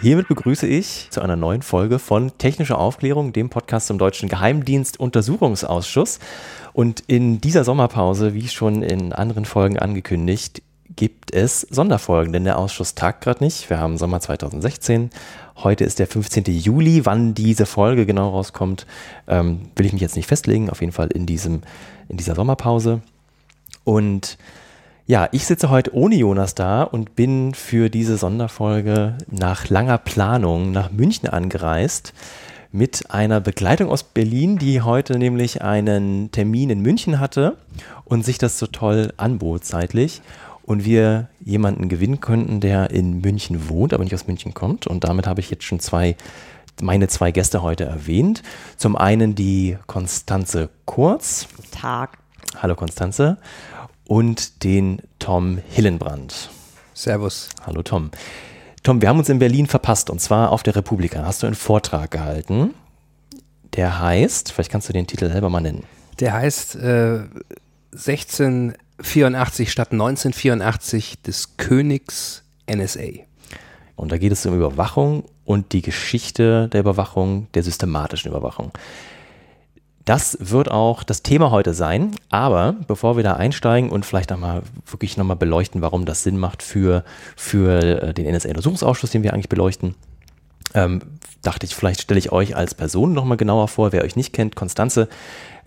Hiermit begrüße ich zu einer neuen Folge von Technische Aufklärung, dem Podcast zum Deutschen Geheimdienst Untersuchungsausschuss. Und in dieser Sommerpause, wie schon in anderen Folgen angekündigt, gibt es Sonderfolgen, denn der Ausschuss tagt gerade nicht. Wir haben Sommer 2016. Heute ist der 15. Juli. Wann diese Folge genau rauskommt, ähm, will ich mich jetzt nicht festlegen. Auf jeden Fall in, diesem, in dieser Sommerpause. Und ja, ich sitze heute ohne Jonas da und bin für diese Sonderfolge nach langer Planung nach München angereist mit einer Begleitung aus Berlin, die heute nämlich einen Termin in München hatte und sich das so toll anbot zeitlich und wir jemanden gewinnen könnten, der in München wohnt, aber nicht aus München kommt. Und damit habe ich jetzt schon zwei, meine zwei Gäste heute erwähnt. Zum einen die Konstanze Kurz. Tag. Hallo Konstanze und den Tom Hillenbrand. Servus. Hallo Tom. Tom, wir haben uns in Berlin verpasst und zwar auf der Republika. Hast du einen Vortrag gehalten, der heißt, vielleicht kannst du den Titel selber mal nennen. Der heißt äh, 1684 statt 1984 des Königs NSA. Und da geht es um Überwachung und die Geschichte der Überwachung, der systematischen Überwachung. Das wird auch das Thema heute sein. Aber bevor wir da einsteigen und vielleicht nochmal wirklich nochmal beleuchten, warum das Sinn macht für, für äh, den NSA-Untersuchungsausschuss, den wir eigentlich beleuchten, ähm, dachte ich, vielleicht stelle ich euch als Person nochmal genauer vor. Wer euch nicht kennt, Konstanze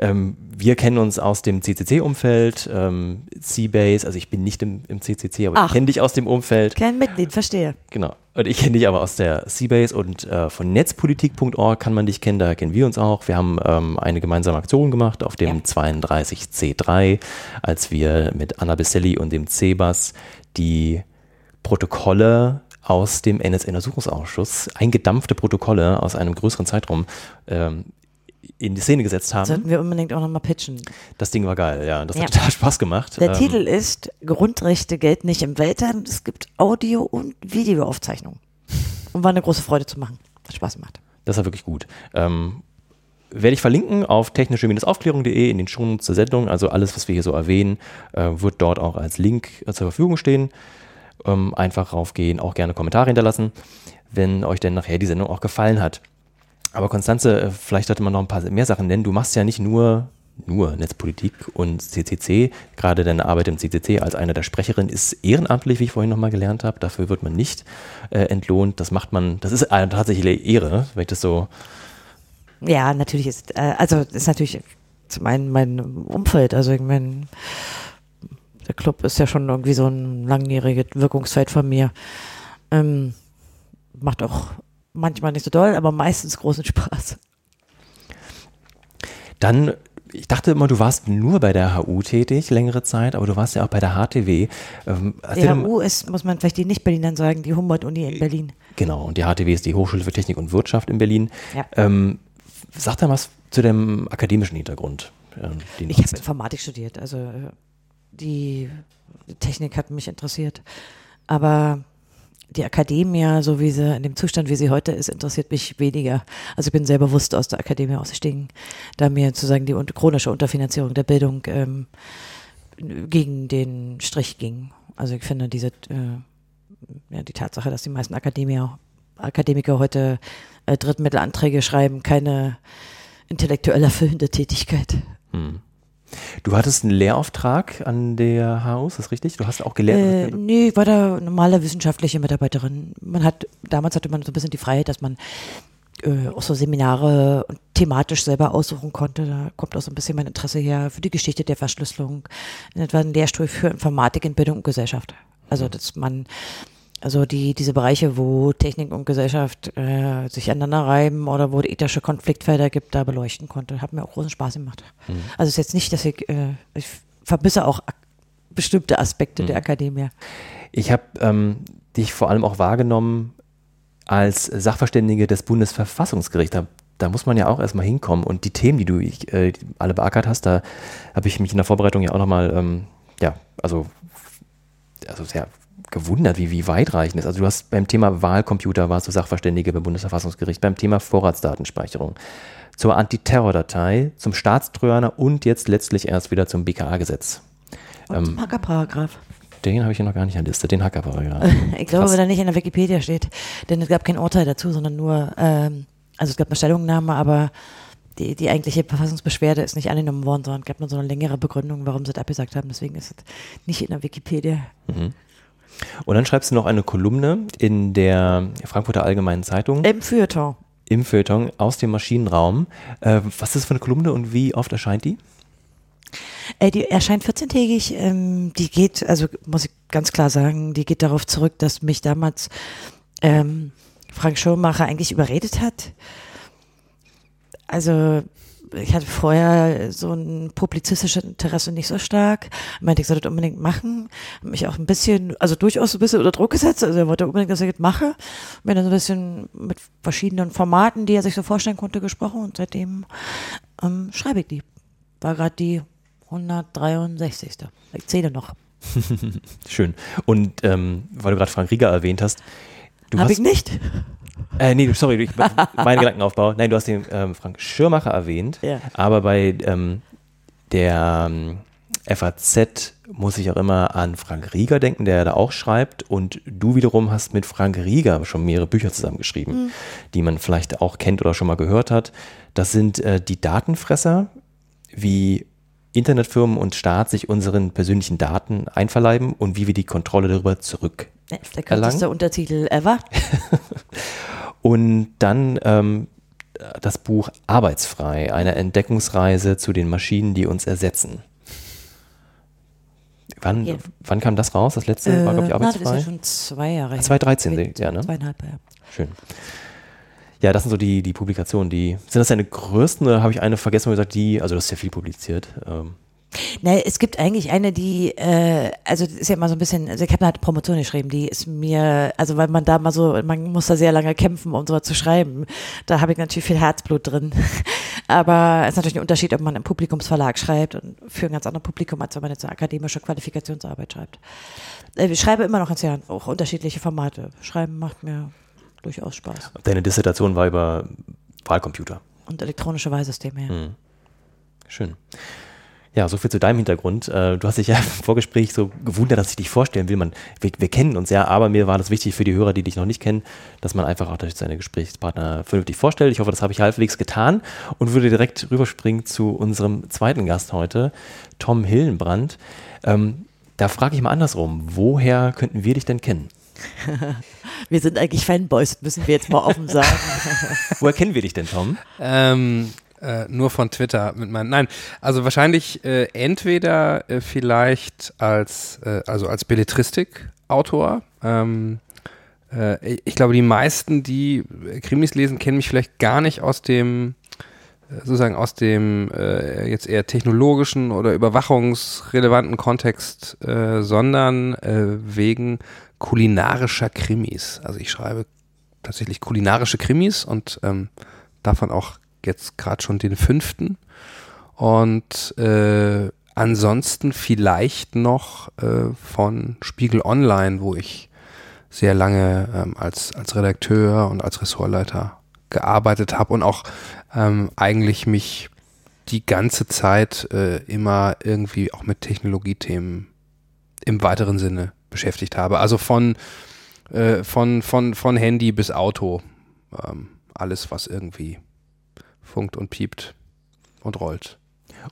ähm, wir kennen uns aus dem CCC-Umfeld, ähm, C-Base, also ich bin nicht im, im CCC, aber Ach, ich kenne dich aus dem Umfeld. Kein Mitglied, verstehe. Genau. Und ich kenne dich aber aus der C-Base und äh, von netzpolitik.org kann man dich kennen, da kennen wir uns auch. Wir haben ähm, eine gemeinsame Aktion gemacht auf dem ja. 32C3, als wir mit Anna Besselli und dem CBAS die Protokolle aus dem NSA-Untersuchungsausschuss, eingedampfte Protokolle aus einem größeren Zeitraum ähm, in die Szene gesetzt haben. Sollten wir unbedingt auch nochmal pitchen. Das Ding war geil, ja. Das ja. hat total Spaß gemacht. Der ähm, Titel ist Grundrechte gelten nicht im Weltall. Es gibt Audio- und Videoaufzeichnungen. Und war eine große Freude zu machen. Hat Spaß gemacht. Das war wirklich gut. Ähm, werde ich verlinken auf technische-aufklärung.de in den Shownotes zur Sendung. Also alles, was wir hier so erwähnen, äh, wird dort auch als Link äh, zur Verfügung stehen. Ähm, einfach raufgehen, auch gerne Kommentare hinterlassen, wenn euch denn nachher die Sendung auch gefallen hat. Aber Konstanze, äh, vielleicht sollte man noch ein paar mehr Sachen nennen. Du machst ja nicht nur, nur Netzpolitik und CCC. Gerade deine Arbeit im CCC als eine der Sprecherinnen ist ehrenamtlich, wie ich vorhin nochmal gelernt habe. Dafür wird man nicht äh, entlohnt. Das macht man, das ist äh, tatsächlich Ehre, wenn ich das so. Ja, natürlich ist, äh, also ist natürlich mein, mein Umfeld. Also ich meine, der Club ist ja schon irgendwie so eine langjährige Wirkungszeit von mir. Ähm, macht auch manchmal nicht so doll, aber meistens großen Spaß. Dann, ich dachte immer, du warst nur bei der HU tätig, längere Zeit, aber du warst ja auch bei der HTW. Ähm, die HU ist, muss man vielleicht die Nicht-Berlinern sagen, die Humboldt-Uni in Berlin. Genau, und die HTW ist die Hochschule für Technik und Wirtschaft in Berlin. Ja. Ähm, sag da was zu dem akademischen Hintergrund. Ähm, ich habe Informatik studiert, also äh, die Technik hat mich interessiert. Aber die Akademie, so wie sie in dem Zustand, wie sie heute ist, interessiert mich weniger. Also ich bin sehr bewusst aus der Akademie ausgestiegen, da mir sozusagen die chronische Unterfinanzierung der Bildung ähm, gegen den Strich ging. Also ich finde diese, äh, ja, die Tatsache, dass die meisten Akademiker, Akademiker heute äh, Drittmittelanträge schreiben, keine intellektuell erfüllende Tätigkeit. Hm. Du hattest einen Lehrauftrag an der HU, ist das richtig? Du hast auch gelernt? Äh, nee, ich war da normale wissenschaftliche Mitarbeiterin. Man hat, damals hatte man so ein bisschen die Freiheit, dass man äh, auch so Seminare thematisch selber aussuchen konnte. Da kommt auch so ein bisschen mein Interesse her für die Geschichte der Verschlüsselung. In etwa ein Lehrstuhl für Informatik in Bildung und Gesellschaft. Also, dass man also die, diese Bereiche, wo Technik und Gesellschaft äh, sich aneinander reiben oder wo es ethische Konfliktfelder gibt, da beleuchten konnte. Hat mir auch großen Spaß gemacht. Mhm. Also es ist jetzt nicht, dass ich, äh, ich verbisse auch bestimmte Aspekte mhm. der Akademie. Ich habe ähm, dich vor allem auch wahrgenommen als Sachverständige des Bundesverfassungsgerichts. Da, da muss man ja auch erstmal hinkommen. Und die Themen, die du ich, äh, alle beackert hast, da habe ich mich in der Vorbereitung ja auch nochmal, ähm, ja, also, also sehr gewundert, wie, wie weitreichend ist. Also du hast beim Thema Wahlcomputer warst du Sachverständige beim Bundesverfassungsgericht, beim Thema Vorratsdatenspeicherung, zur Antiterrordatei, zum Staatstrojaner und jetzt letztlich erst wieder zum BKA-Gesetz. Ähm, Paragraph. Den habe ich hier noch gar nicht an der Liste, den Hackerparagraph. Ich glaube, Krass. weil er nicht in der Wikipedia steht. Denn es gab kein Urteil dazu, sondern nur, ähm, also es gab eine Stellungnahme, aber die, die eigentliche Verfassungsbeschwerde ist nicht angenommen worden, sondern es gab nur so eine längere Begründung, warum sie es abgesagt haben. Deswegen ist es nicht in der Wikipedia. Und dann schreibst du noch eine Kolumne in der Frankfurter Allgemeinen Zeitung Im Feuilleton. im Feuilleton aus dem Maschinenraum. Äh, was ist das für eine Kolumne und wie oft erscheint die? Äh, die erscheint 14-tägig. Ähm, die geht, also muss ich ganz klar sagen, die geht darauf zurück, dass mich damals ähm, Frank Schirmacher eigentlich überredet hat. Also ich hatte vorher so ein publizistisches Interesse nicht so stark. Er meinte, ich soll das unbedingt machen. Hat mich auch ein bisschen, also durchaus ein bisschen unter Druck gesetzt. Also er wollte unbedingt, dass ich das mache. Mir dann so ein bisschen mit verschiedenen Formaten, die er sich so vorstellen konnte, gesprochen und seitdem ähm, schreibe ich die. War gerade die 163. Ich zähle noch. Schön. Und ähm, weil du gerade Frank Rieger erwähnt hast, du Habe hast ich nicht? Äh, nee, sorry, ich, mein Gedankenaufbau. Nein, du hast den ähm, Frank Schirmacher erwähnt, Ja. aber bei ähm, der ähm, FAZ muss ich auch immer an Frank Rieger denken, der da auch schreibt. Und du wiederum hast mit Frank Rieger schon mehrere Bücher zusammengeschrieben, die man vielleicht auch kennt oder schon mal gehört hat. Das sind äh, die Datenfresser, wie Internetfirmen und Staat sich unseren persönlichen Daten einverleiben und wie wir die Kontrolle darüber zurück Ja, Der erlangen. kürzeste Untertitel ever. Und dann ähm, das Buch Arbeitsfrei, eine Entdeckungsreise zu den Maschinen, die uns ersetzen. Wann, Ja. wann kam das raus? Das letzte war, glaube ich, Äh, na, das ist Arbeitsfrei. ja schon zwei Jahre her. 2013, Zwei- ja, ne? Zweieinhalb, ja. Schön. Ja, das sind so die, die Publikationen, die. Sind das deine größten oder habe ich eine vergessen und gesagt, die, also das ist ja viel publiziert. Ähm, Ne, es gibt eigentlich eine, die, äh, also ist ja immer so ein bisschen, also ich habe eine Promotion geschrieben, die ist mir, also weil man da mal so, man muss da sehr lange kämpfen, um sowas zu schreiben. Da habe ich natürlich viel Herzblut drin. Aber es ist natürlich ein Unterschied, ob man im Publikumsverlag schreibt und für ein ganz anderes Publikum, als wenn man jetzt eine akademische Qualifikationsarbeit schreibt. Äh, Ich schreibe immer noch ganz Jahren auch unterschiedliche Formate. Schreiben macht mir durchaus Spaß. deine Dissertation war über Wahlcomputer. Und elektronische Wahlsysteme, ja. Schön. Ja, so viel zu deinem Hintergrund. Äh, Du hast dich ja im Vorgespräch so gewundert, dass ich dich vorstellen will. Man, wir, wir kennen uns ja, aber mir war das wichtig für die Hörer, die dich noch nicht kennen, dass man einfach auch seine Gesprächspartner vernünftig vorstellt. Ich hoffe, das habe ich halbwegs getan und würde direkt rüberspringen zu unserem zweiten Gast heute, Tom Hillenbrand. Ähm, da frage ich mal andersrum. Woher könnten wir dich denn kennen? Wir sind eigentlich Fanboys, müssen wir jetzt mal offen sagen. Woher kennen wir dich denn, Tom? Ähm, äh, nur von Twitter mit meinen. Nein, also wahrscheinlich äh, entweder äh, vielleicht als, äh, also als Belletristik-Autor. Ähm, äh, ich glaube, die meisten, die äh, Krimis lesen, kennen mich vielleicht gar nicht aus dem sozusagen aus dem jetzt eher technologischen oder überwachungsrelevanten Kontext, sondern wegen kulinarischer Krimis. Also ich schreibe tatsächlich kulinarische Krimis und ähm, davon auch jetzt gerade schon den fünften. Und äh, ansonsten vielleicht noch äh, von Spiegel Online, wo ich sehr lange ähm, als, als Redakteur und als Ressortleiter gearbeitet habe und auch ähm, eigentlich mich die ganze Zeit äh, immer irgendwie auch mit Technologiethemen im weiteren Sinne beschäftigt habe. Also von, äh, von, von, von Handy bis Auto. Ähm, alles, was irgendwie funkt und piept und rollt.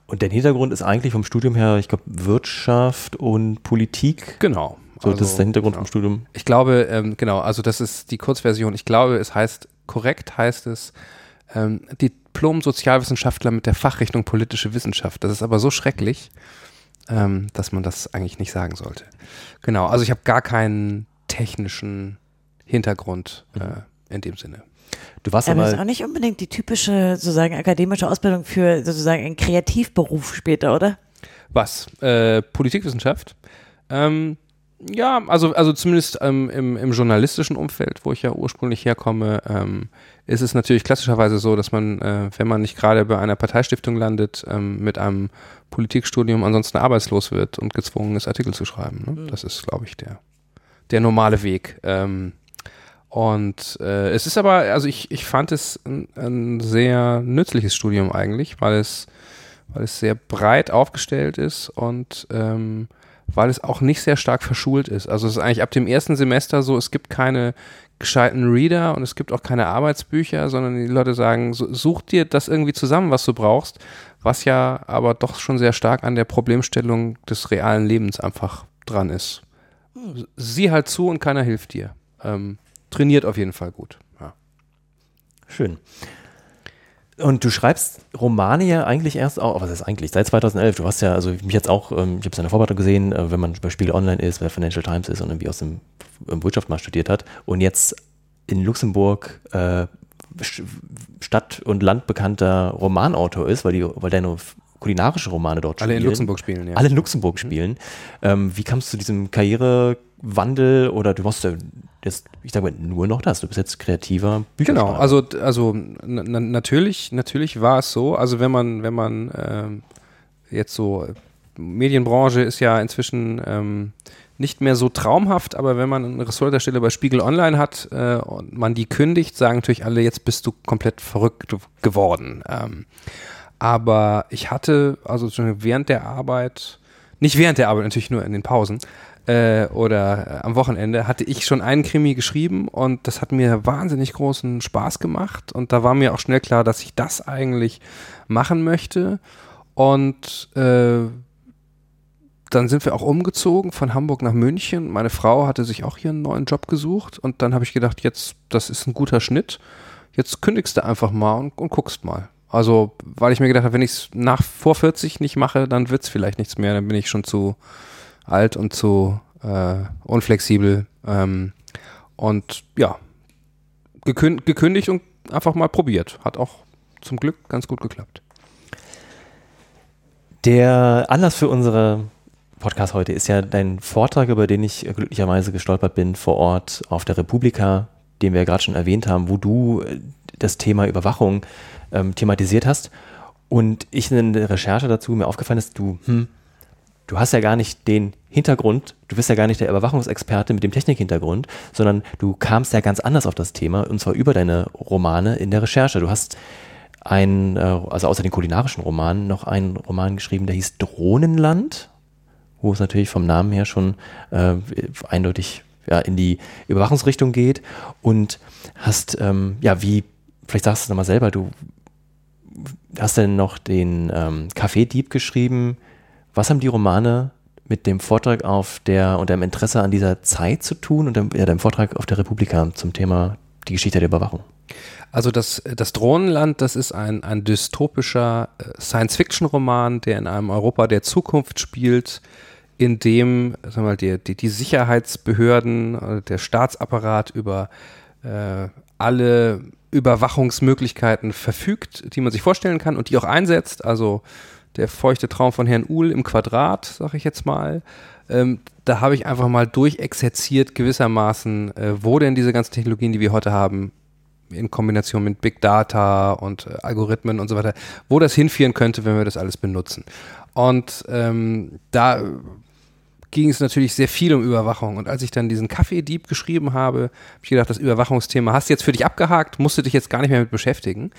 Und dein Hintergrund ist eigentlich vom Studium her, ich glaube, Wirtschaft und Politik. Genau. So, das ist der Hintergrund genau. vom Studium. Ich glaube, ähm, genau, also das ist die Kurzversion. Ich glaube, es heißt, korrekt heißt es, ähm, Diplom-Sozialwissenschaftler mit der Fachrichtung politische Wissenschaft. Das ist aber so schrecklich, ähm, dass man das eigentlich nicht sagen sollte. Genau, also ich habe gar keinen technischen Hintergrund äh, in dem Sinne. Du warst Aber das ist auch nicht unbedingt die typische, sozusagen, akademische Ausbildung für sozusagen einen Kreativberuf später, oder? Was? Äh, Politikwissenschaft? Ähm, ja, also, also zumindest ähm, im, im journalistischen Umfeld, wo ich ja ursprünglich herkomme, ähm, ist es natürlich klassischerweise so, dass man, äh, wenn man nicht gerade bei einer Parteistiftung landet, ähm, mit einem Politikstudium ansonsten arbeitslos wird und gezwungen ist, Artikel zu schreiben. Ne? Das ist, glaube ich, der, der normale Weg. Ähm, und äh, es ist aber, also ich, ich fand es ein, ein sehr nützliches Studium eigentlich, weil es, weil es sehr breit aufgestellt ist und ähm, weil es auch nicht sehr stark verschult ist. Also es ist eigentlich ab dem ersten Semester so, es gibt keine gescheiten Reader und es gibt auch keine Arbeitsbücher, sondern die Leute sagen, such dir das irgendwie zusammen, was du brauchst, was ja aber doch schon sehr stark an der Problemstellung des realen Lebens einfach dran ist. Sieh halt zu und keiner hilft dir. Ähm, trainiert auf jeden Fall gut. Ja. Schön. Und du schreibst Romane ja eigentlich erst auch, was ist eigentlich, seit 2011. Du hast ja, also mich jetzt auch, ähm, ich habe es in der Vorbereitung gesehen, äh, wenn man bei Spiegel Online ist, bei Financial Times ist und irgendwie aus dem Wirtschaftsmarkt studiert hat und jetzt in Luxemburg äh, Stadt- und Land bekannter Romanautor ist, weil, die, weil deine kulinarische Romane dort Alle spielen. Alle in Luxemburg spielen, ja. Alle in Luxemburg spielen. Mhm. Ähm, wie kamst du zu diesem Karrierewandel oder du machst ja jetzt, ich sage mal, nur noch das. Du bist jetzt kreativer Bücherschreiber. Genau, also, also natürlich, natürlich war es so. Also wenn man, wenn man ähm, jetzt so, Medienbranche ist ja inzwischen ähm, nicht mehr so traumhaft, aber wenn man eine Ressortstelle bei Spiegel Online hat äh, und man die kündigt, sagen natürlich alle, jetzt bist du komplett verrückt geworden. Ähm, aber ich hatte, also während der Arbeit, nicht während der Arbeit, natürlich nur in den Pausen, äh, oder äh, am Wochenende hatte ich schon einen Krimi geschrieben und das hat mir wahnsinnig großen Spaß gemacht und da war mir auch schnell klar, dass ich das eigentlich machen möchte und äh, dann sind wir auch umgezogen von Hamburg nach München. Meine Frau hatte sich auch hier einen neuen Job gesucht und dann habe ich gedacht, jetzt, das ist ein guter Schnitt. Jetzt kündigst du einfach mal und, und guckst mal. Also, weil ich mir gedacht habe, wenn ich es nach vor 40 nicht mache, dann wird es vielleicht nichts mehr. Dann bin ich schon zu, alt und zu äh, unflexibel. Ähm, und ja, gekünd gekündigt und einfach mal probiert. Hat auch zum Glück ganz gut geklappt. Der Anlass für unsere Podcast heute ist ja dein Vortrag, über den ich glücklicherweise gestolpert bin vor Ort auf der Republika, den wir ja gerade schon erwähnt haben, wo du äh, das Thema Überwachung ähm, thematisiert hast. Und ich in der Recherche dazu mir aufgefallen ist, du, hm, du hast ja gar nicht den Hintergrund, du bist ja gar nicht der Überwachungsexperte mit dem Technikhintergrund, sondern du kamst ja ganz anders auf das Thema und zwar über deine Romane in der Recherche. Du hast ein, äh, also außer den kulinarischen Romanen, noch einen Roman geschrieben, der hieß Drohnenland, wo es natürlich vom Namen her schon äh, eindeutig ja, in die Überwachungsrichtung geht und hast, ähm, ja, wie, vielleicht sagst du es nochmal selber, du hast denn noch den ähm, Café-Dieb geschrieben, was haben die Romane mit dem Vortrag auf der und deinem Interesse an dieser Zeit zu tun und dem, ja, deinem Vortrag auf der Republika zum Thema die Geschichte der Überwachung? Also das, das Drohnenland, das ist ein, ein dystopischer äh, Science-Fiction-Roman, der in einem Europa der Zukunft spielt, in dem wir mal, die, die, die Sicherheitsbehörden, äh, der Staatsapparat über äh, alle Überwachungsmöglichkeiten verfügt, die man sich vorstellen kann und die auch einsetzt. Also der feuchte Traum von Herrn Uhl im Quadrat, sag ich jetzt mal. Ähm, da habe ich einfach mal durchexerziert gewissermaßen, äh, wo denn diese ganzen Technologien, die wir heute haben, in Kombination mit Big Data und äh, Algorithmen und so weiter, wo das hinführen könnte, wenn wir das alles benutzen. Und ähm, da ging es natürlich sehr viel um Überwachung. Und als ich dann diesen Kaffee-Dieb geschrieben habe, habe ich gedacht, das Überwachungsthema hast du jetzt für dich abgehakt, musst du dich jetzt gar nicht mehr mit beschäftigen.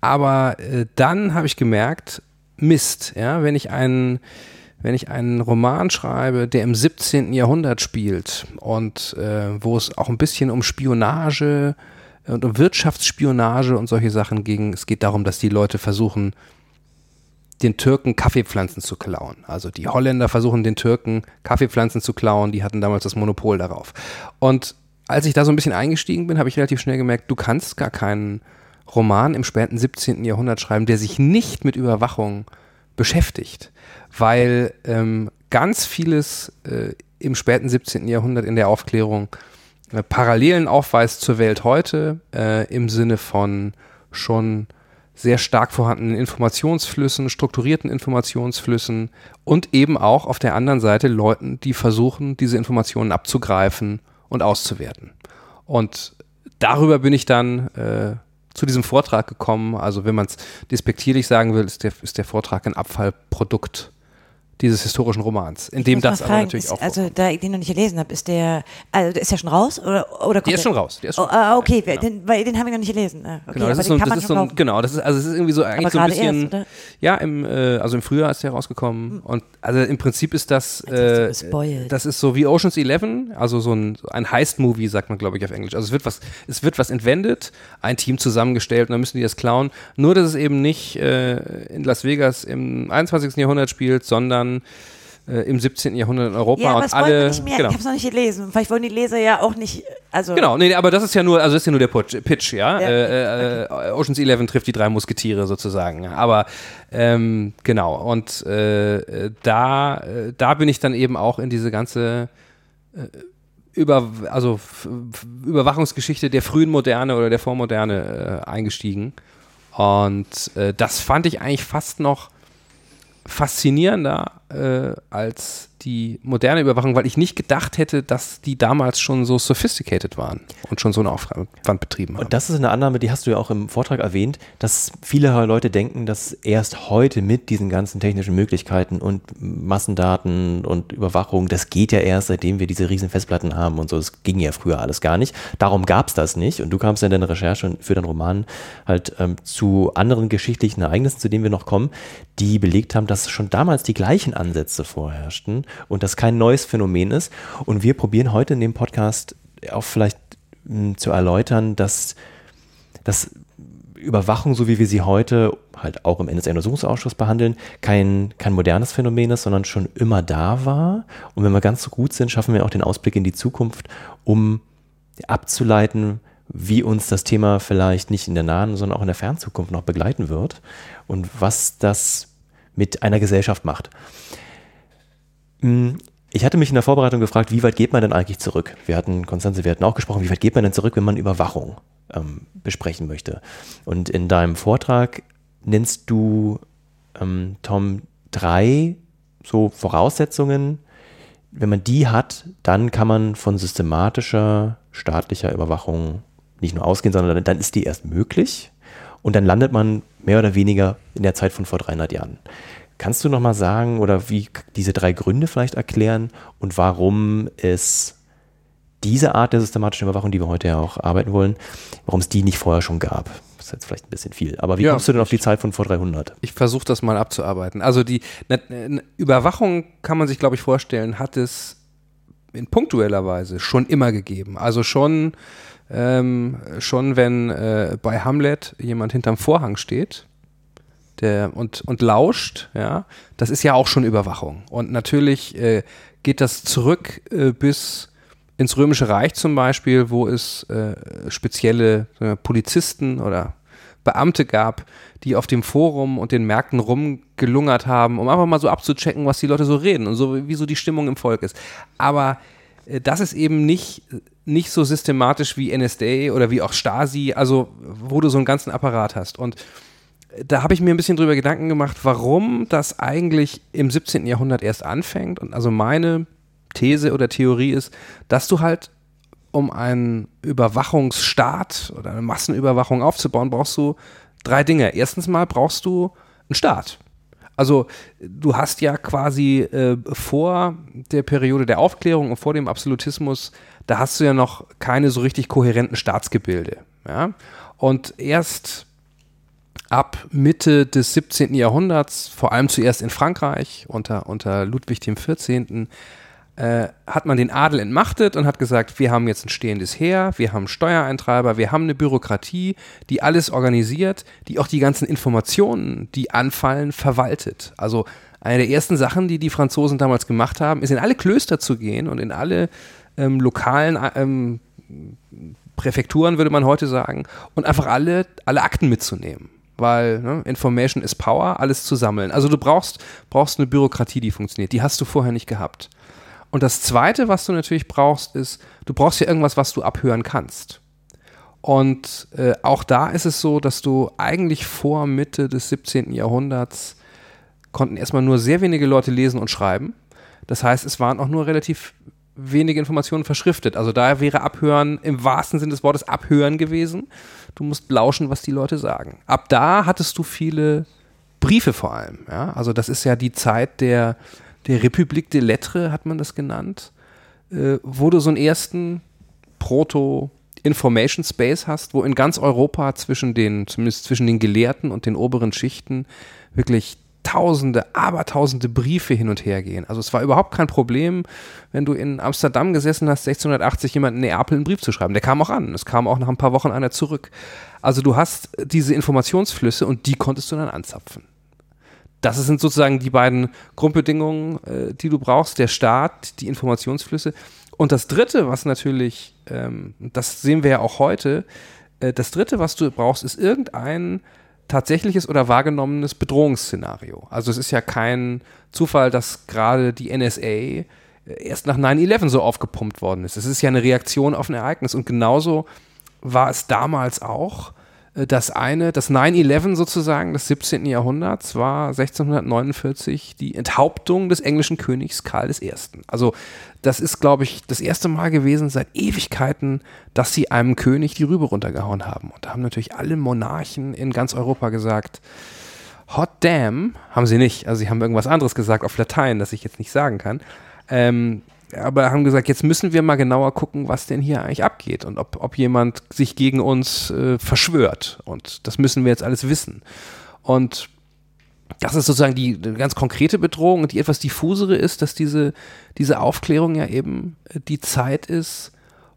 Aber äh, dann habe ich gemerkt, Mist, ja, wenn ich einen, wenn ich einen Roman schreibe, der im 17. Jahrhundert spielt und äh, wo es auch ein bisschen um Spionage und um Wirtschaftsspionage und solche Sachen ging, es geht darum, dass die Leute versuchen, den Türken Kaffeepflanzen zu klauen. Also die Holländer versuchen den Türken Kaffeepflanzen zu klauen, die hatten damals das Monopol darauf. Und als ich da so ein bisschen eingestiegen bin, habe ich relativ schnell gemerkt, du kannst gar keinen Roman im späten 17. Jahrhundert schreiben, der sich nicht mit Überwachung beschäftigt, weil ähm, ganz vieles äh, im späten 17. Jahrhundert in der Aufklärung äh, Parallelen aufweist zur Welt heute äh, im Sinne von schon sehr stark vorhandenen Informationsflüssen, strukturierten Informationsflüssen und eben auch auf der anderen Seite Leuten, die versuchen, diese Informationen abzugreifen und auszuwerten. Und darüber bin ich dann äh, zu diesem Vortrag gekommen. Also wenn man es despektierlich sagen will, ist der, ist der Vortrag ein Abfallprodukt dieses historischen Romans, in dem das fragen, aber natürlich ist, auch. Also, da ich den noch nicht gelesen habe, ist der, also der ist ja schon raus oder, oder der ist schon raus. Der ist Oh, schon, ah, okay, ja, genau. den, weil den habe ich noch nicht gelesen. Ah, Okay, Genau, das ist so, das ist so ein, genau, das ist, also es ist irgendwie so eigentlich so ein bisschen, erst, ja, im, äh, also im Frühjahr ist der rausgekommen und also im Prinzip ist das, äh, das ist so wie Ocean's Eleven, also so ein, ein Heist-Movie, sagt man glaube ich auf Englisch. Also es wird was, es wird was entwendet, ein Team zusammengestellt und dann müssen die das klauen. Nur, dass es eben nicht äh, in Las Vegas im 21. Jahrhundert spielt, sondern äh, im 17. Jahrhundert in Europa Ja, aber und alle, nicht mehr. genau. Ich habe es noch nicht gelesen. Vielleicht wollen die Leser ja auch nicht, also Genau, nee, aber das ist ja nur, also das ist ja nur der Pitch, ja. Ja, äh, äh, Ocean's Eleven trifft die drei Musketiere sozusagen. Aber ähm, genau, und äh, äh, da, äh, da bin ich dann eben auch in diese ganze äh, über, also Überwachungsgeschichte der frühen Moderne oder der Vormoderne äh, eingestiegen. Und äh, das fand ich eigentlich fast noch faszinierender äh, als die moderne Überwachung, weil ich nicht gedacht hätte, dass die damals schon so sophisticated waren und schon so einen Aufwand betrieben haben. Und das ist eine Annahme, die hast du ja auch im Vortrag erwähnt, dass viele Leute denken, dass erst heute mit diesen ganzen technischen Möglichkeiten und Massendaten und Überwachung, das geht ja erst, seitdem wir diese riesen Festplatten haben und so. Das ging ja früher alles gar nicht. Darum gab es das nicht. Und du kamst ja in deiner Recherche für deinen Roman halt ähm, zu anderen geschichtlichen Ereignissen, zu denen wir noch kommen, die belegt haben, dass schon damals die gleichen Ansätze vorherrschten und das kein neues Phänomen ist. Und wir probieren heute in dem Podcast auch vielleicht mh, zu erläutern, dass, dass Überwachung, so wie wir sie heute halt auch im NSA-Untersuchungsausschuss behandeln, kein, kein modernes Phänomen ist, sondern schon immer da war. Und wenn wir ganz so gut sind, schaffen wir auch den Ausblick in die Zukunft, um abzuleiten, wie uns das Thema vielleicht nicht in der nahen, sondern auch in der Fernzukunft noch begleiten wird und was das mit einer Gesellschaft macht. Hm, Ich hatte mich in der Vorbereitung gefragt, wie weit geht man denn eigentlich zurück? Wir hatten, Konstanze, wir hatten auch gesprochen, wie weit geht man denn zurück, wenn man Überwachung ähm, besprechen möchte? Und in deinem Vortrag nennst du, ähm, Tom, drei so Voraussetzungen. Wenn man die hat, dann kann man von systematischer staatlicher Überwachung nicht nur ausgehen, sondern dann, dann ist die erst möglich. Und dann landet man mehr oder weniger in der Zeit von vor 300 Jahren. Kannst du noch mal sagen oder wie diese drei Gründe vielleicht erklären und warum es diese Art der systematischen Überwachung, die wir heute ja auch arbeiten wollen, warum es die nicht vorher schon gab? Das ist jetzt vielleicht ein bisschen viel. Aber wie Ja, kommst du denn auf die Zeit von vor 300? Ich versuche das mal abzuarbeiten. Also die ne, ne, Überwachung kann man sich, glaube ich, vorstellen, hat es in punktueller Weise schon immer gegeben. Also schon, ähm, schon wenn äh, bei Hamlet jemand hinterm Vorhang steht der, und, und lauscht, ja, das ist ja auch schon Überwachung. Und natürlich äh, geht das zurück äh, bis ins Römische Reich zum Beispiel, wo es äh, spezielle Polizisten oder Beamte gab, die auf dem Forum und den Märkten rumgelungert haben, um einfach mal so abzuchecken, was die Leute so reden und so, wie so die Stimmung im Volk ist. Aber äh, das ist eben nicht, nicht so systematisch wie NSDA oder wie auch Stasi, also wo du so einen ganzen Apparat hast. Und da habe ich mir ein bisschen drüber Gedanken gemacht, warum das eigentlich im 17. Jahrhundert erst anfängt. Und also meine These oder Theorie ist, dass du halt, um einen Überwachungsstaat oder eine Massenüberwachung aufzubauen, brauchst du drei Dinge. Erstens mal brauchst du einen Staat. Also du hast ja quasi äh, vor der Periode der Aufklärung und vor dem Absolutismus, da hast du ja noch keine so richtig kohärenten Staatsgebilde. Ja? Und erst ab Mitte des 17. Jahrhunderts, vor allem zuerst in Frankreich unter, unter Ludwig XIV., äh, hat man den Adel entmachtet und hat gesagt, wir haben jetzt ein stehendes Heer, wir haben Steuereintreiber, wir haben eine Bürokratie, die alles organisiert, die auch die ganzen Informationen, die anfallen, verwaltet. Also eine der ersten Sachen, die die Franzosen damals gemacht haben, ist in alle Klöster zu gehen und in alle ähm, lokalen ähm, Präfekturen, würde man heute sagen, und einfach alle, alle Akten mitzunehmen weil ne, Information is Power, alles zu sammeln. Also du brauchst, brauchst eine Bürokratie, die funktioniert. Die hast du vorher nicht gehabt. Und das Zweite, was du natürlich brauchst, ist, du brauchst ja irgendwas, was du abhören kannst. Und äh, auch da ist es so, dass du eigentlich vor Mitte des 17. Jahrhunderts konnten erstmal nur sehr wenige Leute lesen und schreiben. Das heißt, es waren auch nur relativ wenige Informationen verschriftet. Also da wäre Abhören im wahrsten Sinne des Wortes Abhören gewesen. Du musst lauschen, was die Leute sagen. Ab da hattest du viele Briefe vor allem. Ja? Also das ist ja die Zeit der der Republik de Lettres hat man das genannt, äh, wo du so einen ersten Proto- Information Space hast, wo in ganz Europa zwischen den, zumindest zwischen den Gelehrten und den oberen Schichten wirklich tausende, abertausende Briefe hin und her gehen. Also es war überhaupt kein Problem, wenn du in Amsterdam gesessen hast, 1680 jemand in Neapel einen Brief zu schreiben. Der kam auch an. Es kam auch nach ein paar Wochen einer zurück. Also du hast diese Informationsflüsse und die konntest du dann anzapfen das sind sozusagen die beiden Grundbedingungen, äh, die du brauchst, der Staat, die Informationsflüsse. Und das Dritte, was natürlich, ähm, das sehen wir ja auch heute, äh, das Dritte, was du brauchst, ist irgendein tatsächliches oder wahrgenommenes Bedrohungsszenario. Also es ist ja kein Zufall, dass gerade die NSA äh, erst nach 9-11 so aufgepumpt worden ist. Es ist ja eine Reaktion auf ein Ereignis und genauso war es damals auch das eine, das 9-11 sozusagen des 17. Jahrhunderts war 1649 die Enthauptung des englischen Königs Karl I. Also das ist, glaube ich, das erste Mal gewesen seit Ewigkeiten, dass sie einem König die Rübe runtergehauen haben. Und da haben natürlich alle Monarchen in ganz Europa gesagt, Hot damn, haben sie nicht. Also sie haben irgendwas anderes gesagt auf Latein, das ich jetzt nicht sagen kann. Ähm, aber haben gesagt, jetzt müssen wir mal genauer gucken, was denn hier eigentlich abgeht und ob, ob jemand sich gegen uns äh, verschwört. Und das müssen wir jetzt alles wissen. Und das ist sozusagen die, ganz konkrete Bedrohung und die etwas diffusere ist, dass diese, diese Aufklärung ja eben äh, die Zeit ist,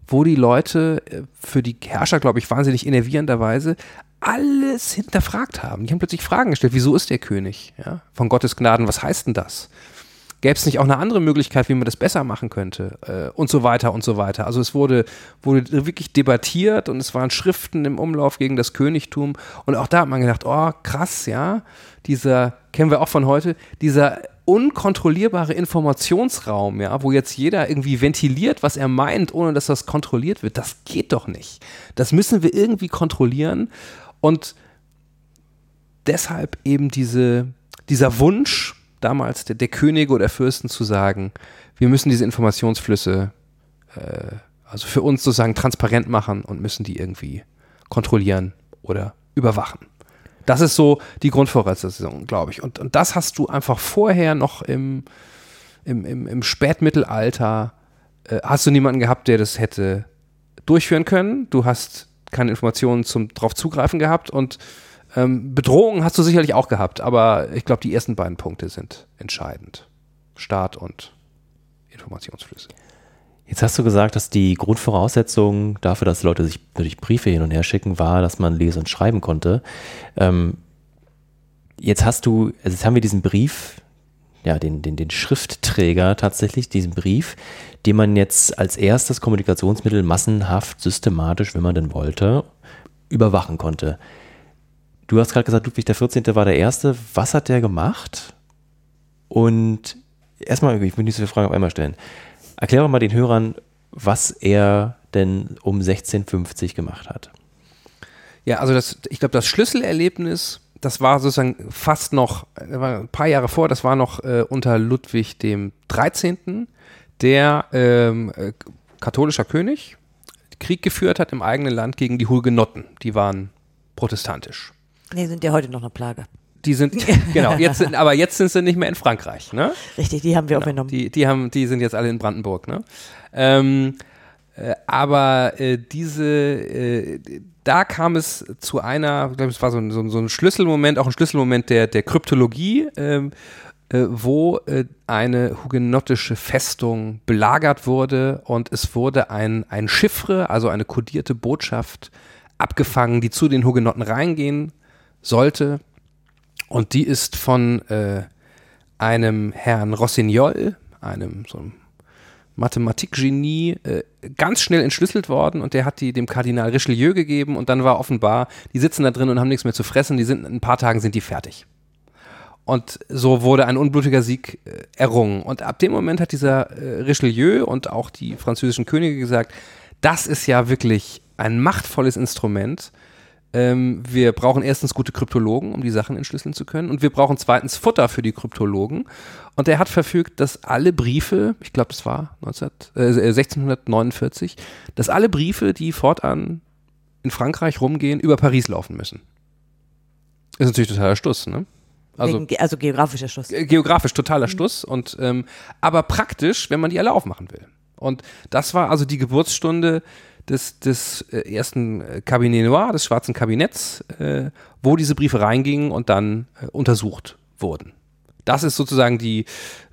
wo die Leute äh, für die Herrscher, glaube ich, wahnsinnig innervierenderweise alles hinterfragt haben. Die haben plötzlich Fragen gestellt. Wieso ist der König? Ja? Von Gottes Gnaden, was heißt denn das? Gäbe es nicht auch eine andere Möglichkeit, wie man das besser machen könnte? Äh, und so weiter und so weiter. Also es wurde, wurde wirklich debattiert und es waren Schriften im Umlauf gegen das Königtum. Und auch da hat man gedacht, oh krass, ja, dieser, kennen wir auch von heute, dieser unkontrollierbare Informationsraum, ja, wo jetzt jeder irgendwie ventiliert, was er meint, ohne dass das kontrolliert wird, das geht doch nicht. Das müssen wir irgendwie kontrollieren und deshalb eben diese, dieser Wunsch, damals der, der Könige oder Fürsten zu sagen, wir müssen diese Informationsflüsse äh, also für uns sozusagen transparent machen und müssen die irgendwie kontrollieren oder überwachen. Das ist so die Grundvoraussetzung, glaube ich. Und, und das hast du einfach vorher noch im, im, im, im Spätmittelalter, äh, hast du niemanden gehabt, der das hätte durchführen können. Du hast keine Informationen zum drauf zugreifen gehabt und ähm, Bedrohungen hast du sicherlich auch gehabt, aber ich glaube, die ersten beiden Punkte sind entscheidend. Staat und Informationsflüsse. Jetzt hast du gesagt, dass die Grundvoraussetzung dafür, dass Leute sich wirklich Briefe hin und her schicken, war, dass man lesen und schreiben konnte. Ähm, jetzt hast du, also jetzt haben wir diesen Brief, ja, den, den, den Schriftträger tatsächlich, diesen Brief, den man jetzt als erstes Kommunikationsmittel massenhaft, systematisch, wenn man denn wollte, überwachen konnte. Du hast gerade gesagt, Ludwig XIV. war der Erste. Was hat der gemacht? Und erstmal, ich will nicht so viele Fragen auf einmal stellen. Erklär doch mal den Hörern, was er denn um 1650 gemacht hat. Ja, also das, ich glaube, das Schlüsselerlebnis, das war sozusagen fast noch, war ein paar Jahre vor, das war noch äh, unter Ludwig dem 13., der ähm, äh, katholischer König, Krieg geführt hat im eigenen Land gegen die Hugenotten. Die waren protestantisch. Nee, sind ja heute noch eine Plage. Die sind, genau, jetzt sind, aber jetzt sind sie nicht mehr in Frankreich, ne? Richtig, die haben wir genau, auch genommen. Die, die, haben, die sind jetzt alle in Brandenburg, ne? Ähm, äh, aber äh, diese, äh, da kam es zu einer, ich glaube, es war so ein, so, so ein, Schlüsselmoment, auch ein Schlüsselmoment der, der Kryptologie, ähm, äh, wo äh, eine hugenottische Festung belagert wurde und es wurde ein, ein Chiffre, also eine kodierte Botschaft abgefangen, die zu den Hugenotten reingehen sollte. Und die ist von äh, einem Herrn Rossignol, einem so einem Mathematikgenie, äh, ganz schnell entschlüsselt worden und der hat die dem Kardinal Richelieu gegeben und dann war offenbar, die sitzen da drin und haben nichts mehr zu fressen, die sind in ein paar Tagen sind die fertig. Und so wurde ein unblutiger Sieg äh, errungen. Und ab dem Moment hat dieser äh, Richelieu und auch die französischen Könige gesagt, das ist ja wirklich ein machtvolles Instrument, ähm, wir brauchen erstens gute Kryptologen, um die Sachen entschlüsseln zu können. Und wir brauchen zweitens Futter für die Kryptologen. Und er hat verfügt, dass alle Briefe, ich glaube, das war 19, äh, 1649, dass alle Briefe, die fortan in Frankreich rumgehen, über Paris laufen müssen. Ist natürlich totaler Stuss, ne? Also, Wegen, also geografischer. Äh, geografisch totaler Schluss und ähm, aber praktisch, wenn man die alle aufmachen will. Und das war also die Geburtsstunde des, des äh, ersten äh, Cabinet Noir, des schwarzen Kabinetts, äh, wo diese Briefe reingingen und dann äh, untersucht wurden. Das ist sozusagen die,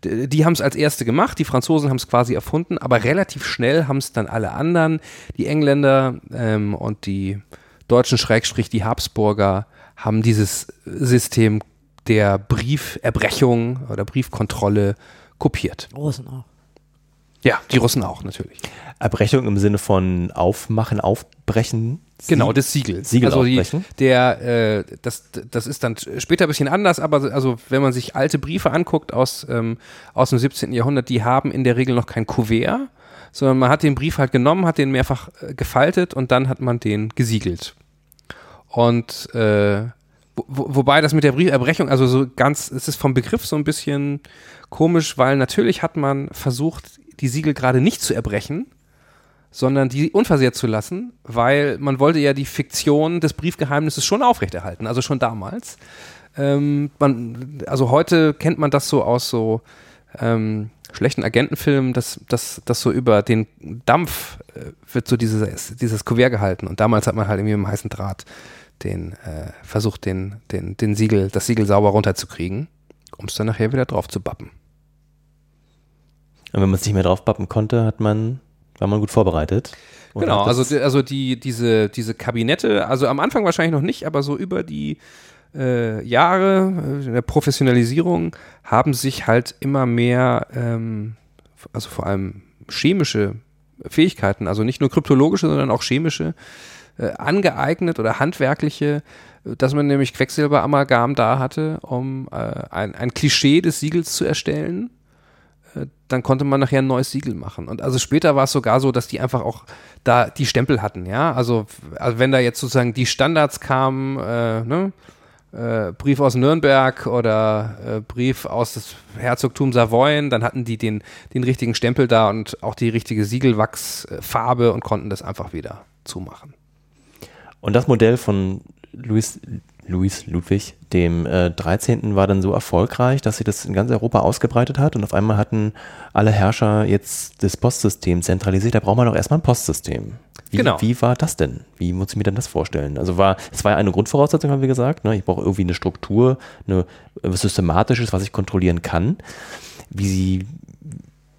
die, haben es als erste gemacht, die Franzosen haben es quasi erfunden, aber relativ schnell haben es dann alle anderen, die Engländer ähm, und die Deutschen, Schrägstrich, die Habsburger, haben dieses System der Brieferbrechung oder Briefkontrolle kopiert. Russen auch. Ja, die Russen auch natürlich. Erbrechung im Sinne von aufmachen, aufbrechen. Genau, des Siegels. Siegel also die, der, äh, das, das ist dann später ein bisschen anders, aber also wenn man sich alte Briefe anguckt aus, ähm, aus dem 17. Jahrhundert, die haben in der Regel noch kein Kuvert, sondern man hat den Brief halt genommen, hat den mehrfach äh, gefaltet und dann hat man den gesiegelt. Und äh, wo, wobei das mit der Brieferbrechung, also so ganz, es ist vom Begriff so ein bisschen komisch, weil natürlich hat man versucht, die Siegel gerade nicht zu erbrechen, sondern die unversehrt zu lassen, weil man wollte ja die Fiktion des Briefgeheimnisses schon aufrechterhalten, also schon damals. Ähm, man, also heute kennt man das so aus so ähm, schlechten Agentenfilmen, dass, dass, dass so über den Dampf äh, wird so dieses, dieses Kuvert gehalten und damals hat man halt irgendwie mit dem heißen Draht den äh, versucht, den, den, den Siegel, das Siegel sauber runterzukriegen, um es dann nachher wieder drauf zu bappen. Und wenn man es nicht mehr drauf bappen konnte, hat man, war man gut vorbereitet. Und Genau, also, also die, diese, diese Kabinette, also am Anfang wahrscheinlich noch nicht, aber so über die äh, Jahre äh, der Professionalisierung haben sich halt immer mehr, ähm, also vor allem chemische Fähigkeiten, also nicht nur kryptologische, sondern auch chemische, äh, angeeignet oder handwerkliche, äh, dass man nämlich Quecksilberamalgam da hatte, um äh, ein, ein Klischee des Siegels zu erstellen dann konnte man nachher ein neues Siegel machen. Und also später war es sogar so, dass die einfach auch da die Stempel hatten, ja. Also, also wenn da jetzt sozusagen die Standards kamen, äh, ne? äh, Brief aus Nürnberg oder äh, Brief aus das Herzogtum Savoyen, dann hatten die den, den richtigen Stempel da und auch die richtige Siegelwachsfarbe und konnten das einfach wieder zumachen. Und das Modell von Louis, Louis Ludwig, dem äh, 13. war dann so erfolgreich, dass sie das in ganz Europa ausgebreitet hat und auf einmal hatten alle Herrscher jetzt das Postsystem zentralisiert. Da braucht man doch erstmal ein Postsystem. Wie, Genau. wie war das denn? Wie muss ich mir denn das vorstellen? Also war, es war ja eine Grundvoraussetzung, haben wir gesagt. Ne? Ich brauche irgendwie eine Struktur, eine, was Systematisches, was ich kontrollieren kann. Wie, sie,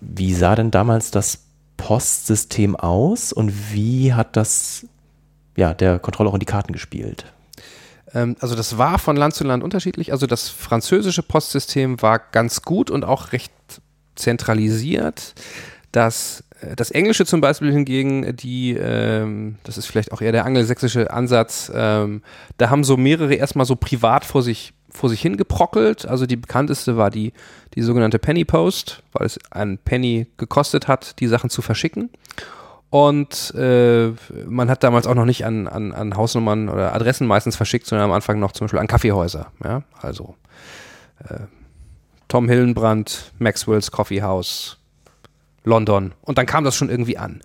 wie sah denn damals das Postsystem aus und wie hat das ja, der Kontrolle auch in die Karten gespielt? Ähm, also das war von Land zu Land unterschiedlich. Also das französische Postsystem war ganz gut und auch recht zentralisiert. Das, äh, das Englische zum Beispiel hingegen, die, ähm, das ist vielleicht auch eher der angelsächsische Ansatz, ähm, da haben so mehrere erstmal so privat vor sich, vor sich hingeprockelt. Also die bekannteste war die, die sogenannte Penny Post, weil es einen Penny gekostet hat, die Sachen zu verschicken. Und äh, man hat damals auch noch nicht an, an, an Hausnummern oder Adressen meistens verschickt, sondern am Anfang noch zum Beispiel an Kaffeehäuser. Ja? Also äh, Tom Hillenbrand, Maxwell's Coffee House, London. Und dann kam das schon irgendwie an.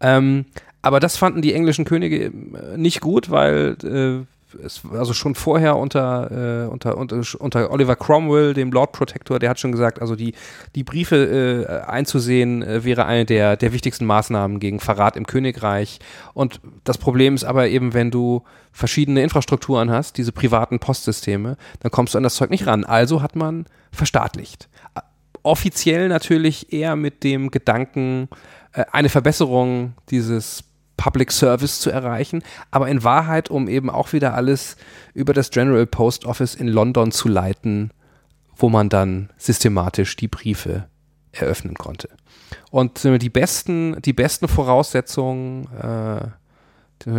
Ähm, aber das fanden die englischen Könige äh, nicht gut, weil äh, es also schon vorher unter, äh, unter, unter, unter Oliver Cromwell, dem Lord Protector, der hat schon gesagt, also die, die Briefe äh, einzusehen äh, wäre eine der, der wichtigsten Maßnahmen gegen Verrat im Königreich. Und das Problem ist aber eben, wenn du verschiedene Infrastrukturen hast, diese privaten Postsysteme, dann kommst du an das Zeug nicht ran. Also hat man verstaatlicht. Offiziell natürlich eher mit dem Gedanken, äh, eine Verbesserung dieses Public Service zu erreichen, aber in Wahrheit, um eben auch wieder alles über das General Post Office in London zu leiten, wo man dann systematisch die Briefe eröffnen konnte. Und die besten, die besten Voraussetzungen, äh,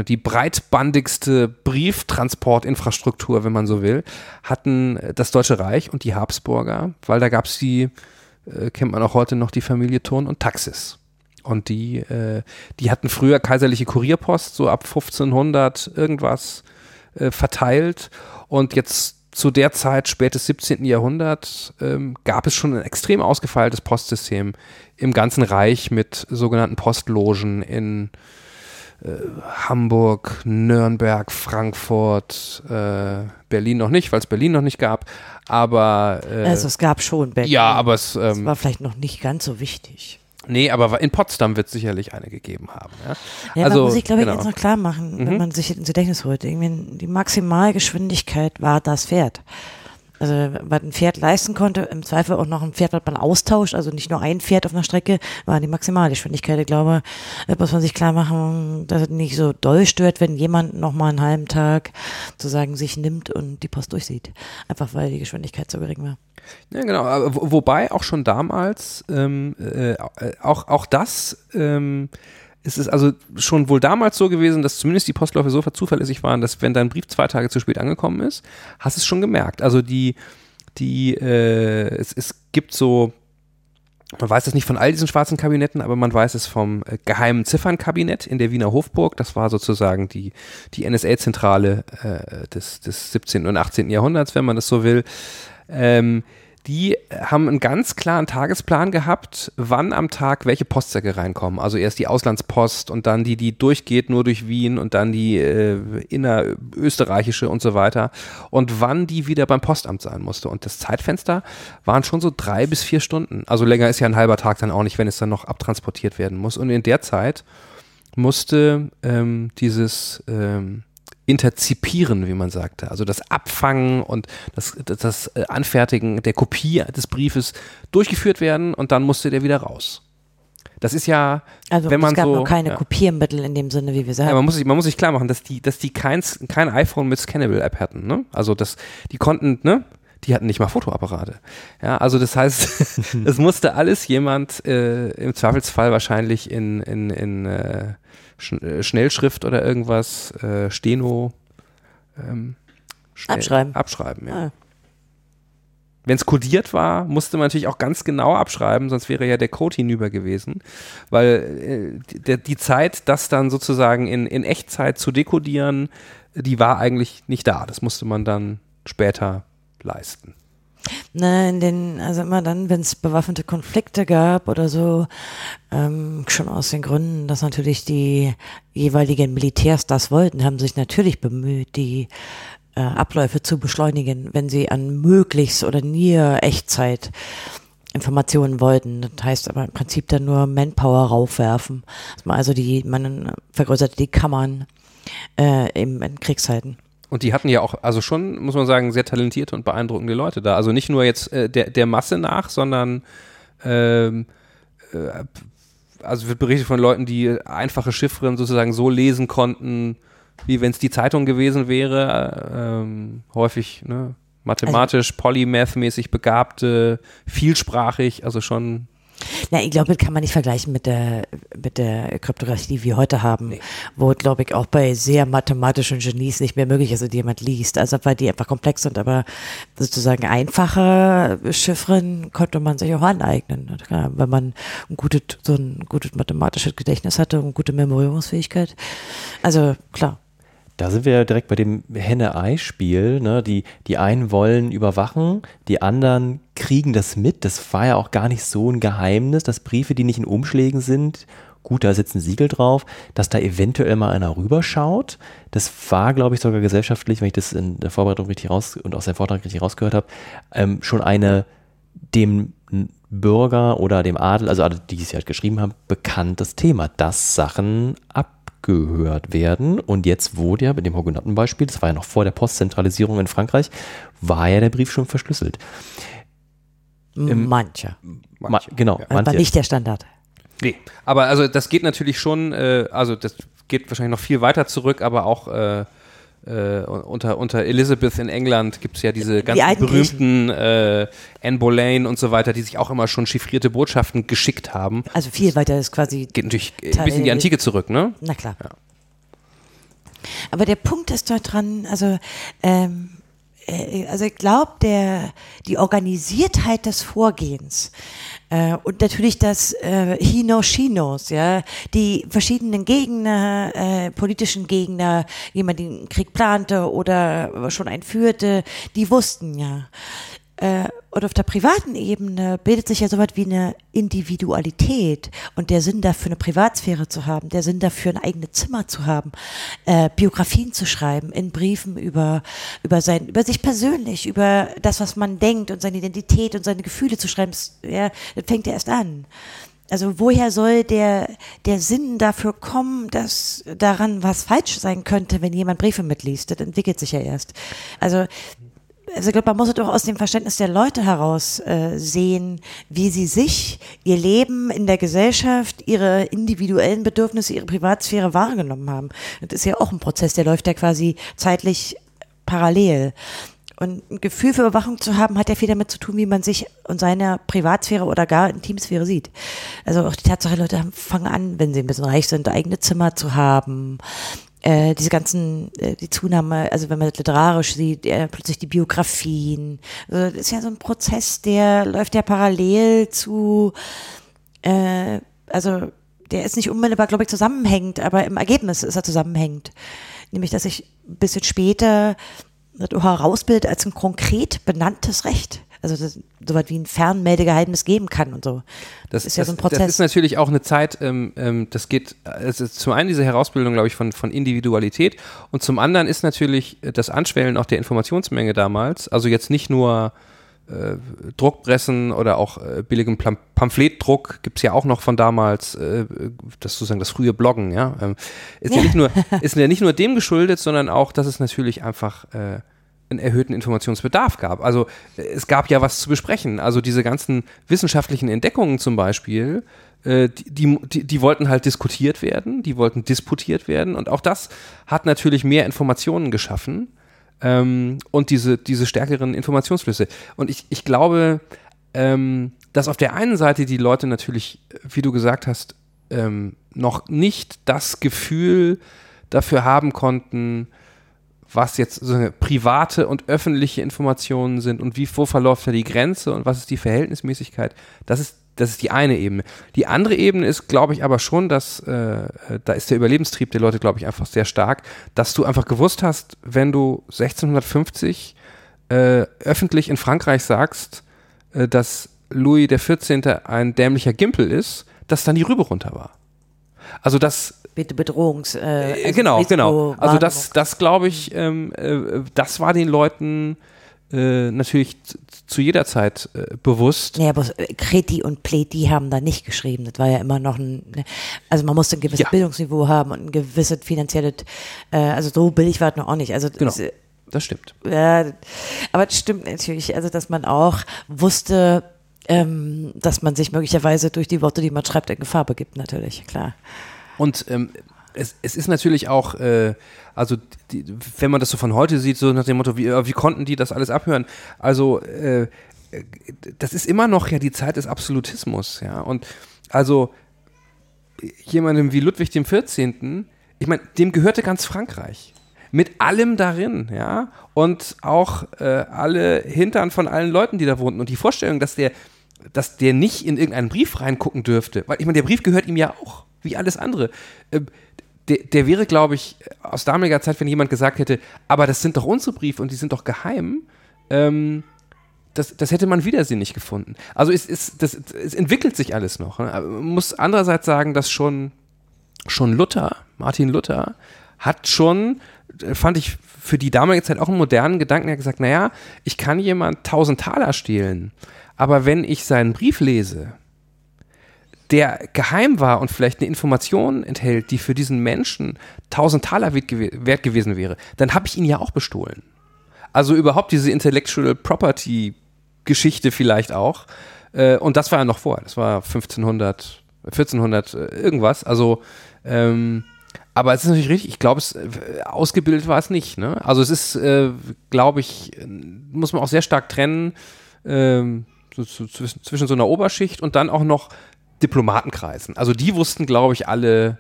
die breitbandigste Brieftransportinfrastruktur, wenn man so will, hatten das Deutsche Reich und die Habsburger, weil da gab es die, äh, kennt man auch heute noch, die Familie Thurn und Taxis. Und die, äh, die hatten früher kaiserliche Kurierpost, so ab 1500 irgendwas äh, verteilt. Und jetzt zu der Zeit, spätes 17. Jahrhundert, ähm, gab es schon ein extrem ausgefeiltes Postsystem im ganzen Reich mit sogenannten Postlogen in äh, Hamburg, Nürnberg, Frankfurt, äh, Berlin noch nicht, weil es Berlin noch nicht gab. Aber äh, Also es gab schon Berlin. ja, aber es ähm, war vielleicht noch nicht ganz so wichtig. Nee, aber in Potsdam wird es sicherlich eine gegeben haben. Ja? Ja, Also, muss sich, glaube ich, genau. jetzt noch klar machen, wenn Mhm. man sich ins Gedächtnis holt. Irgendwie die Maximalgeschwindigkeit war das Pferd. Also, was ein Pferd leisten konnte, im Zweifel auch noch ein Pferd, was man austauscht, also nicht nur ein Pferd auf einer Strecke, war die Maximalgeschwindigkeit. Ich glaube, da muss man sich klar machen, dass es nicht so doll stört, wenn jemand noch mal einen halben Tag sozusagen sich nimmt und die Post durchsieht. Einfach weil die Geschwindigkeit so gering war. Ja, genau. Wobei auch schon damals, ähm, äh, auch, auch das, ähm, es ist also schon wohl damals so gewesen, dass zumindest die Postläufe so zuverlässig waren, dass wenn dein Brief zwei Tage zu spät angekommen ist, hast es schon gemerkt. Also die, die, äh, es, es gibt so, man weiß es nicht von all diesen schwarzen Kabinetten, aber man weiß es vom äh, geheimen Ziffernkabinett in der Wiener Hofburg. Das war sozusagen die, die NSA-Zentrale äh, des, des 17. und 18. Jahrhunderts, wenn man das so will. Ähm, die haben einen ganz klaren Tagesplan gehabt, wann am Tag welche Postsäcke reinkommen. Also erst die Auslandspost und dann die, die durchgeht nur durch Wien und dann die äh, innerösterreichische und so weiter. Und wann die wieder beim Postamt sein musste. Und das Zeitfenster waren schon so drei bis vier Stunden. Also länger ist ja ein halber Tag dann auch nicht, wenn es dann noch abtransportiert werden muss. Und in der Zeit musste ähm, dieses ähm, Interzipieren, wie man sagte, also das Abfangen und das, das, das äh, Anfertigen der Kopie des Briefes durchgeführt werden und dann musste der wieder raus. Das ist ja, Also wenn man es gab so, noch keine ja. Kopiermittel in dem Sinne, wie wir sagen. ja, man muss sich, man muss sich klar machen, dass die, dass die kein, kein iPhone mit Scannable-App hatten, ne? Also das, die konnten, ne? Die hatten nicht mal Fotoapparate. Ja, also das heißt, es musste alles jemand äh, im Zweifelsfall wahrscheinlich in, in, in äh, Sch äh, Schnellschrift oder irgendwas, äh, Steno ähm, schnell Abschreiben. Abschreiben, ja. Ah. Wenn es kodiert war, musste man natürlich auch ganz genau abschreiben, sonst wäre ja der Code hinüber gewesen. Weil äh, die, die Zeit, das dann sozusagen in, in Echtzeit zu dekodieren, die war eigentlich nicht da. Das musste man dann später leisten. Ne, in den, also immer dann, wenn es bewaffnete Konflikte gab oder so, ähm, schon aus den Gründen, dass natürlich die jeweiligen Militärs das wollten, haben sich natürlich bemüht, die äh, Abläufe zu beschleunigen, wenn sie an möglichst oder near Echtzeit Informationen wollten. Das heißt aber im Prinzip dann nur Manpower raufwerfen. Also die, man vergrößerte die Kammern äh, im, in Kriegszeiten. Und die hatten ja auch, also schon, muss man sagen, sehr talentierte und beeindruckende Leute da. Also nicht nur jetzt äh, der, der Masse nach, sondern ähm, äh, also wird berichtet von Leuten, die einfache Chiffren sozusagen so lesen konnten, wie wenn es die Zeitung gewesen wäre. Ähm, häufig ne, mathematisch, polymath-mäßig begabte, vielsprachig, also schon Na, ich glaube, das kann man nicht vergleichen mit der, mit der Kryptographie, die wir heute haben, Nee. wo, glaube ich, auch bei sehr mathematischen Genies nicht mehr möglich ist, dass jemand liest. Also, weil die einfach komplex sind, aber sozusagen einfache Chiffren konnte man sich auch aneignen. Klar, wenn man ein gutes, so ein gutes mathematisches Gedächtnis hatte und gute Memorierungsfähigkeit. Also, klar. Da sind wir ja direkt bei dem Henne-Ei-Spiel. Ne? Die, die einen wollen überwachen, die anderen kriegen das mit. Das war ja auch gar nicht so ein Geheimnis, dass Briefe, die nicht in Umschlägen sind, gut, da sitzt ein Siegel drauf, dass da eventuell mal einer rüberschaut. Das war, glaube ich, sogar gesellschaftlich, wenn ich das in der Vorbereitung richtig raus und aus dem Vortrag richtig rausgehört habe, ähm, schon eine dem Bürger oder dem Adel, also alle, die es ja geschrieben haben, bekanntes Thema, dass Sachen abgehört werden. Und jetzt wurde ja mit dem Hugenottenbeispiel, das war ja noch vor der Postzentralisierung in Frankreich, war ja der Brief schon verschlüsselt. Mancher. Ma manche. genau, Ja. Aber manche. nicht der Standard. Nee, aber also das geht natürlich schon, äh, also das geht wahrscheinlich noch viel weiter zurück, aber auch äh, äh, unter, unter Elizabeth in England gibt es ja diese ganz alten berühmten äh, Anne Boleyn und so weiter, die sich auch immer schon chiffrierte Botschaften geschickt haben. Also viel weiter ist quasi Geht natürlich ein bisschen in die Antike zurück, ne? Na klar. Ja. Aber der Punkt ist dort dran, also, ähm, äh, also ich glaube, der die Organisiertheit des Vorgehens äh, und natürlich das äh, Hino-Shinos, ja, die verschiedenen Gegner, äh, politischen Gegner, jemand den Krieg plante oder schon einen führte, die wussten ja. Äh, und auf der privaten Ebene bildet sich ja so was wie eine Individualität und der Sinn dafür, eine Privatsphäre zu haben, der Sinn dafür, ein eigenes Zimmer zu haben, äh, Biografien zu schreiben, in Briefen über, über sein, über sich persönlich, über das, was man denkt und seine Identität und seine Gefühle zu schreiben, das, ja, das fängt ja erst an. Also woher soll der, der Sinn dafür kommen, dass daran was falsch sein könnte, wenn jemand Briefe mitliest? Das entwickelt sich ja erst. Also also ich glaube, man muss es doch aus dem Verständnis der Leute heraus äh, sehen, wie sie sich, ihr Leben in der Gesellschaft, ihre individuellen Bedürfnisse, ihre Privatsphäre wahrgenommen haben. Das ist ja auch ein Prozess, der läuft ja quasi zeitlich parallel. Und ein Gefühl für Überwachung zu haben, hat ja viel damit zu tun, wie man sich und seine Privatsphäre oder gar Intimsphäre sieht. Also auch die Tatsache, Leute fangen an, wenn sie ein bisschen reich sind, eigene Zimmer zu haben, äh, diese ganzen, äh, die Zunahme, also wenn man das literarisch sieht, äh, plötzlich die Biografien. Also das ist ja so ein Prozess, der läuft ja parallel zu, äh, also der ist nicht unmittelbar, glaube ich, zusammenhängend, aber im Ergebnis ist er zusammenhängend. Nämlich, dass ich ein bisschen später das herausbildet als ein konkret benanntes Recht also das, so was wie ein Fernmeldegeheimnis geben kann und so. Das, das ist ja das, so ein Prozess. Das ist natürlich auch eine Zeit, ähm, ähm, das geht, also zum einen diese Herausbildung, glaube ich, von, von Individualität und zum anderen ist natürlich das Anschwellen auch der Informationsmenge damals, also jetzt nicht nur äh, Druckpressen oder auch äh, billigen Pam Pamphletdruck gibt es ja auch noch von damals, äh, das sozusagen das frühe Bloggen, ja. Ähm, ist ja. ja nicht nur, ist ja nicht nur dem geschuldet, sondern auch, dass es natürlich einfach äh, einen erhöhten Informationsbedarf gab. Also es gab ja was zu besprechen. Also diese ganzen wissenschaftlichen Entdeckungen zum Beispiel, äh, die, die, die wollten halt diskutiert werden, die wollten disputiert werden und auch das hat natürlich mehr Informationen geschaffen ähm, und diese, diese stärkeren Informationsflüsse. Und ich, ich glaube, ähm, dass auf der einen Seite die Leute natürlich, wie du gesagt hast, ähm, noch nicht das Gefühl dafür haben konnten, was jetzt so private und öffentliche Informationen sind und wie, wo verläuft da die Grenze und was ist die Verhältnismäßigkeit, das ist, das ist die eine Ebene. Die andere Ebene ist, glaube ich, aber schon, dass äh, da ist der Überlebenstrieb der Leute, glaube ich, einfach sehr stark, dass du einfach gewusst hast, wenn du 1650 äh, öffentlich in Frankreich sagst, äh, dass Louis XIV. ein dämlicher Gimpel ist, dass dann die Rübe runter war. Also das Bedrohungs. Äh, äh, also genau, genau. Also das, das glaube ich, ähm, äh, das war den Leuten äh, natürlich zu jeder Zeit äh, bewusst. Ja, aber Kreti und Pleti haben da nicht geschrieben. Das war ja immer noch ein, ne, also man musste ein gewisses ja. Bildungsniveau haben und ein gewisses finanzielles, äh, also so billig war es noch auch nicht. Also genau. Das, das stimmt. Ja, aber es stimmt natürlich, also dass man auch wusste, ähm, dass man sich möglicherweise durch die Worte, die man schreibt, in Gefahr begibt, natürlich, klar. Und ähm, es, es ist natürlich auch, äh, also die, wenn man das so von heute sieht, so nach dem Motto, wie, äh, wie konnten die das alles abhören? Also äh, das ist immer noch ja die Zeit des Absolutismus, ja. Und also jemandem wie Ludwig dem 14., ich meine, dem gehörte ganz Frankreich. Mit allem darin, ja. Und auch äh, alle Hintern von allen Leuten, die da wohnten. Und die Vorstellung, dass der, dass der nicht in irgendeinen Brief reingucken dürfte, weil ich meine, der Brief gehört ihm ja auch wie alles andere. Äh, der, der, wäre, glaube ich, aus damaliger Zeit, wenn jemand gesagt hätte, aber das sind doch unsere Briefe und die sind doch geheim, ähm, das, das hätte man widersinnig gefunden. Also es, es, das, es entwickelt sich alles noch. Ne? Man muss andererseits sagen, dass schon, schon Luther, Martin Luther, hat schon, äh, fand ich für die damalige Zeit auch einen modernen Gedanken, er hat gesagt, naja, ich kann jemand tausend Taler stehlen, aber wenn ich seinen Brief lese, der geheim war und vielleicht eine Information enthält, die für diesen Menschen 1000 Taler wert gewesen wäre, dann habe ich ihn ja auch bestohlen. Also überhaupt diese Intellectual Property Geschichte vielleicht auch. Äh, und das war ja noch vorher, das war 1500, 1400 äh, irgendwas. Also, ähm, aber es ist natürlich richtig, ich glaube, äh, ausgebildet war es nicht. Ne? Also es ist, äh, glaube ich, muss man auch sehr stark trennen ähm, zwischen, so einer Oberschicht und dann auch noch Diplomatenkreisen. Also die wussten, glaube ich, alle,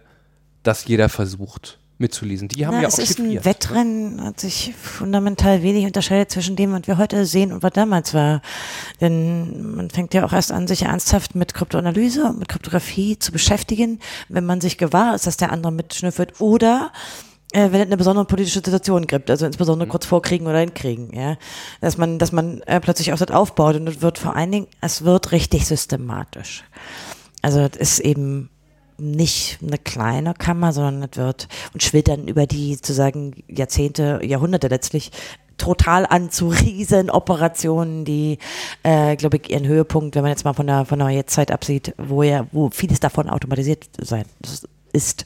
dass jeder versucht mitzulesen. Die haben Na, ja auch Es ist ein Wettrennen, hat sich fundamental wenig unterscheidet zwischen dem, was wir heute sehen und was damals war. Denn man fängt ja auch erst an, sich ernsthaft mit Kryptoanalyse und mit Kryptographie zu beschäftigen, wenn man sich gewahr ist, dass der andere mitschnüffelt oder wenn es eine besondere politische Situation gibt, also insbesondere kurz vor Kriegen oder in Kriegen, ja, dass man, dass man äh, plötzlich auch das aufbaut und es wird vor allen Dingen, es wird richtig systematisch. Also es ist eben nicht eine kleine Kammer, sondern es wird und schwillt dann über die sozusagen Jahrzehnte, Jahrhunderte letztlich total an zu riesen Operationen, die, äh, glaube ich, ihren Höhepunkt, wenn man jetzt mal von der von der Jetztzeit absieht, wo ja, wo vieles davon automatisiert sein ist,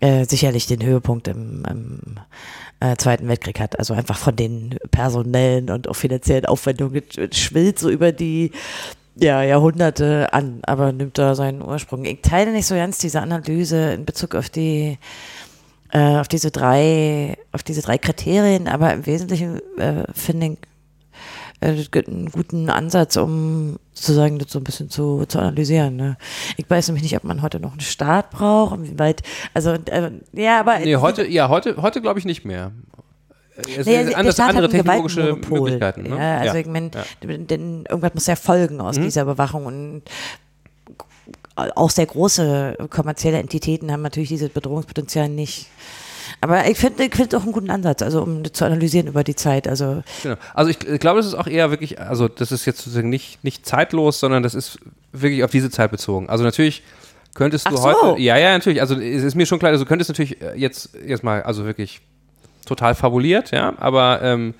äh, sicherlich den Höhepunkt im, im äh, Zweiten Weltkrieg hat. Also einfach von den personellen und auch finanziellen Aufwendungen schwillt so über die ja, Jahrhunderte an, aber nimmt da seinen Ursprung. Ich teile nicht so ganz diese Analyse in Bezug auf die äh, auf diese drei, auf diese drei Kriterien, aber im Wesentlichen äh, finde ich einen guten Ansatz, um sozusagen das so ein bisschen zu, zu analysieren. Ne? Ich weiß nämlich nicht, ob man heute noch einen Staat braucht, inwieweit, also äh, ja, aber nee, heute, ja, heute, heute glaube ich nicht mehr. Es naja, sind anders, andere technologische Möglichkeiten. Ne? Ja, also ja. ich meine, ja. denn irgendwas muss ja folgen aus mhm. dieser Bewachung und auch sehr große kommerzielle Entitäten haben natürlich dieses Bedrohungspotenzial nicht. Aber ich finde ich finde auch einen guten Ansatz, also um zu analysieren über die Zeit. Also, genau. also ich, ich glaube, das ist auch eher wirklich, also das ist jetzt sozusagen nicht, nicht zeitlos, sondern das ist wirklich auf diese Zeit bezogen. Also natürlich könntest du so. heute, ja, ja, natürlich, also es ist mir schon klar, also du könntest natürlich äh, jetzt, jetzt mal, also wirklich total fabuliert, ja, aber ähm,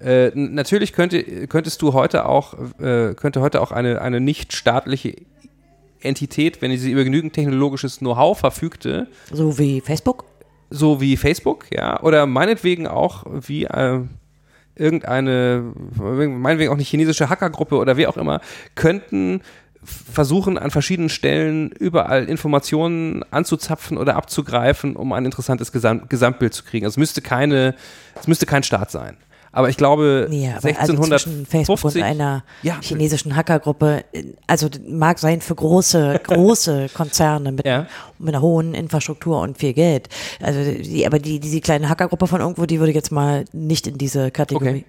äh, natürlich könnte, könntest du heute auch, äh, könnte heute auch eine, eine nicht staatliche Entität, wenn sie über genügend technologisches Know-how verfügte. So wie Facebook? So wie Facebook, ja. Oder meinetwegen auch wie äh, irgendeine, meinetwegen auch eine chinesische Hackergruppe oder wie auch immer, könnten versuchen an verschiedenen Stellen überall Informationen anzuzapfen oder abzugreifen, um ein interessantes Gesamt Gesamtbild zu kriegen. Also es müsste keine, es müsste kein Staat sein. Aber ich glaube, ja, aber 1650 also Facebook und einer ja. chinesischen Hackergruppe, also mag sein für große, große Konzerne mit, ja. mit einer hohen Infrastruktur und viel Geld. Also die, aber die, diese kleine Hackergruppe von irgendwo, die würde ich jetzt mal nicht in diese Kategorie. Okay.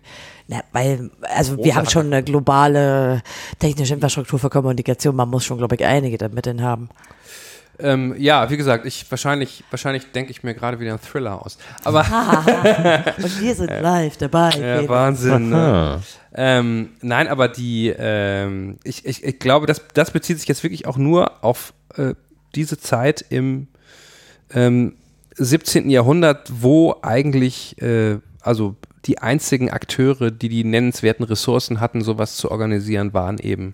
Na, weil, also Große wir haben schon eine globale technische Infrastruktur für Kommunikation. Man muss schon, glaube ich, einige damit haben. Ähm, ja, wie gesagt, ich wahrscheinlich, wahrscheinlich denke ich mir gerade wieder einen Thriller aus. Aber und wir sind live dabei. Ja, Wahnsinn. Ne? ähm, nein, aber die, ähm, ich, ich, ich glaube, das, das bezieht sich jetzt wirklich auch nur auf äh, diese Zeit im ähm, 17. Jahrhundert, wo eigentlich, äh, also die einzigen Akteure, die die nennenswerten Ressourcen hatten, sowas zu organisieren, waren eben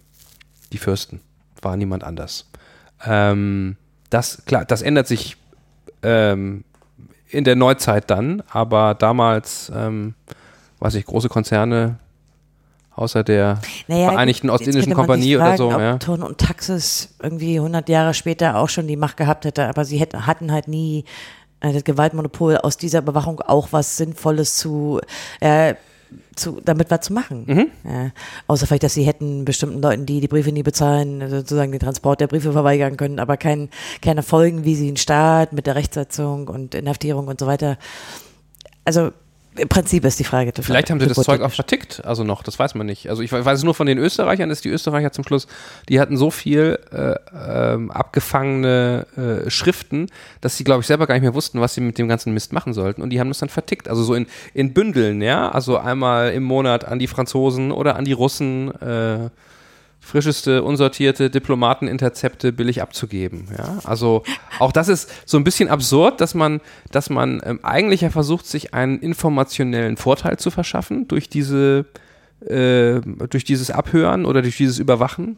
die Fürsten. War niemand anders. Ähm, das, klar, das ändert sich ähm, in der Neuzeit dann, aber damals, ähm, weiß ich, große Konzerne außer der naja, Vereinigten Ostindischen Kompanie fragen, oder so. Ob ja. Turn und Taxis irgendwie 100 Jahre später auch schon die Macht gehabt hätte, aber sie hätten, hatten halt nie äh, das Gewaltmonopol aus dieser Bewachung auch was Sinnvolles zu äh, zu, damit was zu machen. Mhm. Ja. Außer vielleicht, dass sie hätten bestimmten Leuten, die die Briefe nie bezahlen, sozusagen den Transport der Briefe verweigern können, aber kein, keine Folgen, wie sie den Staat mit der Rechtsetzung und Inhaftierung und so weiter. Also im Prinzip ist die Frage. Vielleicht haben sie das Zeug auch vertickt, also noch, das weiß man nicht. Also ich weiß es nur von den Österreichern, dass die Österreicher zum Schluss, die hatten so viel äh, ähm, abgefangene äh, Schriften, dass sie, glaube ich, selber gar nicht mehr wussten, was sie mit dem ganzen Mist machen sollten. Und die haben das dann vertickt. Also so in, in Bündeln, ja. Also einmal im Monat an die Franzosen oder an die Russen. Äh, frischeste, unsortierte Diplomateninterzepte billig abzugeben. Ja? Also auch das ist so ein bisschen absurd, dass man, dass man ähm, eigentlich ja versucht, sich einen informationellen Vorteil zu verschaffen durch diese, äh, durch dieses Abhören oder durch dieses Überwachen.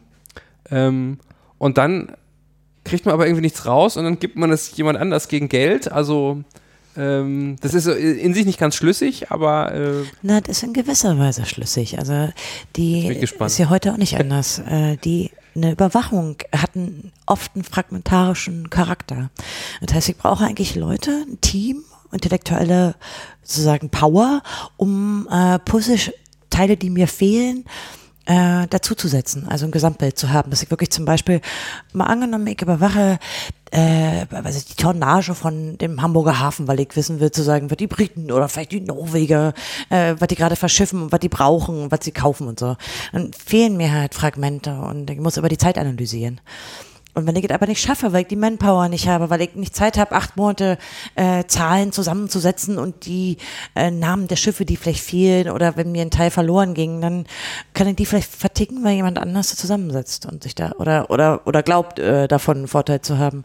Ähm, und dann kriegt man aber irgendwie nichts raus und dann gibt man es jemand anders gegen Geld. Also ähm, das ist in sich nicht ganz schlüssig, aber. Äh Na, das ist in gewisser Weise schlüssig. Also, die ist ja heute auch nicht anders. Äh, die eine Überwachung hatten oft einen fragmentarischen Charakter. Das heißt, ich brauche eigentlich Leute, ein Team, intellektuelle sozusagen Power, um äh, Puzzleteile, die mir fehlen, äh, dazuzusetzen, also ein Gesamtbild zu haben, dass ich wirklich zum Beispiel mal angenommen, ich überwache äh, also die Tonnage von dem Hamburger Hafen, weil ich wissen will, zu sagen, was die Briten oder vielleicht die Norweger, äh, was die gerade verschiffen und was die brauchen und was sie kaufen und so. Dann fehlen mir halt Fragmente und ich muss über die Zeit analysieren. Und wenn ich es aber nicht schaffe, weil ich die Manpower nicht habe, weil ich nicht Zeit habe, acht Monate äh, Zahlen zusammenzusetzen und die äh, Namen der Schiffe, die vielleicht fehlen oder wenn mir ein Teil verloren ging, dann kann ich die vielleicht verticken, weil jemand anders zusammensetzt und sich da oder oder oder glaubt äh, davon einen Vorteil zu haben.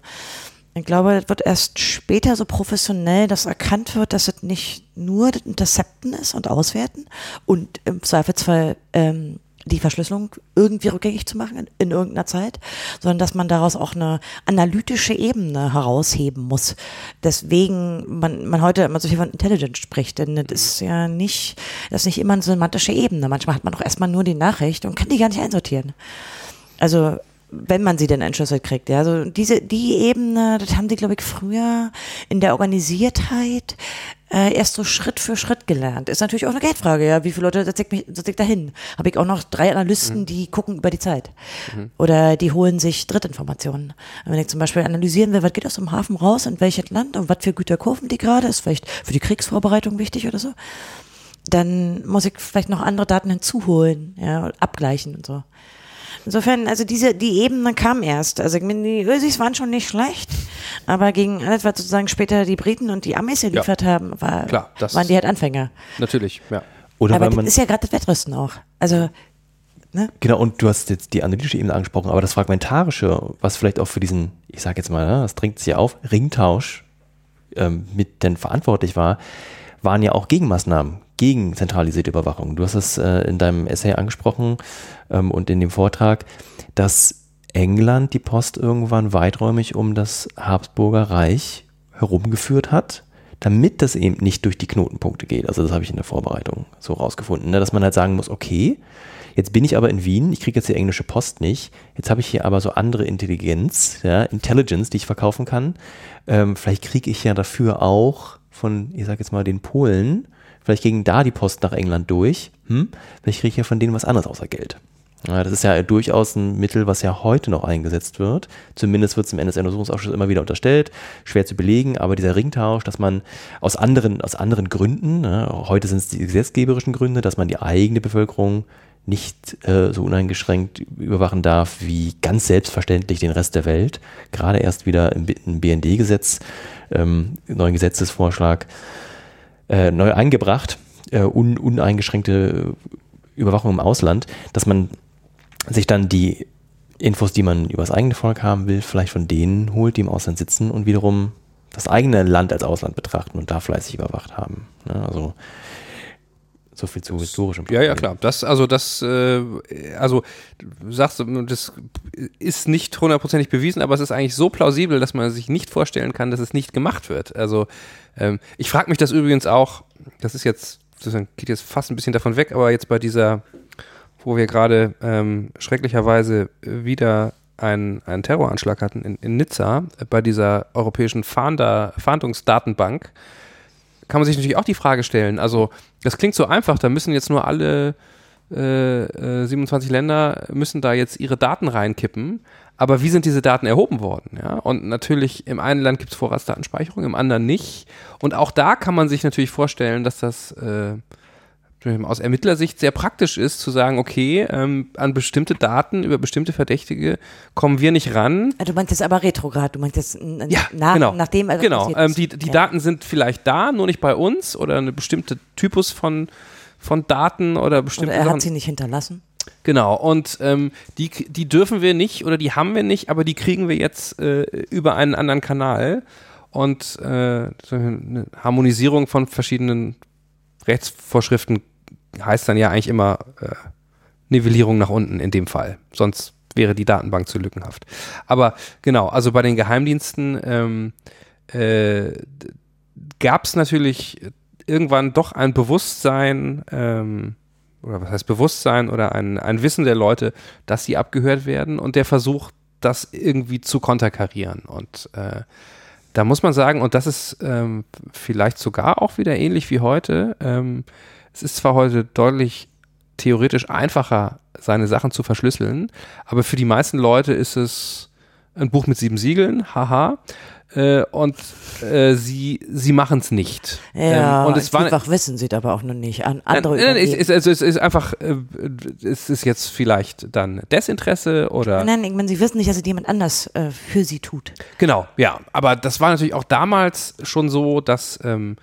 Ich glaube, es wird erst später so professionell, dass erkannt wird, dass es nicht nur das Intercepten ist und Auswerten und im Zweifelsfall ähm, die Verschlüsselung irgendwie rückgängig zu machen in, in, irgendeiner Zeit, sondern dass man daraus auch eine analytische Ebene herausheben muss. Deswegen man, man heute immer so viel von Intelligence spricht, denn das ist ja nicht, das ist nicht immer eine semantische Ebene. Manchmal hat man auch erstmal nur die Nachricht und kann die gar nicht einsortieren. Also wenn man sie denn entschlüsselt kriegt. Ja, also diese die Ebene, das haben sie glaube ich früher in der Organisiertheit äh, erst so Schritt für Schritt gelernt. Ist natürlich auch eine Geldfrage. Ja, wie viele Leute setze ich mich setze ich dahin? Habe ich auch noch drei Analysten, mhm. die gucken über die Zeit mhm. oder die holen sich Drittinformationen. Wenn ich zum Beispiel analysieren will, was geht aus dem Hafen raus, in welches Land und was für Güter kaufen die gerade, ist vielleicht für die Kriegsvorbereitung wichtig oder so. Dann muss ich vielleicht noch andere Daten hinzuholen, ja, abgleichen und so. Insofern, also diese, die Ebene kam erst. Also die Ösis waren schon nicht schlecht, aber gegen alles, was sozusagen später die Briten und die Amis geliefert ja. haben, war, Klar, waren die halt Anfänger. Natürlich, ja. Oder aber das ist ja gerade das Wettrüsten auch. Also Ne? Genau, und du hast jetzt die analytische Ebene angesprochen, aber das Fragmentarische, was vielleicht auch für diesen, ich sage jetzt mal, ne, das drängt sich auf, Ringtausch ähm, mit denn verantwortlich war, waren ja auch Gegenmaßnahmen gegen zentralisierte Überwachung. Du hast es äh, in deinem Essay angesprochen ähm, und in dem Vortrag, dass England die Post irgendwann weiträumig um das Habsburger Reich herumgeführt hat, damit das eben nicht durch die Knotenpunkte geht. Also das habe ich in der Vorbereitung so rausgefunden, ne? dass man halt sagen muss, okay, jetzt bin ich aber in Wien, ich kriege jetzt die englische Post nicht, jetzt habe ich hier aber so andere Intelligenz, ja, Intelligence, die ich verkaufen kann. Ähm, vielleicht kriege ich ja dafür auch von, ich sage jetzt mal, den Polen Vielleicht ging da die Post nach England durch. Hm? Vielleicht kriege ich ja von denen was anderes außer Geld. Ja, das ist ja durchaus ein Mittel, was ja heute noch eingesetzt wird. Zumindest wird es im NSA-Untersuchungsausschuss immer wieder unterstellt. Schwer zu belegen, aber dieser Ringtausch, dass man aus anderen, aus anderen Gründen, ne, heute sind es die gesetzgeberischen Gründe, dass man die eigene Bevölkerung nicht äh, so uneingeschränkt überwachen darf wie ganz selbstverständlich den Rest der Welt. Gerade erst wieder im BND-Gesetz, ähm, neuen Gesetzesvorschlag äh, neu eingebracht, äh, un, uneingeschränkte Überwachung im Ausland, dass man sich dann die Infos, die man über das eigene Volk haben will, vielleicht von denen holt, die im Ausland sitzen und wiederum das eigene Land als Ausland betrachten und da fleißig überwacht haben. Ne? Also so viel zu historischem. Ja, ja, klar. Das, also das, äh, also sagst du, das ist nicht hundertprozentig bewiesen, aber es ist eigentlich so plausibel, dass man sich nicht vorstellen kann, dass es nicht gemacht wird. Also ähm, ich frage mich das übrigens auch, das ist jetzt, das geht jetzt fast ein bisschen davon weg, aber jetzt bei dieser, wo wir gerade ähm, schrecklicherweise wieder einen, einen Terroranschlag hatten in, in Nizza, äh, bei dieser europäischen Fahnder, Fahndungsdatenbank, kann man sich natürlich auch die Frage stellen. Also, das klingt so einfach, da müssen jetzt nur alle äh, 27 äh, Länder müssen da jetzt ihre Daten reinkippen. Aber wie sind diese Daten erhoben worden? Ja? Und natürlich, im einen Land gibt es Vorratsdatenspeicherung, im anderen nicht. Und auch da kann man sich natürlich vorstellen, dass das äh, aus Ermittlersicht sehr praktisch ist, zu sagen, okay, ähm, an bestimmte Daten über bestimmte Verdächtige kommen wir nicht ran. Du meinst jetzt aber retrograd, du meinst jetzt ja, nach, genau. nachdem also Genau, ähm, die, die ja. Daten sind vielleicht da, nur nicht bei uns oder eine bestimmte Typus von, von Daten oder bestimmte Oder er hat sie nicht hinterlassen. Genau, und ähm, die, die dürfen wir nicht oder die haben wir nicht, aber die kriegen wir jetzt äh, über einen anderen Kanal. Und äh, eine Harmonisierung von verschiedenen Rechtsvorschriften heißt dann ja eigentlich immer äh, Nivellierung nach unten in dem Fall. Sonst wäre die Datenbank zu lückenhaft. Aber genau, also bei den Geheimdiensten ähm, äh, gab es natürlich irgendwann doch ein Bewusstsein, ähm, oder was heißt Bewusstsein oder ein, ein Wissen der Leute, dass sie abgehört werden und der Versuch, das irgendwie zu konterkarieren. Und äh, da muss man sagen, und das ist ähm, vielleicht sogar auch wieder ähnlich wie heute, ähm, es ist zwar heute deutlich theoretisch einfacher, seine Sachen zu verschlüsseln, aber für die meisten Leute ist es ein Buch mit sieben Siegeln, haha. äh, und äh, sie, sie machen es nicht. Ja, ähm, und es war, einfach wissen sie aber auch noch nicht. An andere nein, nein, es, ist, also es ist einfach, äh, es ist jetzt vielleicht dann Desinteresse oder. Nein, ich meine, sie wissen nicht, dass es jemand anders äh, für sie tut. Genau, ja. Aber das war natürlich auch damals schon so, dass ähm,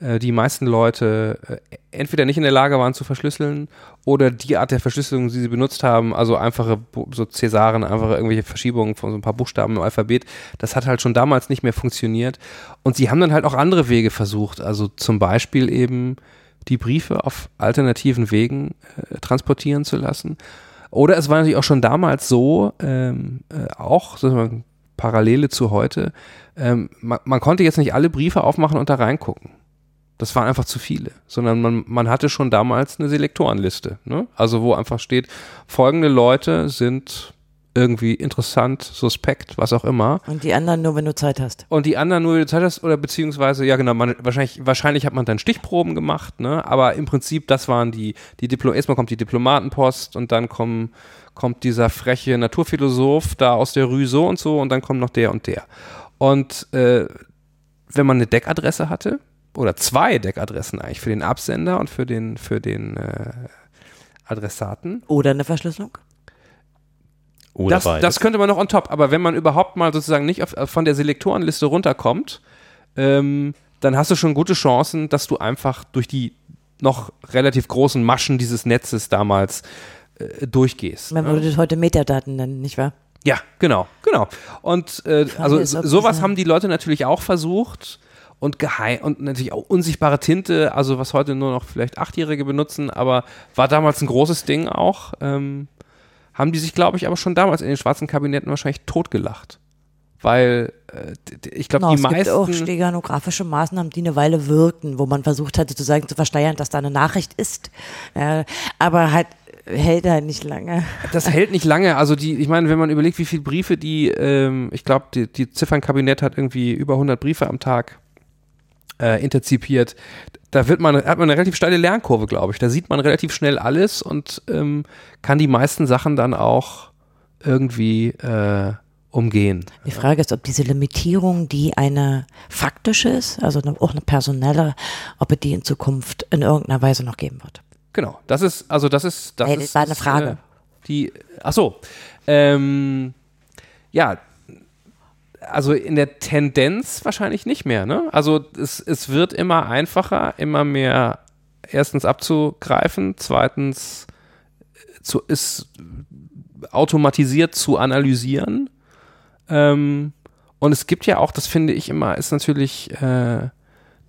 äh, die meisten Leute äh, entweder nicht in der Lage waren zu verschlüsseln oder die Art der Verschlüsselung, die sie benutzt haben, also einfache so Cäsaren, einfach irgendwelche Verschiebungen von so ein paar Buchstaben im Alphabet, das hat halt schon damals nicht mehr funktioniert. Und sie haben dann halt auch andere Wege versucht, also zum Beispiel eben die Briefe auf alternativen Wegen äh, transportieren zu lassen. Oder es war natürlich auch schon damals so, ähm, äh, auch sozusagen Parallele zu heute, ähm, man, man konnte jetzt nicht alle Briefe aufmachen und da reingucken. Das waren einfach zu viele, sondern man, man hatte schon damals eine Selektorenliste. Ne? Also wo einfach steht, folgende Leute sind irgendwie interessant, suspekt, was auch immer. Und die anderen nur, wenn du Zeit hast. Und die anderen nur, wenn du Zeit hast, oder beziehungsweise, ja genau, man, wahrscheinlich, wahrscheinlich hat man dann Stichproben gemacht, ne? aber im Prinzip, das waren die, die Diplo erstmal kommt die Diplomatenpost und dann kommen, kommt dieser freche Naturphilosoph da aus der Rue so und so und dann kommt noch der und der. Und äh, wenn man eine Deckadresse hatte, oder zwei Deckadressen eigentlich, für den Absender und für den, für den äh, Adressaten, Oder eine Verschlüsselung. Oder das, beides. das könnte man noch on top, aber wenn man überhaupt mal sozusagen nicht auf, von der Selektorenliste runterkommt, ähm, dann hast du schon gute Chancen, dass du einfach durch die noch relativ großen Maschen dieses Netzes damals äh, durchgehst. Man würde das heute Metadaten nennen, nicht wahr? Ja, genau, genau. Und äh, also sowas haben die Leute natürlich auch versucht und geheim und natürlich auch unsichtbare Tinte, also was heute nur noch vielleicht Achtjährige benutzen, aber war damals ein großes Ding auch. Ähm, haben die sich, glaube ich, aber schon damals in den schwarzen Kabinetten wahrscheinlich totgelacht. Weil äh, ich glaube, Genau, die es gibt auch meisten. steganografische Maßnahmen, die eine Weile wirkten, wo man versucht hat, sozusagen zu versteuern, dass da eine Nachricht ist. Ja, aber halt hält halt nicht lange. Das hält nicht lange. Also die, ich meine, wenn man überlegt, wie viele Briefe die, ähm, ich glaube, die, die Ziffernkabinett hat irgendwie über 100 Briefe am Tag äh, interzipiert. Da wird man, hat man eine relativ steile Lernkurve, glaube ich. Da sieht man relativ schnell alles und ähm, kann die meisten Sachen dann auch irgendwie äh, umgehen. Die Frage ist, ob diese Limitierung, die eine faktische ist, also eine, auch eine personelle, ob es die in Zukunft in irgendeiner Weise noch geben wird. Genau, das ist, also das ist, das Ey, das ist, war eine ist, Frage. Äh, die, ach so, ähm, ja, also in der Tendenz wahrscheinlich nicht mehr, ne? Also es, es wird immer einfacher, immer mehr erstens abzugreifen, zweitens zu, ist automatisiert zu analysieren. Ähm, und es gibt ja auch, das finde ich immer, ist natürlich äh,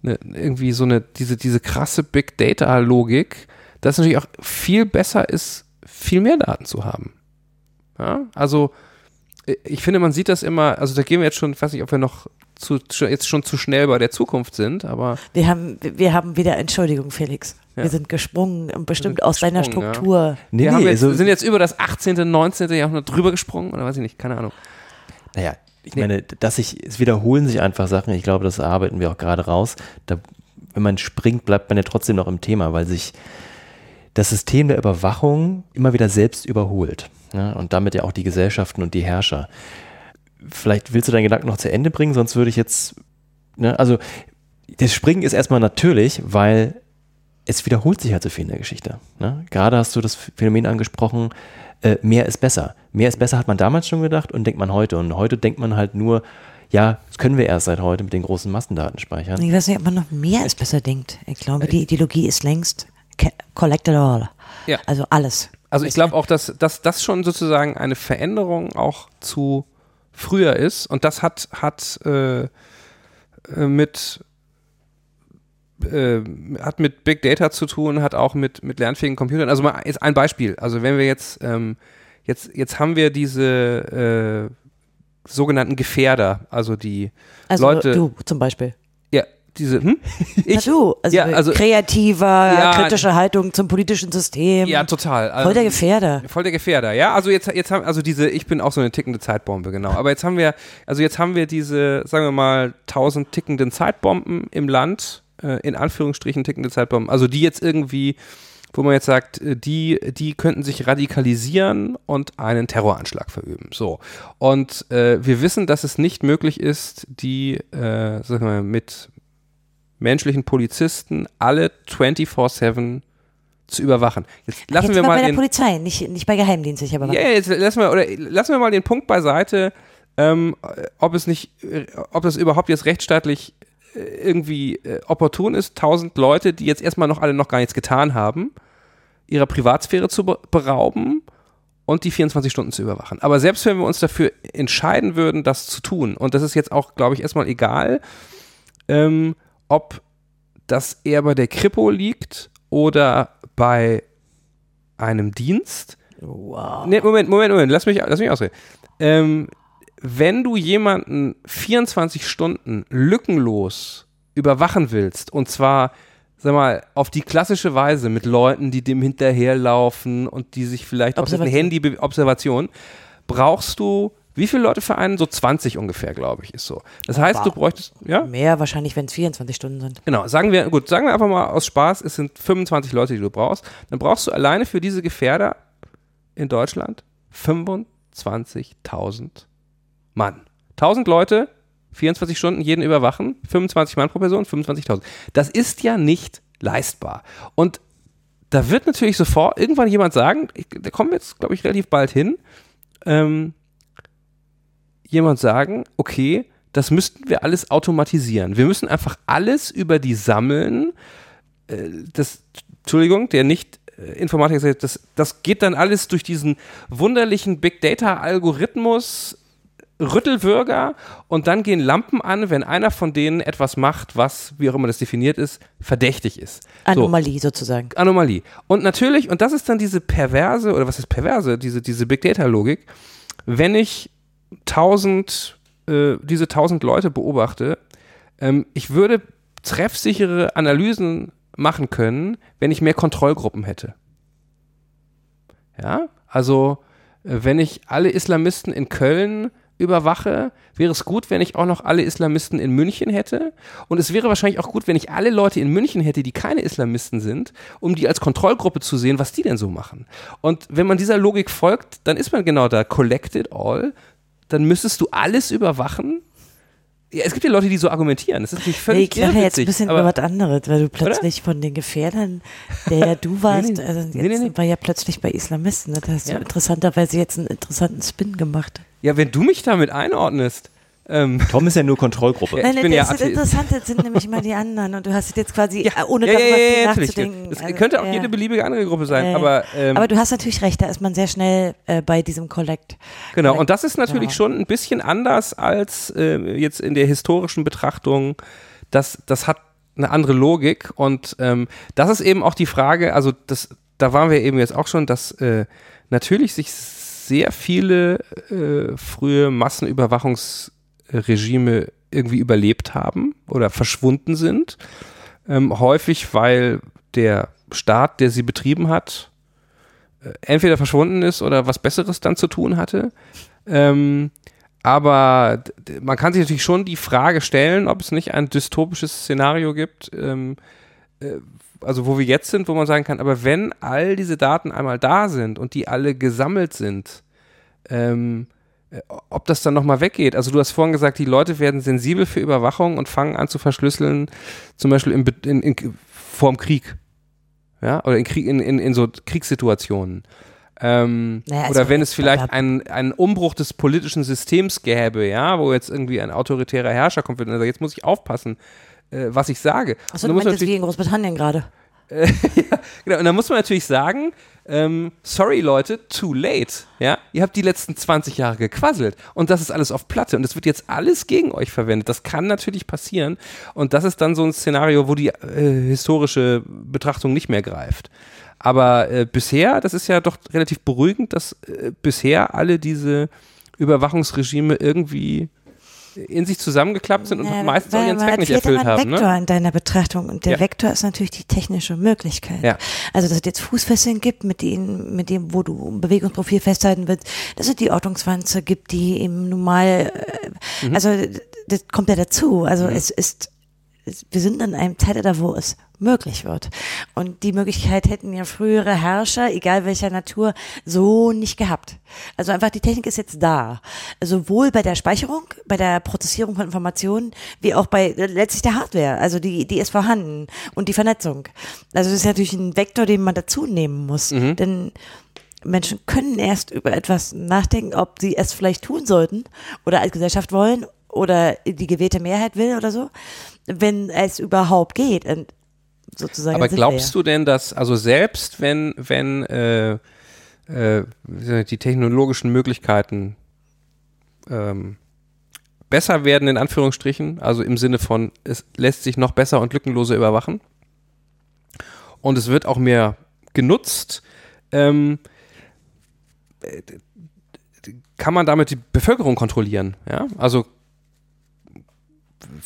ne, irgendwie so eine, diese, diese krasse Big Data-Logik, dass es natürlich auch viel besser ist, viel mehr Daten zu haben. Ja? Also, äh, ich finde, man sieht das immer, also da gehen wir jetzt schon, ich weiß nicht, ob wir noch zu, jetzt schon zu schnell bei der Zukunft sind, aber Wir haben, wir haben wieder, Entschuldigung, Felix. Ja. Wir sind gesprungen, und bestimmt sind aus deiner gesprungen, ja. Struktur. nee, wir haben nee, jetzt, also, sind jetzt über das 18., 19. Jahrhundert drüber gesprungen oder weiß ich nicht, keine Ahnung. naja, ich Nee. meine, dass sich, es wiederholen sich einfach Sachen. Ich glaube, das arbeiten wir auch gerade raus. Da, wenn man springt, bleibt man ja trotzdem noch im Thema, weil sich das System der Überwachung immer wieder selbst überholt. Ne? Und damit ja auch die Gesellschaften und die Herrscher. Vielleicht willst du deinen Gedanken noch zu Ende bringen, sonst würde ich jetzt, ne, also das Springen ist erstmal natürlich, weil es wiederholt sich halt so viel in der Geschichte. Ne? Gerade hast du das Phänomen angesprochen, äh, mehr ist besser. Mehr ist besser hat man damals schon gedacht und denkt man heute. Und heute denkt man halt nur, ja, das können wir erst seit heute mit den großen Massendatenspeichern. Ich weiß nicht, ob man noch mehr als besser denkt. Ich glaube, die Ideologie ist längst ca- collected all. Ja. Also alles. Also ich glaube auch, dass, dass das schon sozusagen eine Veränderung auch zu früher ist und das hat, hat äh, äh, mit äh, hat mit Big Data zu tun, hat auch mit, mit lernfähigen Computern. Also mal jetzt ein Beispiel. Also wenn wir jetzt, ähm, jetzt, jetzt haben wir diese äh, sogenannten Gefährder, also die Also Leute, du zum Beispiel. Diese, hm? Na du, also, ja, also- kreativer, Ja, kritische Haltung zum politischen System. ja, total. Voll der Also- Gefährder. Voll der Gefährder, ja. Also jetzt, jetzt haben, also diese, ich bin auch so eine tickende Zeitbombe, genau. Aber jetzt haben wir, also jetzt haben wir diese, sagen wir mal, tausend tickenden Zeitbomben im Land, äh, in Anführungsstrichen tickende Zeitbomben, also die jetzt irgendwie wo man jetzt sagt, äh, die, die könnten sich radikalisieren und einen Terroranschlag verüben. So. Und äh, wir wissen, dass es nicht möglich ist, die, äh, sagen wir, mit menschlichen Polizisten alle 24-7 zu überwachen. Jetzt lassen Jetzt wir mal bei der den, Polizei, nicht, nicht bei Geheimdiensten. Ich aber ja, jetzt lassen wir, oder lassen wir mal den Punkt beiseite, ähm, ob es nicht, äh, ob das überhaupt jetzt rechtsstaatlich äh, irgendwie äh, opportun ist, tausend Leute, die jetzt erstmal noch alle noch gar nichts getan haben, ihrer Privatsphäre zu be berauben und die 24 Stunden zu überwachen. Aber selbst wenn wir uns dafür entscheiden würden, das zu tun, und das ist jetzt auch, glaube ich, erstmal egal, ähm, ob das eher bei der Kripo liegt oder bei einem Dienst. wow. Nee, Moment, Moment, Moment, lass mich, lass mich ausreden. Ähm, wenn du jemanden 24 Stunden lückenlos überwachen willst, und zwar, sag mal, auf die klassische Weise mit Leuten, die dem hinterherlaufen und die sich vielleicht auf das Observation. Handy, Observation, brauchst du, wie viele Leute für einen? So 20 ungefähr, glaube ich, ist so. Das heißt, du Wow. bräuchtest, ja? Mehr wahrscheinlich, wenn es 24 Stunden sind. Genau, sagen wir, gut, sagen wir einfach mal aus Spaß, es sind 25 Leute, die du brauchst. Dann brauchst du alleine für diese Gefährder in Deutschland 25.000 Mann. 1000 Leute, 24 Stunden jeden überwachen, 25 Mann pro Person, 25.000. Das ist ja nicht leistbar. Und da wird natürlich sofort irgendwann jemand sagen, da kommen wir jetzt, glaube ich, relativ bald hin, ähm, jemand sagen, okay, das müssten wir alles automatisieren. Wir müssen einfach alles über die sammeln. Äh, das, Entschuldigung, der nicht äh, Informatiker sagt, das, das geht dann alles durch diesen wunderlichen Big Data Algorithmus Rüttelwürger und dann gehen Lampen an, wenn einer von denen etwas macht, was, wie auch immer das definiert ist, verdächtig ist. So. Anomalie sozusagen. Anomalie. Und natürlich, und das ist dann diese perverse, oder was ist perverse, diese, diese Big Data Logik, wenn ich tausend, äh, diese tausend Leute beobachte, ähm, ich würde treffsichere Analysen machen können, wenn ich mehr Kontrollgruppen hätte. Ja, also äh, wenn ich alle Islamisten in Köln überwache, wäre es gut, wenn ich auch noch alle Islamisten in München hätte. Und es wäre wahrscheinlich auch gut, wenn ich alle Leute in München hätte, die keine Islamisten sind, um die als Kontrollgruppe zu sehen, was die denn so machen. Und wenn man dieser Logik folgt, dann ist man genau da, collected all, dann müsstest du alles überwachen. Ja, es gibt ja Leute, die so argumentieren. Das ist Nee, völlig ich lache jetzt ein bisschen über was anderes, weil du plötzlich von den Gefährdern, der ja du warst, nee. also jetzt Nee, nee, nee. war ja plötzlich bei Islamisten. Ne? Da hast Ja. du interessanterweise jetzt einen interessanten Spin gemacht. Ja, wenn du mich damit einordnest. Ähm, Tom ist ja nur Kontrollgruppe. Ja, Nein, ich nein, bin ja das Atheist. Interessante sind nämlich immer die anderen und du hast es jetzt quasi, äh, ohne ja, ja, darüber ja, ja, nachzudenken. Das also, könnte auch ja. jede beliebige andere Gruppe sein, Ja, ja. aber, ähm, Aber du hast natürlich recht, da ist man sehr schnell äh, bei diesem Collect. Genau, Collect- und das ist natürlich Ja. schon ein bisschen anders als äh, jetzt in der historischen Betrachtung. Das, das hat eine andere Logik und ähm, das ist eben auch die Frage, also das, da waren wir eben jetzt auch schon, dass äh, natürlich sich sehr viele äh, frühe Massenüberwachungsregime irgendwie überlebt haben oder verschwunden sind. Ähm, häufig, weil der Staat, der sie betrieben hat, äh, entweder verschwunden ist oder was Besseres dann zu tun hatte. Ähm, aber man kann sich natürlich schon die Frage stellen, ob es nicht ein dystopisches Szenario gibt, ähm, äh, also wo wir jetzt sind, wo man sagen kann, aber wenn all diese Daten einmal da sind und die alle gesammelt sind, ähm, äh, ob das dann nochmal weggeht. Also du hast vorhin gesagt, die Leute werden sensibel für Überwachung und fangen an zu verschlüsseln, zum Beispiel Be- in, in, vorm Krieg. Ja, oder in, Krieg, in, in, in so Kriegssituationen. Ähm, Naja, also oder wenn es vielleicht einen, einen Umbruch des politischen Systems gäbe, ja, wo jetzt irgendwie ein autoritärer Herrscher kommt und sagt, jetzt muss ich aufpassen, äh, was ich sage. Achso, du meinst jetzt wie in Großbritannien gerade. Genau, und dann muss man natürlich sagen, ähm, sorry Leute, too late. Ja, ihr habt die letzten 20 Jahre gequasselt und das ist alles auf Platte und es wird jetzt alles gegen euch verwendet. Das kann natürlich passieren und das ist dann so ein Szenario, wo die äh, historische Betrachtung nicht mehr greift. Aber äh, bisher, das ist ja doch relativ beruhigend, dass äh, bisher alle diese Überwachungsregime irgendwie in sich zusammengeklappt sind und Naja, meistens auch weil ihren man Zweck nicht erfüllt mal einen haben. Vektor Ne? in deiner Betrachtung und der Ja. Vektor ist natürlich die technische Möglichkeit. Ja. Also dass es jetzt Fußfesseln gibt, mit denen, mit dem, wo du ein Bewegungsprofil festhalten willst, dass es die Ortungswanze gibt, die im normal, äh, Mhm. also das kommt ja dazu. Also es ist wir sind in einem Zeitalter, wo es möglich wird. Und die Möglichkeit hätten ja frühere Herrscher, egal welcher Natur, so nicht gehabt. Also einfach die Technik ist jetzt da. Sowohl bei der Speicherung, bei der Prozessierung von Informationen, wie auch bei äh, letztlich der Hardware. Also die, die ist vorhanden und die Vernetzung. Also das ist natürlich ein Vektor, den man dazu nehmen muss. Mhm. Denn Menschen können erst über etwas nachdenken, ob sie es vielleicht tun sollten oder als Gesellschaft wollen oder die gewählte Mehrheit will oder so, wenn es überhaupt geht. Sozusagen Aber glaubst du denn, dass, also selbst wenn, wenn äh, äh, die technologischen Möglichkeiten ähm, besser werden, in Anführungsstrichen, also im Sinne von, es lässt sich noch besser und lückenloser überwachen und es wird auch mehr genutzt, ähm, äh, kann man damit die Bevölkerung kontrollieren? Ja? Also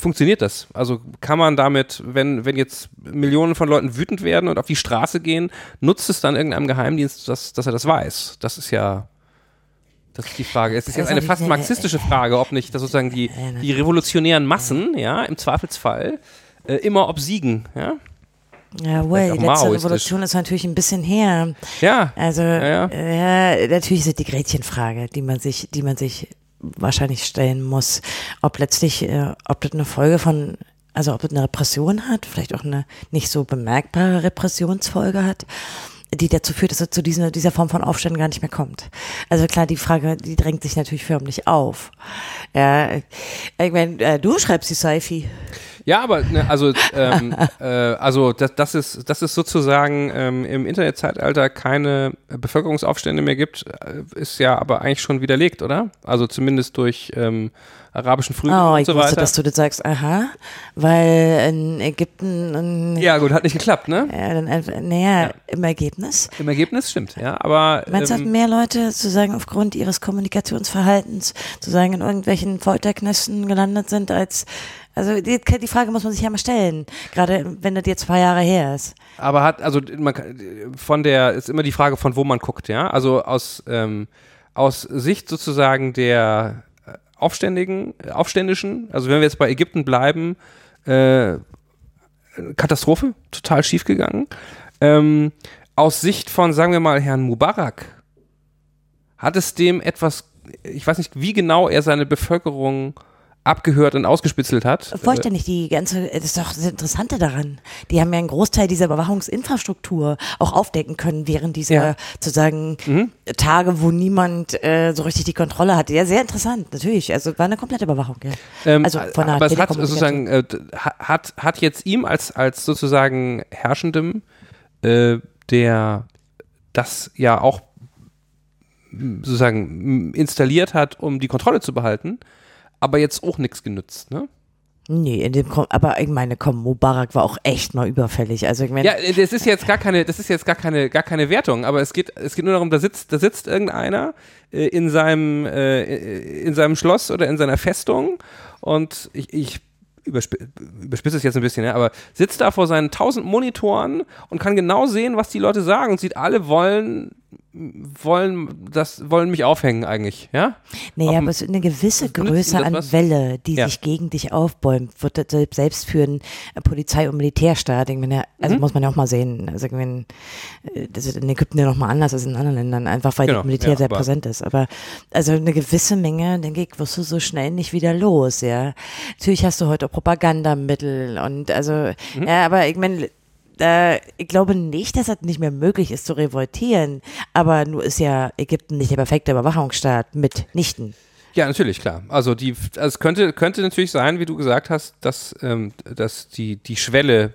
funktioniert das? Also kann man damit, wenn, wenn jetzt Millionen von Leuten wütend werden und auf die Straße gehen, nutzt es dann irgendeinem Geheimdienst, dass, dass er das weiß? Das ist ja, das ist die Frage. Es ist jetzt Also eine fast marxistische Frage, ob nicht, dass sozusagen die, die revolutionären Massen, ja, im Zweifelsfall, äh, immer obsiegen, ja? Ja, well, die letzte. Revolution ist natürlich ein bisschen her. Ja, Also Ja, ja, natürlich ist es die Gretchenfrage, die man sich, die man sich wahrscheinlich stellen muss, ob letztlich, äh, ob das eine Folge von, also ob das eine Repression hat, vielleicht auch eine nicht so bemerkbare Repressionsfolge hat, die dazu führt, dass es zu dieser, dieser Form von Aufständen gar nicht mehr kommt. Also klar, die Frage, die drängt sich natürlich förmlich auf. Ja, ich meine, äh, du schreibst die Sci-Fi. Ja, aber ne, also ähm, äh, also das, das ist das ist sozusagen ähm, im Internetzeitalter keine Bevölkerungsaufstände mehr gibt, äh, ist ja aber eigentlich schon widerlegt, oder? Also zumindest durch ähm, arabischen Frühling Oh, und ich so wusste, weiter. dass du das sagst, aha, weil in Ägypten, in, ja, gut, hat nicht geklappt, ne? ja, einfach, naja, im Ergebnis. Im Ergebnis stimmt, ja, aber Meinst du, ähm, mehr Leute sozusagen aufgrund ihres Kommunikationsverhaltens sozusagen in irgendwelchen Folterknästen gelandet sind als, also die, die Frage muss man sich ja mal stellen, gerade wenn das jetzt zwei Jahre her ist. aber hat also man von der ist immer die Frage von wo man guckt, ja? Also aus ähm, aus Sicht sozusagen der äh, Aufständigen, äh, Aufständischen, also wenn wir jetzt bei Ägypten bleiben, äh, Katastrophe, total schief gegangen. Ähm, aus Sicht von, sagen wir mal, Herrn Mubarak, hat es dem etwas, ich weiß nicht, wie genau er seine Bevölkerung abgehört und ausgespitzelt hat. Vollständig die ganze, das ist doch das Interessante daran. Die haben ja einen Großteil dieser Überwachungsinfrastruktur auch aufdecken können während dieser Ja. sozusagen Tage, wo niemand äh, so richtig die Kontrolle hatte. Ja, sehr interessant, natürlich. Also war eine komplette Überwachung, ja. Ähm, also von der aber es hat sozusagen äh, hat hat jetzt ihm als als sozusagen herrschendem äh, der das ja auch sozusagen installiert hat, um die Kontrolle zu behalten, aber jetzt auch nichts genützt, ne? Nee, in dem, aber ich meine, komm, Mubarak war auch echt mal überfällig. Also ich meine, Ja, das ist jetzt gar keine, das ist jetzt gar keine, gar keine Wertung, aber es geht, es geht nur darum, da sitzt, da sitzt irgendeiner äh, in seinem, äh, in seinem Schloss oder in seiner Festung und ich, ich übersp überspitze es jetzt ein bisschen, ja, aber sitzt da vor seinen tausend Monitoren und kann genau sehen, was die Leute sagen und sieht, alle wollen, wollen, das, wollen mich aufhängen eigentlich, ja? naja, aber es ist eine gewisse Größe an was? Welle, die Ja. sich gegen dich aufbäumt, wird das selbst- für einen äh, Polizei- und Militärstaat. Ich meine, also Mhm. muss man ja auch mal sehen. Also ich meine, äh, das ist in Ägypten ja noch mal anders als in anderen Ländern, einfach weil Genau, das Militär ja, sehr präsent ist. Aber also eine gewisse Menge, denke ich, wirst du so schnell nicht wieder los, ja. Natürlich hast du heute auch Propagandamittel und also, Mhm. ja, aber ich meine, äh, ich glaube nicht, dass es nicht mehr möglich ist zu revoltieren, aber nur ist ja Ägypten nicht der perfekte Überwachungsstaat mitnichten. Ja, natürlich, klar. Also die, also es könnte, könnte natürlich sein, wie du gesagt hast, dass, ähm, dass die, die Schwelle,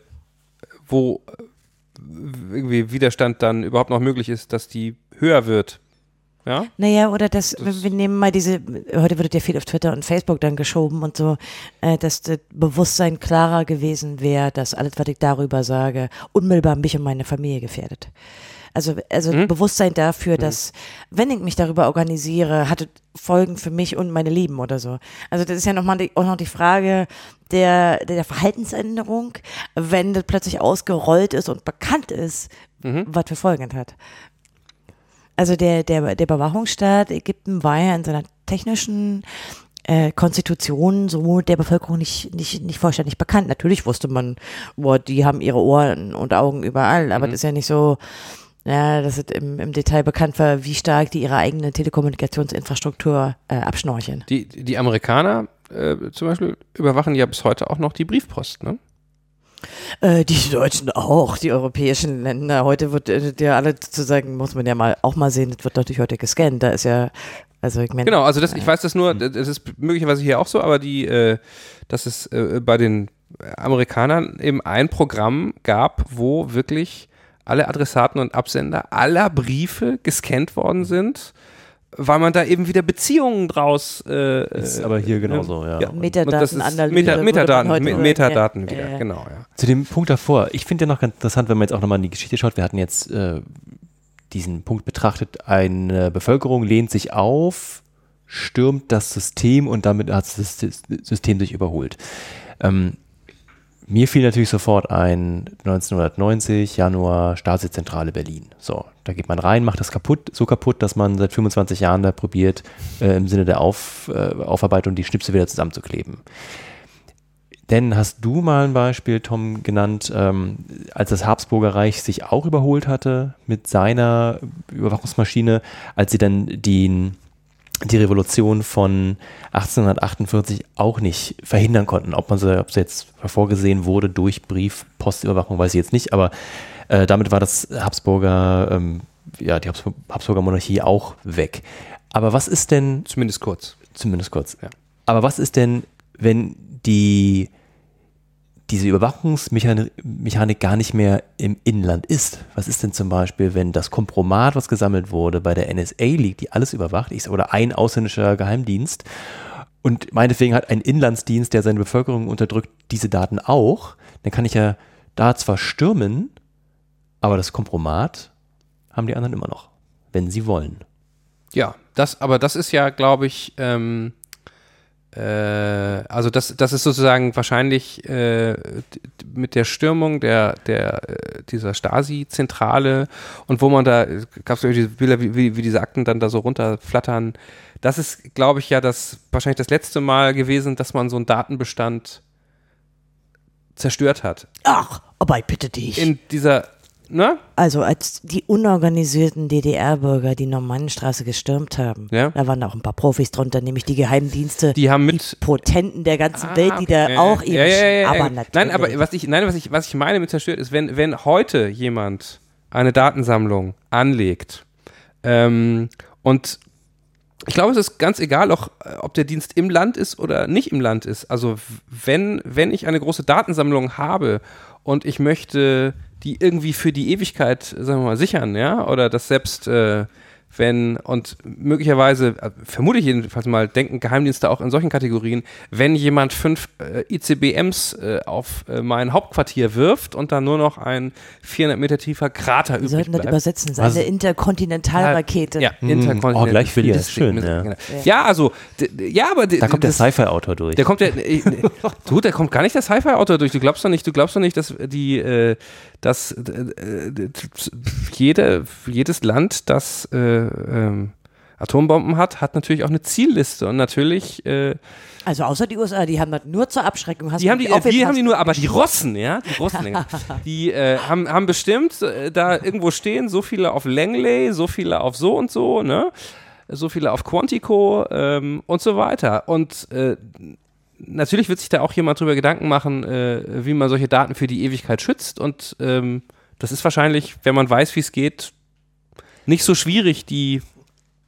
wo irgendwie Widerstand dann überhaupt noch möglich ist, dass die höher wird. Ja? Naja, oder das, Das- wir nehmen mal diese, heute wird ja viel auf Twitter und Facebook dann geschoben und so, äh, dass das Bewusstsein klarer gewesen wäre, dass alles, was ich darüber sage, unmittelbar mich und meine Familie gefährdet. Also, also Mhm. Bewusstsein dafür, dass, wenn ich mich darüber organisiere, hat es Folgen für mich und meine Lieben oder so. Also das ist ja nochmal die, auch noch die Frage der, der Verhaltensänderung, wenn das plötzlich ausgerollt ist und bekannt ist, Mhm. was für Folgen hat. Also der, der, der Überwachungsstaat Ägypten war ja in seiner technischen äh, Konstitution so der Bevölkerung nicht, nicht, nicht vollständig bekannt. Natürlich wusste man, boah, die haben ihre Ohren und Augen überall, aber Mhm. das ist ja nicht so, ja, dass es im, im Detail bekannt war, wie stark die ihre eigene Telekommunikationsinfrastruktur äh, abschnorcheln. Die, die Amerikaner äh, zum Beispiel überwachen ja bis heute auch noch die Briefpost, ne? Äh, die Deutschen auch, die europäischen Länder. Heute wird äh, ja alle sozusagen, muss man ja mal auch mal sehen, das wird natürlich heute gescannt. Da ist ja, also ich meine. Genau, also das, ich weiß das nur, das ist möglicherweise hier auch so, aber die, äh, dass es äh, bei den Amerikanern eben ein Programm gab, wo wirklich alle Adressaten und Absender aller Briefe gescannt worden sind, weil man da eben wieder Beziehungen draus. Äh, Ist aber hier äh, genauso, ja. ja. Metadatenanalyse Meta, Metadaten, man heute Me- sagen. Metadaten Ja, wieder, ja, ja. genau, ja. Zu dem Punkt davor, ich finde ja noch ganz interessant, wenn man jetzt auch nochmal in die Geschichte schaut, wir hatten jetzt äh, diesen Punkt betrachtet, eine Bevölkerung lehnt sich auf, stürmt das System und damit hat das Sys- System sich überholt. Ähm, mir fiel natürlich sofort ein, 1990, Januar, Stasi-Zentrale Berlin. So, da geht man rein, macht das kaputt, so kaputt, dass man seit 25 Jahren da probiert, äh, im Sinne der Auf, äh, Aufarbeitung die Schnipsel wieder zusammenzukleben. Denn hast du mal ein Beispiel, Tom, genannt, ähm, als das Habsburger Reich sich auch überholt hatte mit seiner Überwachungsmaschine, als sie dann die, die Revolution von 1848 auch nicht verhindern konnten. Ob man sie, ob sie jetzt vorgesehen wurde durch Brief, Postüberwachung, weiß ich jetzt nicht, aber äh, damit war das Habsburger, ähm, ja, die Habsbur- Habsburger Monarchie auch weg. Aber was ist denn, Zumindest kurz. zumindest kurz. Ja. Aber was ist denn, wenn die diese Überwachungsmechanik Mechanik gar nicht mehr im Inland ist? Was ist denn zum Beispiel, wenn das Kompromat, was gesammelt wurde, bei der NSA liegt, die alles überwacht, ich, oder ein ausländischer Geheimdienst und meinetwegen hat ein Inlandsdienst, der seine Bevölkerung unterdrückt, diese Daten auch, dann kann ich ja da zwar stürmen, aber das Kompromat haben die anderen immer noch, wenn sie wollen. Ja, das, aber das ist ja, glaube ich, ähm, äh, also das, das ist sozusagen wahrscheinlich äh, mit der Stürmung der, der, äh, dieser Stasi-Zentrale und wo man da, gab es diese Bilder, wie, wie, wie diese Akten dann da so runterflattern, das ist, glaube ich, ja das wahrscheinlich das letzte Mal gewesen, dass man so einen Datenbestand zerstört hat. Ach, aber ich bitte dich. In dieser, ne? also als die unorganisierten DDR-Bürger die Normannenstraße gestürmt haben, Ja. da waren auch ein paar Profis drunter, nämlich die Geheimdienste, Die haben mit Potenten der ganzen Ah, Welt, die da auch ihre ja, ja, aber natürlich. Nein, aber was ich, nein, was ich, was ich meine mit zerstört ist, wenn, wenn heute jemand eine Datensammlung anlegt ähm, und ich glaube, es ist ganz egal, auch, äh, ob der Dienst im Land ist oder nicht im Land ist. Also wenn, wenn ich eine große Datensammlung habe und ich möchte die irgendwie für die Ewigkeit, sagen wir mal, sichern, ja, oder das selbst, äh, wenn, und möglicherweise, äh, vermute ich jedenfalls mal, denken Geheimdienste auch in solchen Kategorien, wenn jemand fünf äh, ICBMs äh, auf äh, mein Hauptquartier wirft und dann nur noch ein 400 Meter tiefer Krater Wir übrig sollten das bleibt. übersetzen, seine Interkontinentalrakete. Ja, Hm, Interkontinental. oh, gleich Willi, Ballistic schön, Missile, ja. genau. Ja, also, ja, aber Da kommt der das- Sci-Fi-Autor durch. der kommt ja, äh, du, der kommt gar nicht der Sci-Fi-Autor durch. Du glaubst doch nicht, du glaubst doch nicht, dass die, äh, dass äh, äh, jede, jedes Land, das äh, ähm, Atombomben hat, hat natürlich auch eine Zielliste und natürlich, äh, Also außer die USA, die haben das nur zur Abschreckung. Hast die haben die, aufgepasst? die haben die nur, aber die Russen, ja, die Russen, die äh, haben, haben bestimmt äh, da irgendwo stehen, so viele auf Langley, so viele auf so und so, ne, so viele auf Quantico ähm, und so weiter. Und äh, natürlich wird sich da auch jemand drüber Gedanken machen, äh, wie man solche Daten für die Ewigkeit schützt. Und ähm, das ist wahrscheinlich, wenn man weiß, wie es geht, nicht so schwierig, die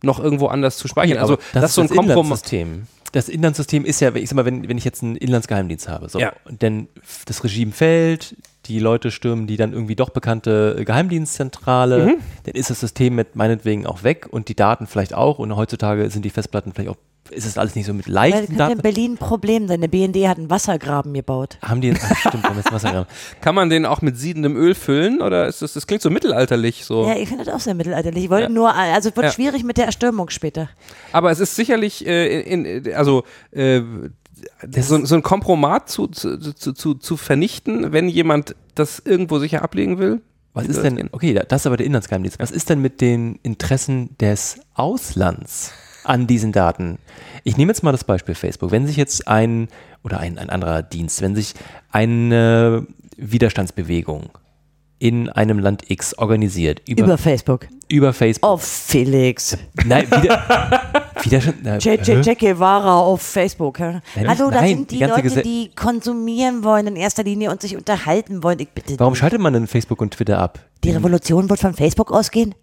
noch irgendwo anders zu speichern. Ja, also aber das, ist so ein Kompromiss. Inlandssystem. Das Inlandssystem ist ja, ich sag mal, wenn, wenn ich jetzt einen Inlandsgeheimdienst habe, so, Ja. dann das Regime fällt, die Leute stürmen die dann irgendwie doch bekannte Geheimdienstzentrale, Mhm. dann ist das System mit meinetwegen auch weg und die Daten vielleicht auch und heutzutage sind die Festplatten vielleicht auch, ist es alles nicht so mit leichten könnte in Daten. Berlin ein Problem sein. Der BND hat einen Wassergraben gebaut. Haben die jetzt, ach, stimmt, haben jetzt Wasser Kann man den auch mit siedendem Öl füllen oder ist das, das klingt so mittelalterlich so? Ja, ich finde das auch sehr mittelalterlich. Ich wollte Ja. nur, also es wird Ja. schwierig mit der Erstürmung später. Aber es ist sicherlich, äh, in, in, also äh, so, so ein Kompromat zu, zu, zu, zu, zu vernichten, wenn jemand das irgendwo sicher ablegen will. Was ist das denn, okay, da- das ist aber der Inlandsgeheimdienst. Was ist denn mit den Interessen des Auslands? An diesen Daten. Ich nehme jetzt mal das Beispiel Facebook. Wenn sich jetzt ein oder ein, ein anderer Dienst, wenn sich eine Widerstandsbewegung in einem Land X organisiert über, Über Facebook. über Facebook. Oh, Felix. Nein, wieder, Widerstand. na, JJ hä? Che Guevara auf Facebook. hä? Nein, Hallo, das nein, sind die die, Leute, Gese- die konsumieren wollen in erster Linie und sich unterhalten wollen. Ich bitte Warum dich. schaltet man denn Facebook und Twitter ab? Die Revolution wird von Facebook ausgehen?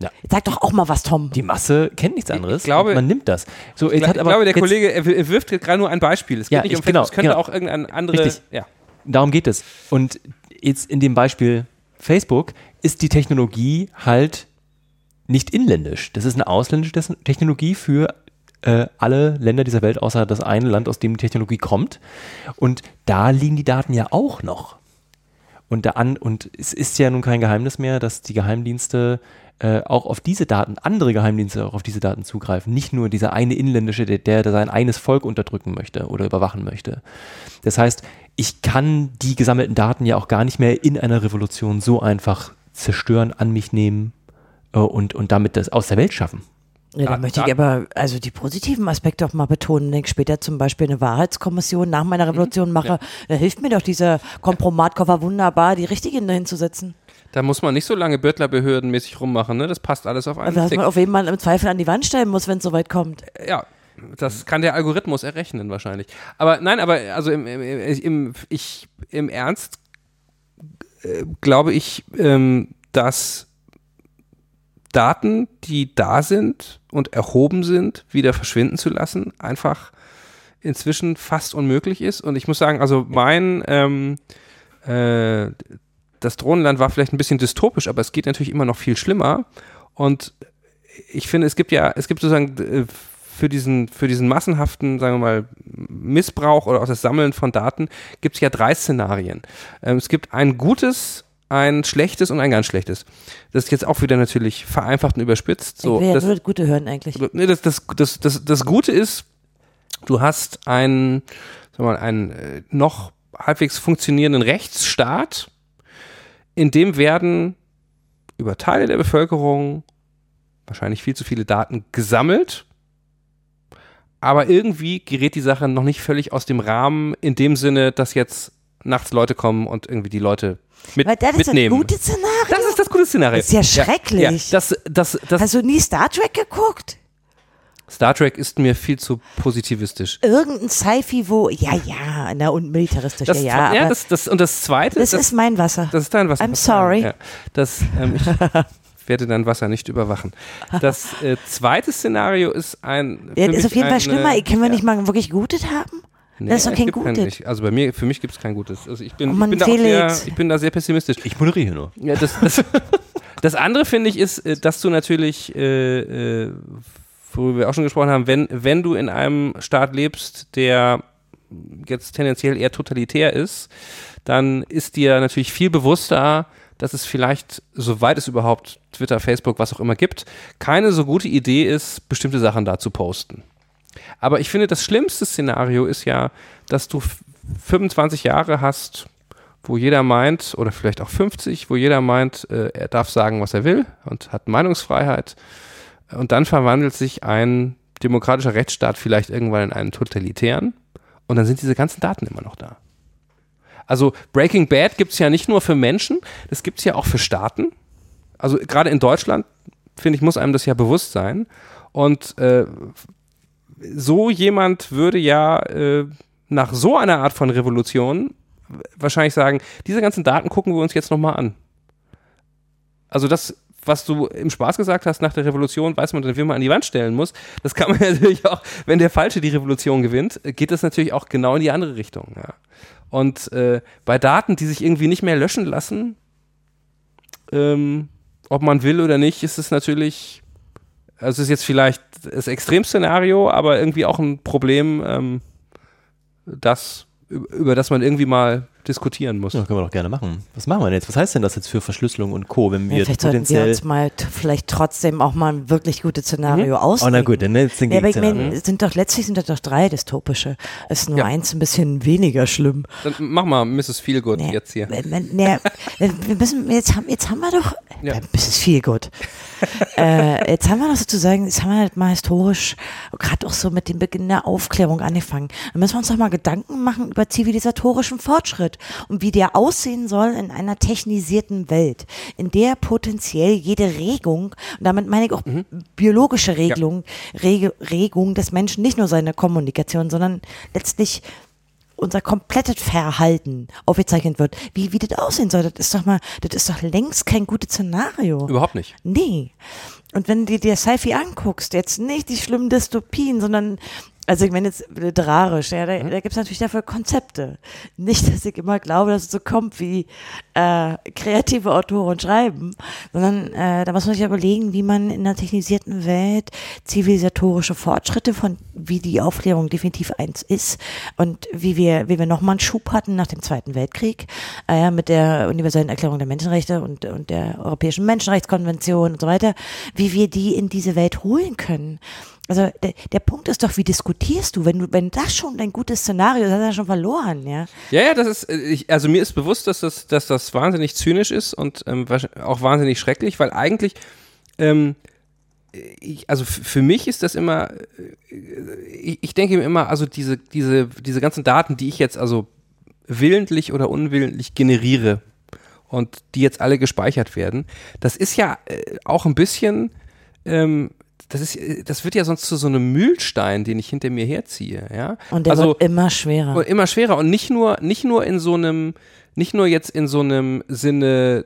Ja. Sag doch auch mal was, Tom. Die Masse kennt nichts anderes. glaube- und man nimmt das. So, jetzt Ich hat aber glaube, der jetzt, Kollege er, wirft gerade nur ein Beispiel. Es geht Ja, nicht ich- um Facebook, genau, es könnte genau. auch irgendein andere. Richtig. Ja. Darum geht es. Und jetzt in dem Beispiel Facebook ist die Technologie halt nicht inländisch. Das ist eine ausländische Technologie für äh, alle Länder dieser Welt, außer das eine Land, aus dem die Technologie kommt. Und da liegen die Daten ja auch noch. Und, da an, und es ist ja nun kein Geheimnis mehr, dass die Geheimdienste äh, auch auf diese Daten, andere Geheimdienste auch auf diese Daten zugreifen. Nicht nur dieser eine inländische, der, der sein eines Volk unterdrücken möchte oder überwachen möchte. Das heißt, ich kann die gesammelten Daten ja auch gar nicht mehr in einer Revolution so einfach zerstören, an mich nehmen äh, und, und damit das aus der Welt schaffen. Ja, da Da- möchte ich aber also die positiven Aspekte auch mal betonen. Wenn ich später zum Beispiel eine Wahrheitskommission nach meiner Mhm. Revolution mache, da hilft mir doch dieser Kompromatkoffer wunderbar, die richtigen dahin zu setzen. Da muss man nicht so lange Bürtlerbehördenmäßig rummachen, ne? Das passt alles auf einen Also, dass man auf wen man im Zweifel an die Wand stellen muss, wenn es soweit kommt. Ja, das kann der Algorithmus errechnen wahrscheinlich. Aber nein, aber also im, im, im, ich, im Ernst äh, glaube ich, ähm, dass Daten, die da sind und erhoben sind, wieder verschwinden zu lassen, einfach inzwischen fast unmöglich ist. Und ich muss sagen, also mein ähm, äh, das Drohnenland war vielleicht ein bisschen dystopisch, aber es geht natürlich immer noch viel schlimmer. Und ich finde, es gibt ja, es gibt sozusagen äh, für diesen, für diesen massenhaften, sagen wir mal, Missbrauch oder auch das Sammeln von Daten gibt es ja drei Szenarien. Ähm, es gibt ein gutes, ein schlechtes und ein ganz schlechtes. Das ist jetzt auch wieder natürlich vereinfacht und überspitzt. So, ich will ja das, nur das Gute hören eigentlich. Nee, das, das, das, das, das Gute ist, du hast einen, wir mal, einen äh, noch halbwegs funktionierenden Rechtsstaat, in dem werden über Teile der Bevölkerung wahrscheinlich viel zu viele Daten gesammelt, aber irgendwie gerät die Sache noch nicht völlig aus dem Rahmen in dem Sinne, dass jetzt nachts Leute kommen und irgendwie die Leute mit, Weil das ist mitnehmen. ein gutes Szenario. das ist das gute Szenario. Das ist ja schrecklich. Ja, das, das, das, Hast du nie Star Trek geguckt? Star Trek ist mir viel zu positivistisch. Irgendein Sci-Fi, wo, ja, ja, na und militaristisch, Das, ja, ja, ja, das, das, und das zweite, das, das, ist mein Wasser. das ist dein Wasser. I'm sorry. Ja, das, ähm, ich werde dein Wasser nicht überwachen. Das äh, zweite Szenario ist ein. ja, das ist auf jeden Fall schlimmer. Können wir ja, nicht mal wirklich Gutes haben? Nee, das ist doch es kein Gutes. Also bei mir, für mich gibt es kein Gutes. Also ich bin, Oh Mann, ich bin da auch sehr, ich bin da sehr pessimistisch. Ich moderiere nur. Ja, das, das, das andere finde ich ist, äh, dass du natürlich, äh, äh, worüber wir auch schon gesprochen haben, wenn, wenn du in einem Staat lebst, der jetzt tendenziell eher totalitär ist, dann ist dir natürlich viel bewusster, dass es vielleicht, soweit es überhaupt Twitter, Facebook, was auch immer gibt, keine so gute Idee ist, bestimmte Sachen da zu posten. Aber ich finde, das schlimmste Szenario ist ja, dass du f- 25 Jahre hast, wo jeder meint, oder vielleicht auch 50, wo jeder meint, äh, er darf sagen, was er will und hat Meinungsfreiheit. Und dann verwandelt sich ein demokratischer Rechtsstaat vielleicht irgendwann in einen totalitären. Und dann sind diese ganzen Daten immer noch da. Also Breaking Bad gibt es ja nicht nur für Menschen, das gibt es ja auch für Staaten. Also gerade in Deutschland, finde ich, muss einem das ja bewusst sein. Und äh, so jemand würde ja äh, nach so einer Art von Revolution wahrscheinlich sagen, diese ganzen Daten gucken wir uns jetzt nochmal an. Also das, was du im Spaß gesagt hast, nach der Revolution weiß man dann, wen man an die Wand stellen muss. Das kann man natürlich auch, wenn der Falsche die Revolution gewinnt, geht das natürlich auch genau in die andere Richtung. Ja. Und äh, bei Daten, die sich irgendwie nicht mehr löschen lassen, ähm, ob man will oder nicht, ist es natürlich, also es ist jetzt vielleicht das Extremszenario, aber irgendwie auch ein Problem, ähm, das, über das man irgendwie mal diskutieren muss. Ja, können wir doch gerne machen. Was machen wir denn jetzt? Was heißt denn das jetzt für Verschlüsselung und Co., wenn wir Ja, vielleicht sollten wir potenziell. uns mal vielleicht trotzdem auch mal ein wirklich gutes Szenario oh, auslegen. na gut, dann jetzt den Ja, aber ich meine, es sind doch letztlich sind das doch drei dystopische. Es ist nur Ja. eins ein bisschen weniger schlimm. Dann mach mal Mrs. Feelgood Nee. jetzt hier. Nee, wir müssen, jetzt haben, jetzt haben wir doch, Ja. Viel gut. äh, jetzt haben wir noch sozusagen, jetzt haben wir halt mal historisch, gerade auch so mit dem Beginn der Aufklärung angefangen. Dann müssen wir uns doch mal Gedanken machen über zivilisatorischen Fortschritt und wie der aussehen soll in einer technisierten Welt, in der potenziell jede Regung, und damit meine ich auch Mhm. biologische Regelung, Rege, Regung des Menschen, nicht nur seine Kommunikation, sondern letztlich unser komplettes Verhalten aufgezeichnet wird. Wie, wie das aussehen soll, das ist doch mal, das ist doch längst kein gutes Szenario. Überhaupt nicht. Nee. Und wenn du dir Sci-Fi anguckst, jetzt nicht die schlimmen Dystopien, sondern, also ich meine jetzt literarisch, ja, da, Mhm. da gibt es natürlich dafür Konzepte. Nicht, dass ich immer glaube, dass es so kommt, wie äh, kreative Autoren schreiben, sondern äh, da muss man sich überlegen, wie man in einer technisierten Welt zivilisatorische Fortschritte von, wie die Aufklärung definitiv eins ist und wie wir, wie wir nochmal einen Schub hatten nach dem Zweiten Weltkrieg, äh, ja, mit der universellen Erklärung der Menschenrechte und, und der Europäischen Menschenrechtskonvention und so weiter, wie wir die in diese Welt holen können. Also der, der Punkt ist doch, wie diskutierst du? Wenn du, wenn das schon dein gutes Szenario ist, hast du ja schon verloren, ja. Ja, ja, das ist, äh, ich, also mir ist bewusst, dass das, dass das wahnsinnig zynisch ist und ähm, auch wahnsinnig schrecklich, weil eigentlich, ähm, ich, also für mich ist das immer, äh, ich, ich denke mir immer, also diese, diese, diese ganzen Daten, die ich jetzt also willentlich oder unwillentlich generiere und die jetzt alle gespeichert werden, das ist ja äh, auch ein bisschen, ähm, das ist, das wird ja sonst zu so einem Mühlstein, den ich hinter mir herziehe, ja. Und der also, wird immer schwerer. und immer schwerer und nicht nur, nicht nur in so einem, nicht nur jetzt in so einem Sinne,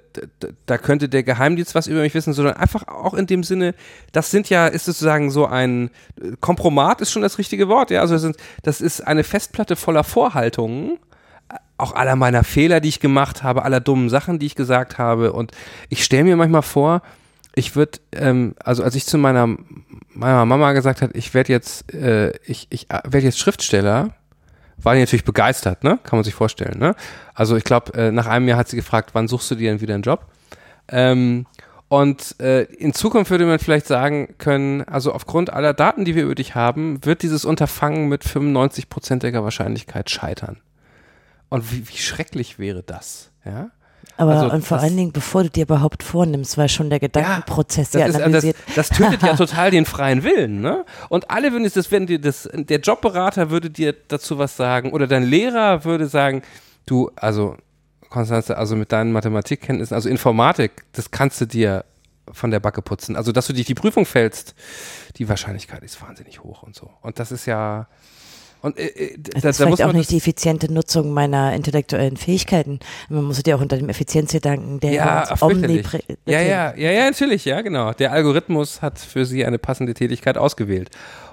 da könnte der Geheimdienst was über mich wissen, sondern einfach auch in dem Sinne, das sind ja, ist sozusagen so ein Kompromat ist schon das richtige Wort, ja, also das, sind, das ist eine Festplatte voller Vorhaltungen, auch aller meiner Fehler, die ich gemacht habe, aller dummen Sachen, die ich gesagt habe und ich stelle mir manchmal vor, ich würde, ähm, also als ich zu meiner, meiner Mama gesagt hat, ich werde jetzt, äh, ich, ich äh, werde jetzt Schriftsteller, war die natürlich begeistert, ne? Kann man sich vorstellen, ne? Also ich glaube, äh, nach einem Jahr hat sie gefragt, wann suchst du dir denn wieder einen Job? Ähm, und äh, in Zukunft würde man vielleicht sagen können, also aufgrund aller Daten, die wir über dich haben, wird dieses Unterfangen mit 95-prozentiger Wahrscheinlichkeit scheitern. Und wie, wie schrecklich wäre das, ja? Aber also und vor allen Dingen, bevor du dir überhaupt vornimmst, weil schon der Gedankenprozess das, ja ist, das, analysiert. das tötet ja total den freien Willen, ne? Und alle würden es, das wenn dir das, der Jobberater würde dir dazu was sagen oder dein Lehrer würde sagen, du, also Konstanze, also mit deinen Mathematikkenntnissen, also Informatik, das kannst du dir von der Backe putzen. Also, dass du dich die Prüfung fällst, die Wahrscheinlichkeit ist wahnsinnig hoch und so. Und das ist ja und äh, äh, da, Das ist da vielleicht auch nicht die effiziente Nutzung meiner intellektuellen Fähigkeiten. Man muss ja auch unter dem Effizienzgedanken, der ja, fürchterlich. omnipre- ja, ja, ja, ja, natürlich, ja, genau. Der Algorithmus hat für sie eine passende Tätigkeit ausgewählt.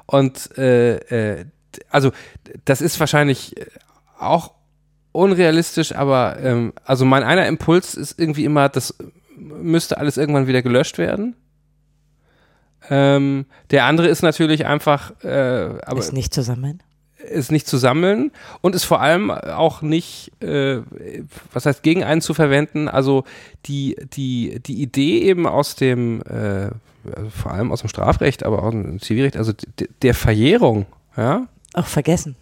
Und äh, äh, also das ist wahrscheinlich äh, auch unrealistisch, aber ähm, also mein einer Impuls ist irgendwie immer, das müsste alles irgendwann wieder gelöscht werden. Ähm, der andere ist natürlich einfach, äh, aber ist nicht zusammen. Es nicht zu sammeln und es vor allem auch nicht, äh, was heißt gegen einen zu verwenden. Also die, die, die Idee eben aus dem, äh, also vor allem aus dem Strafrecht, aber auch aus dem Zivilrecht, also der Verjährung, ja. Auch vergessen.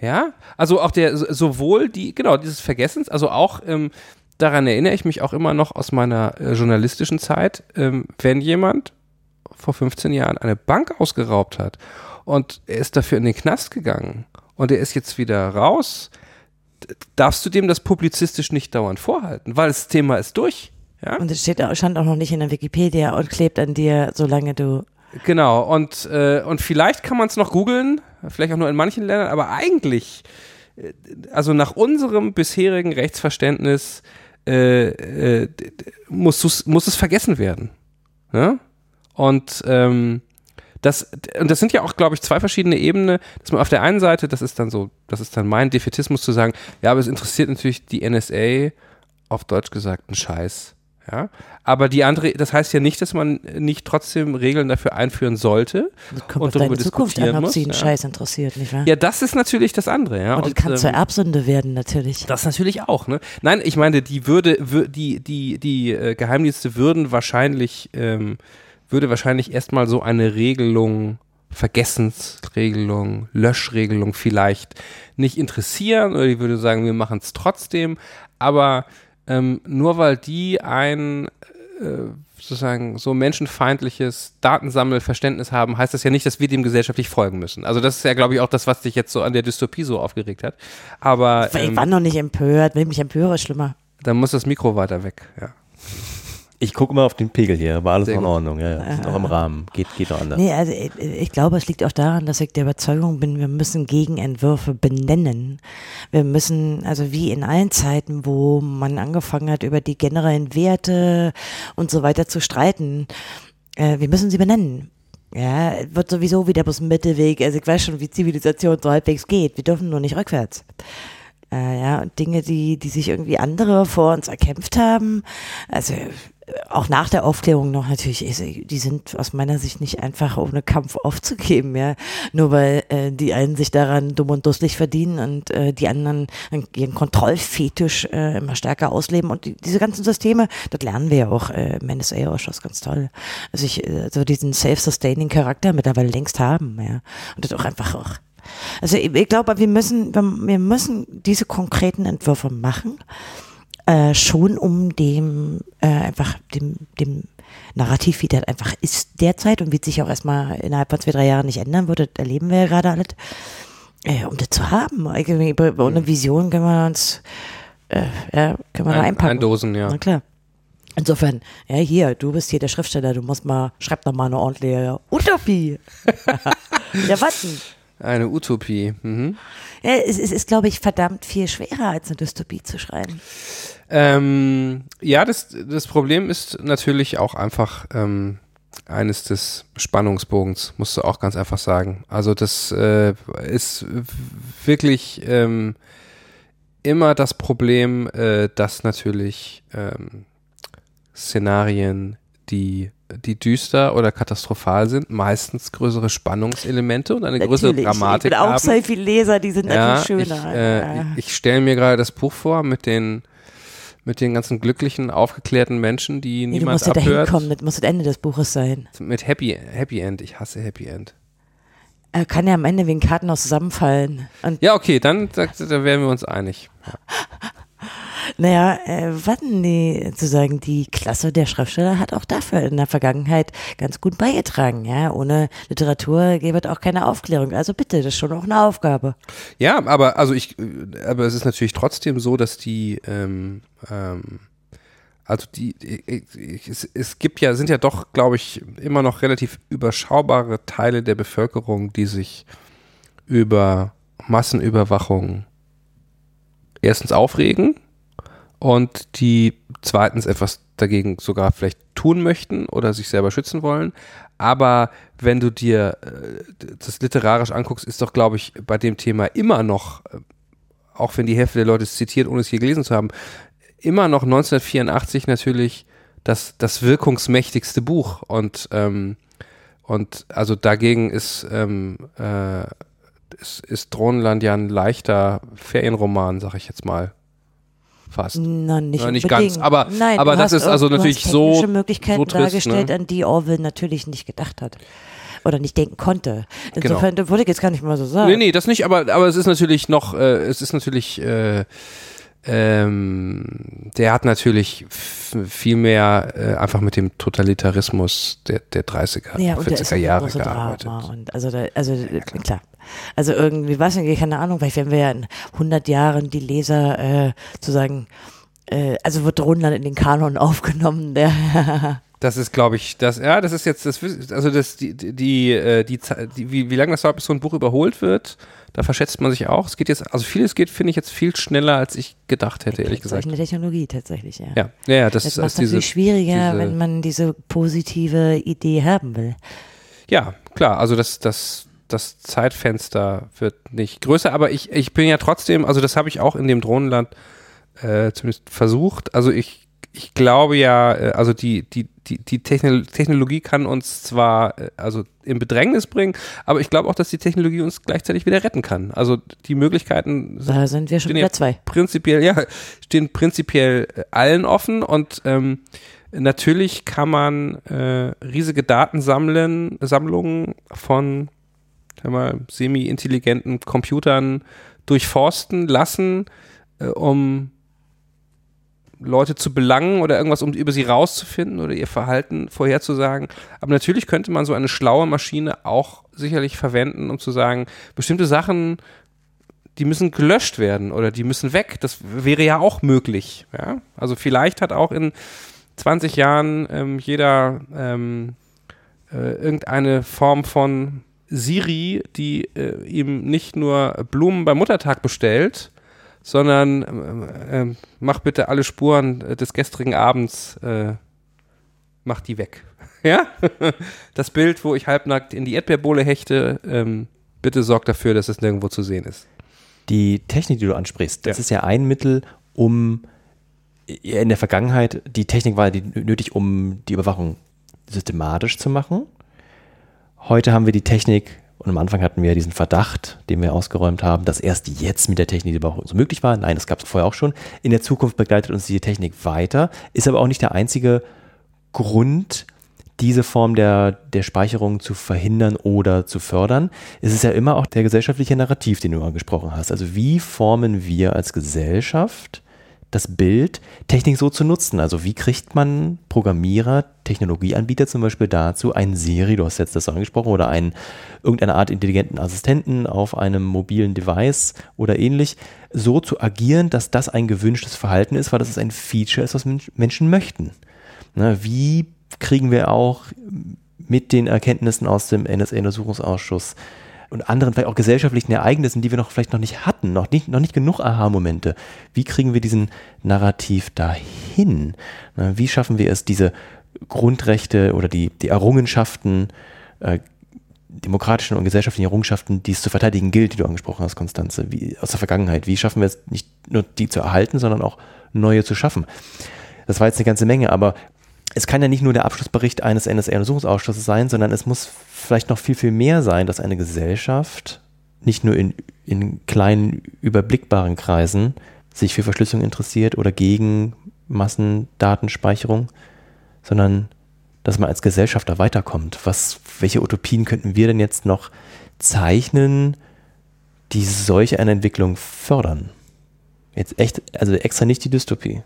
Ja, also auch der, so- sowohl die, genau, dieses Vergessens, also auch, ähm, daran erinnere ich mich auch immer noch aus meiner äh, journalistischen Zeit, ähm, wenn jemand vor 15 Jahren eine Bank ausgeraubt hat und er ist dafür in den Knast gegangen und er ist jetzt wieder raus, darfst du dem das publizistisch nicht dauernd vorhalten, weil das Thema ist durch. Ja? Und es steht, auch- stand auch noch nicht in der Wikipedia und klebt an dir, solange du. Genau, und, äh, und vielleicht kann man es noch googeln, vielleicht auch nur in manchen Ländern, aber eigentlich, äh, also nach unserem bisherigen Rechtsverständnis, äh, äh, muss, muss es vergessen werden. Ja? Und ähm, das, und das sind ja auch, glaube ich, zwei verschiedene Ebenen, dass man auf der einen Seite, das ist dann so, das ist dann mein Defetismus zu sagen, ja, aber es interessiert natürlich die NSA, auf Deutsch gesagt, einen Scheiß. Ja, aber die andere, das heißt ja nicht, dass man nicht trotzdem Regeln dafür einführen sollte. Und darüber Zukunft diskutieren an, ob muss, sie einen ja. Scheiß interessiert, nicht wahr? Ja, das ist natürlich das andere, ja. und das kann ähm, zur Erbsünde werden, natürlich. das natürlich auch, ne? Nein, ich meine, die würde, wür- die, die, die äh, Geheimdienste würden wahrscheinlich, ähm, würde wahrscheinlich erstmal so eine Regelung, Vergessensregelung, Löschregelung vielleicht nicht interessieren oder die würde sagen, wir machen es trotzdem, aber ähm, nur weil die ein äh, sozusagen so menschenfeindliches Datensammelverständnis haben, heißt das ja nicht, dass wir dem gesellschaftlich folgen müssen. Also das ist ja, glaube ich, auch das, was dich jetzt so an der Dystopie so aufgeregt hat. Aber ich ähm, war noch nicht empört, wenn ich mich empöre, schlimmer. Dann muss das Mikro weiter weg, ja. Ich gucke mal auf den Pegel hier, war alles Sehr in Ordnung, ja, ja. Sind auch im Rahmen, geht, geht auch anders. Nee, also ich, ich, glaube, es liegt auch daran, dass ich der Überzeugung bin, wir müssen Gegenentwürfe benennen. Wir müssen, also wie in allen Zeiten, wo man angefangen hat, über die generellen Werte und so weiter zu streiten, äh, wir müssen sie benennen. Ja, wird sowieso wieder bloß ein Mittelweg. Also ich weiß schon, wie Zivilisation so halbwegs geht. Wir dürfen nur nicht rückwärts. Äh, ja, und Dinge, die, die sich irgendwie andere vor uns erkämpft haben. Also auch nach der Aufklärung noch natürlich, die sind aus meiner Sicht nicht einfach ohne Kampf aufzugeben, ja. Nur weil äh, die einen sich daran dumm und dusselig verdienen und äh, die anderen ihren Kontrollfetisch äh, immer stärker ausleben. Und die, diese ganzen Systeme, das lernen wir ja auch äh, im NSA-Ausschuss ganz toll. Also ich, also diesen self-sustaining Charakter mittlerweile längst haben, ja. Und das auch einfach auch also ich, ich glaube, wir müssen, wir müssen diese konkreten Entwürfe machen äh, schon um dem äh, einfach dem, dem Narrativ, wie das einfach ist derzeit und wie es sich auch erstmal innerhalb von zwei, drei Jahren nicht ändern wird, das erleben wir ja gerade alles, äh, um das zu haben. Ohne mhm. Vision können wir uns äh, ja, können wir Ein, einpacken. Eindosen, ja. Na klar. Insofern, ja, hier, du bist hier der Schriftsteller, du musst mal, schreib noch mal eine ordentliche Utopie. ja, was denn? Eine Utopie. Mhm. Ja, es, es ist, glaube ich, verdammt viel schwerer, als eine Dystopie zu schreiben. Ähm, ja, das, das Problem ist natürlich auch einfach ähm, eines des Spannungsbogens, musst du auch ganz einfach sagen. Also das äh, ist wirklich ähm, immer das Problem, äh, dass natürlich ähm, Szenarien, die die düster oder katastrophal sind, meistens größere Spannungselemente und eine natürlich. größere Dramatik ich bin auch sehr viele Leser, die sind ja, natürlich schöner. Ich, äh, ja. ich stelle mir gerade das Buch vor mit den mit den ganzen glücklichen, aufgeklärten Menschen, die nee, niemand du musst abhört. Da hinkommen, das muss das Ende des Buches sein. Mit Happy, Happy End. Ich hasse Happy End. Er kann ja am Ende wegen Karten auch zusammenfallen. Und ja, okay, dann da, da wären wir uns einig. Naja, äh, warten die zu sagen, die Klasse der Schriftsteller hat auch dafür in der Vergangenheit ganz gut beigetragen. Ja, ohne Literatur gäbe es auch keine Aufklärung. Also bitte, das ist schon auch eine Aufgabe. Ja, aber also ich, aber es ist natürlich trotzdem so, dass die ähm, ähm, also die, es, es gibt ja, sind ja doch, glaube ich, immer noch relativ überschaubare Teile der Bevölkerung, die sich über Massenüberwachung erstens aufregen und die zweitens etwas dagegen sogar vielleicht tun möchten oder sich selber schützen wollen. Aber wenn du dir äh, das literarisch anguckst, ist doch, glaube ich, bei dem Thema immer noch, äh, auch wenn die Hälfte der Leute es zitiert, ohne es hier gelesen zu haben, immer noch 1984 natürlich das, das wirkungsmächtigste Buch. Und, ähm, und also dagegen ist, ähm, äh, ist, ist Drohnenland ja ein leichter Ferienroman, sag ich jetzt mal fast. Na, nicht, Na, nicht ganz, aber, Nein, aber das ist also natürlich so. Möglichkeiten so trist, dargestellt, ne? an die Orwell natürlich nicht gedacht hat. Oder nicht denken konnte. Genau. Insofern genau. würde ich jetzt gar nicht mal so sagen. Nee, nee, das nicht, aber, aber es ist natürlich noch, äh, es ist natürlich, äh, ähm, der hat natürlich viel mehr äh, einfach mit dem Totalitarismus der, der 30er, ja, 40er Jahre gearbeitet. Also, da, also ja, klar. klar. Also irgendwie, weiß nicht, keine Ahnung, vielleicht werden wir ja in 100 Jahren die Leser äh, zu sagen, äh, also wird Rundland in den Kanon aufgenommen, der Das ist, glaube ich, das, ja, das ist jetzt, das, also das, die, die, die, äh, die, die wie, wie lange das dauert, bis so ein Buch überholt wird, da verschätzt man sich auch. Es geht jetzt, also vieles geht, finde ich, jetzt viel schneller, als ich gedacht hätte, ehrlich gesagt. eine Technologie tatsächlich, ja. Ja, ja, ja das, das macht es natürlich schwieriger, diese, wenn man diese positive Idee haben will. Ja, klar, also das, das, das Zeitfenster wird nicht größer, aber ich, ich bin ja trotzdem, also das habe ich auch in dem Drohnenland äh, zumindest versucht. Also ich, ich glaube ja, äh, also die, die, die, die Technologie kann uns zwar äh, also in Bedrängnis bringen, aber ich glaube auch, dass die Technologie uns gleichzeitig wieder retten kann. Also die Möglichkeiten da sind wir schon wieder ja zwei. Prinzipiell, ja, stehen prinzipiell äh, allen offen und ähm, natürlich kann man äh, riesige Datensammlungen von mal, semi-intelligenten Computern durchforsten lassen, äh, um Leute zu belangen oder irgendwas, um über sie rauszufinden oder ihr Verhalten vorherzusagen. Aber natürlich könnte man so eine schlaue Maschine auch sicherlich verwenden, um zu sagen, bestimmte Sachen, die müssen gelöscht werden oder die müssen weg. Das wäre ja auch möglich. Ja? Also vielleicht hat auch in 20 Jahren ähm, jeder ähm, äh, irgendeine Form von Siri, die äh, ihm nicht nur Blumen beim Muttertag bestellt, sondern äh, äh, mach bitte alle Spuren des gestrigen Abends, äh, mach die weg. ja? Das Bild, wo ich halbnackt in die Erdbeerbohle hechte, ähm, bitte sorg dafür, dass es nirgendwo zu sehen ist. Die Technik, die du ansprichst, das ja. ist ja ein Mittel, um in der Vergangenheit, die Technik war die nötig, um die Überwachung systematisch zu machen. Heute haben wir die Technik, und am Anfang hatten wir diesen Verdacht, den wir ausgeräumt haben, dass erst jetzt mit der Technik die Überwachung so möglich war. Nein, das gab es vorher auch schon. In der Zukunft begleitet uns diese Technik weiter, ist aber auch nicht der einzige Grund, diese Form der, der Speicherung zu verhindern oder zu fördern. Es ist ja immer auch der gesellschaftliche Narrativ, den du angesprochen hast. Also wie formen wir als Gesellschaft das Bild, Technik so zu nutzen. Also wie kriegt man Programmierer, Technologieanbieter zum Beispiel dazu, einen Siri, du hast jetzt das angesprochen, oder einen irgendeine Art intelligenten Assistenten auf einem mobilen Device oder ähnlich, so zu agieren, dass das ein gewünschtes Verhalten ist, weil das ein Feature ist, was Menschen möchten. Na, wie kriegen wir auch mit den Erkenntnissen aus dem NSA-Untersuchungsausschuss und anderen vielleicht auch gesellschaftlichen Ereignissen, die wir noch vielleicht noch nicht hatten, noch nicht, noch nicht genug Aha-Momente. Wie kriegen wir diesen Narrativ dahin? Wie schaffen wir es, diese Grundrechte oder die, die Errungenschaften, äh, demokratischen und gesellschaftlichen Errungenschaften, die es zu verteidigen gilt, die du angesprochen hast, Konstanze, wie, aus der Vergangenheit. Wie schaffen wir es, nicht nur die zu erhalten, sondern auch neue zu schaffen? Das war jetzt eine ganze Menge, aber es kann ja nicht nur der Abschlussbericht eines NSA-Untersuchungsausschusses sein, sondern es muss vielleicht noch viel, viel mehr sein, dass eine Gesellschaft nicht nur in, in kleinen, überblickbaren Kreisen sich für Verschlüsselung interessiert oder gegen Massendatenspeicherung, sondern dass man als Gesellschaft da weiterkommt. Was, welche Utopien könnten wir denn jetzt noch zeichnen, die solche eine Entwicklung fördern? Jetzt echt, also extra nicht die Dystopie.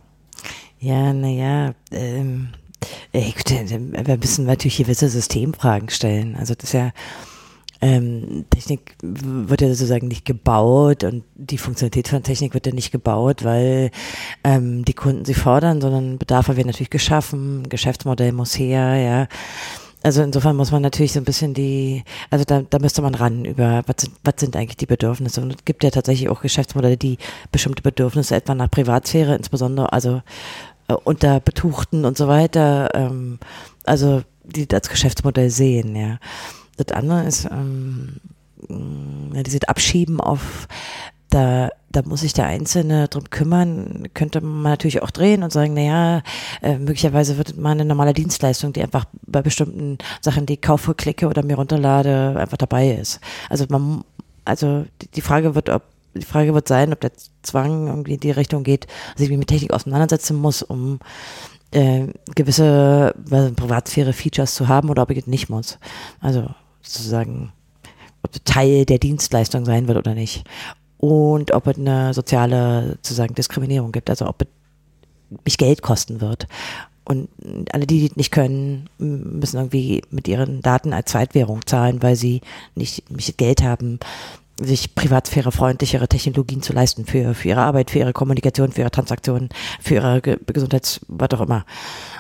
Ja, naja, ähm, wir müssen natürlich gewisse Systemfragen stellen. Also das ist ja, ähm, Technik wird ja sozusagen nicht gebaut und die Funktionalität von Technik wird ja nicht gebaut, weil ähm, die Kunden sie fordern, sondern Bedarfe werden natürlich geschaffen, Geschäftsmodell muss her, ja. Also insofern muss man natürlich so ein bisschen die, also da, da müsste man ran über, was sind, was sind eigentlich die Bedürfnisse. Und es gibt ja tatsächlich auch Geschäftsmodelle, die bestimmte Bedürfnisse etwa nach Privatsphäre, insbesondere also äh, unter Betuchten und so weiter, ähm, also die als Geschäftsmodell sehen, ja. Das andere ist ähm, ja, dieses Abschieben auf da, da muss sich der Einzelne drum kümmern, könnte man natürlich auch drehen und sagen, naja, äh, möglicherweise wird mal eine normale Dienstleistung, die einfach bei bestimmten Sachen, die ich kaufe, klicke oder mir runterlade, einfach dabei ist. Also man, also die Frage wird, ob die Frage wird sein, ob der Zwang irgendwie in die Richtung geht, sich mit Technik auseinandersetzen muss, um äh, gewisse äh, Privatsphäre-Features zu haben oder ob ich es nicht muss. Also sozusagen, ob es Teil der Dienstleistung sein wird oder nicht. Und ob es eine soziale sozusagen Diskriminierung gibt, also ob es mich Geld kosten wird. Und alle, die das nicht können, müssen irgendwie mit ihren Daten als Zweitwährung zahlen, weil sie nicht, nicht Geld haben, sich privatsphärefreundlichere Technologien zu leisten für, für ihre Arbeit, für ihre Kommunikation, für ihre Transaktionen, für ihre Ge Gesundheits-, was auch immer.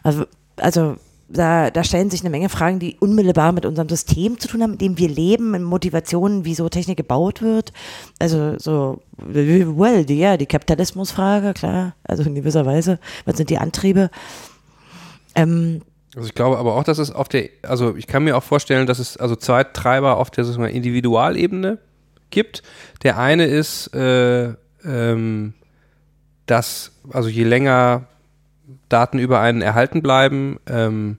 Also, also da, da stellen sich eine Menge Fragen, die unmittelbar mit unserem System zu tun haben, in dem wir leben, in Motivationen, wieso Technik gebaut wird. Also so, well, die, ja, die Kapitalismusfrage, klar, also in gewisser Weise, was sind die Antriebe? Ähm, also ich glaube aber auch, dass es auf der, also ich kann mir auch vorstellen, dass es also zwei Treiber auf der sagen wir, Individualebene gibt. Der eine ist, äh, ähm, dass, also je länger Daten über einen erhalten bleiben, ähm,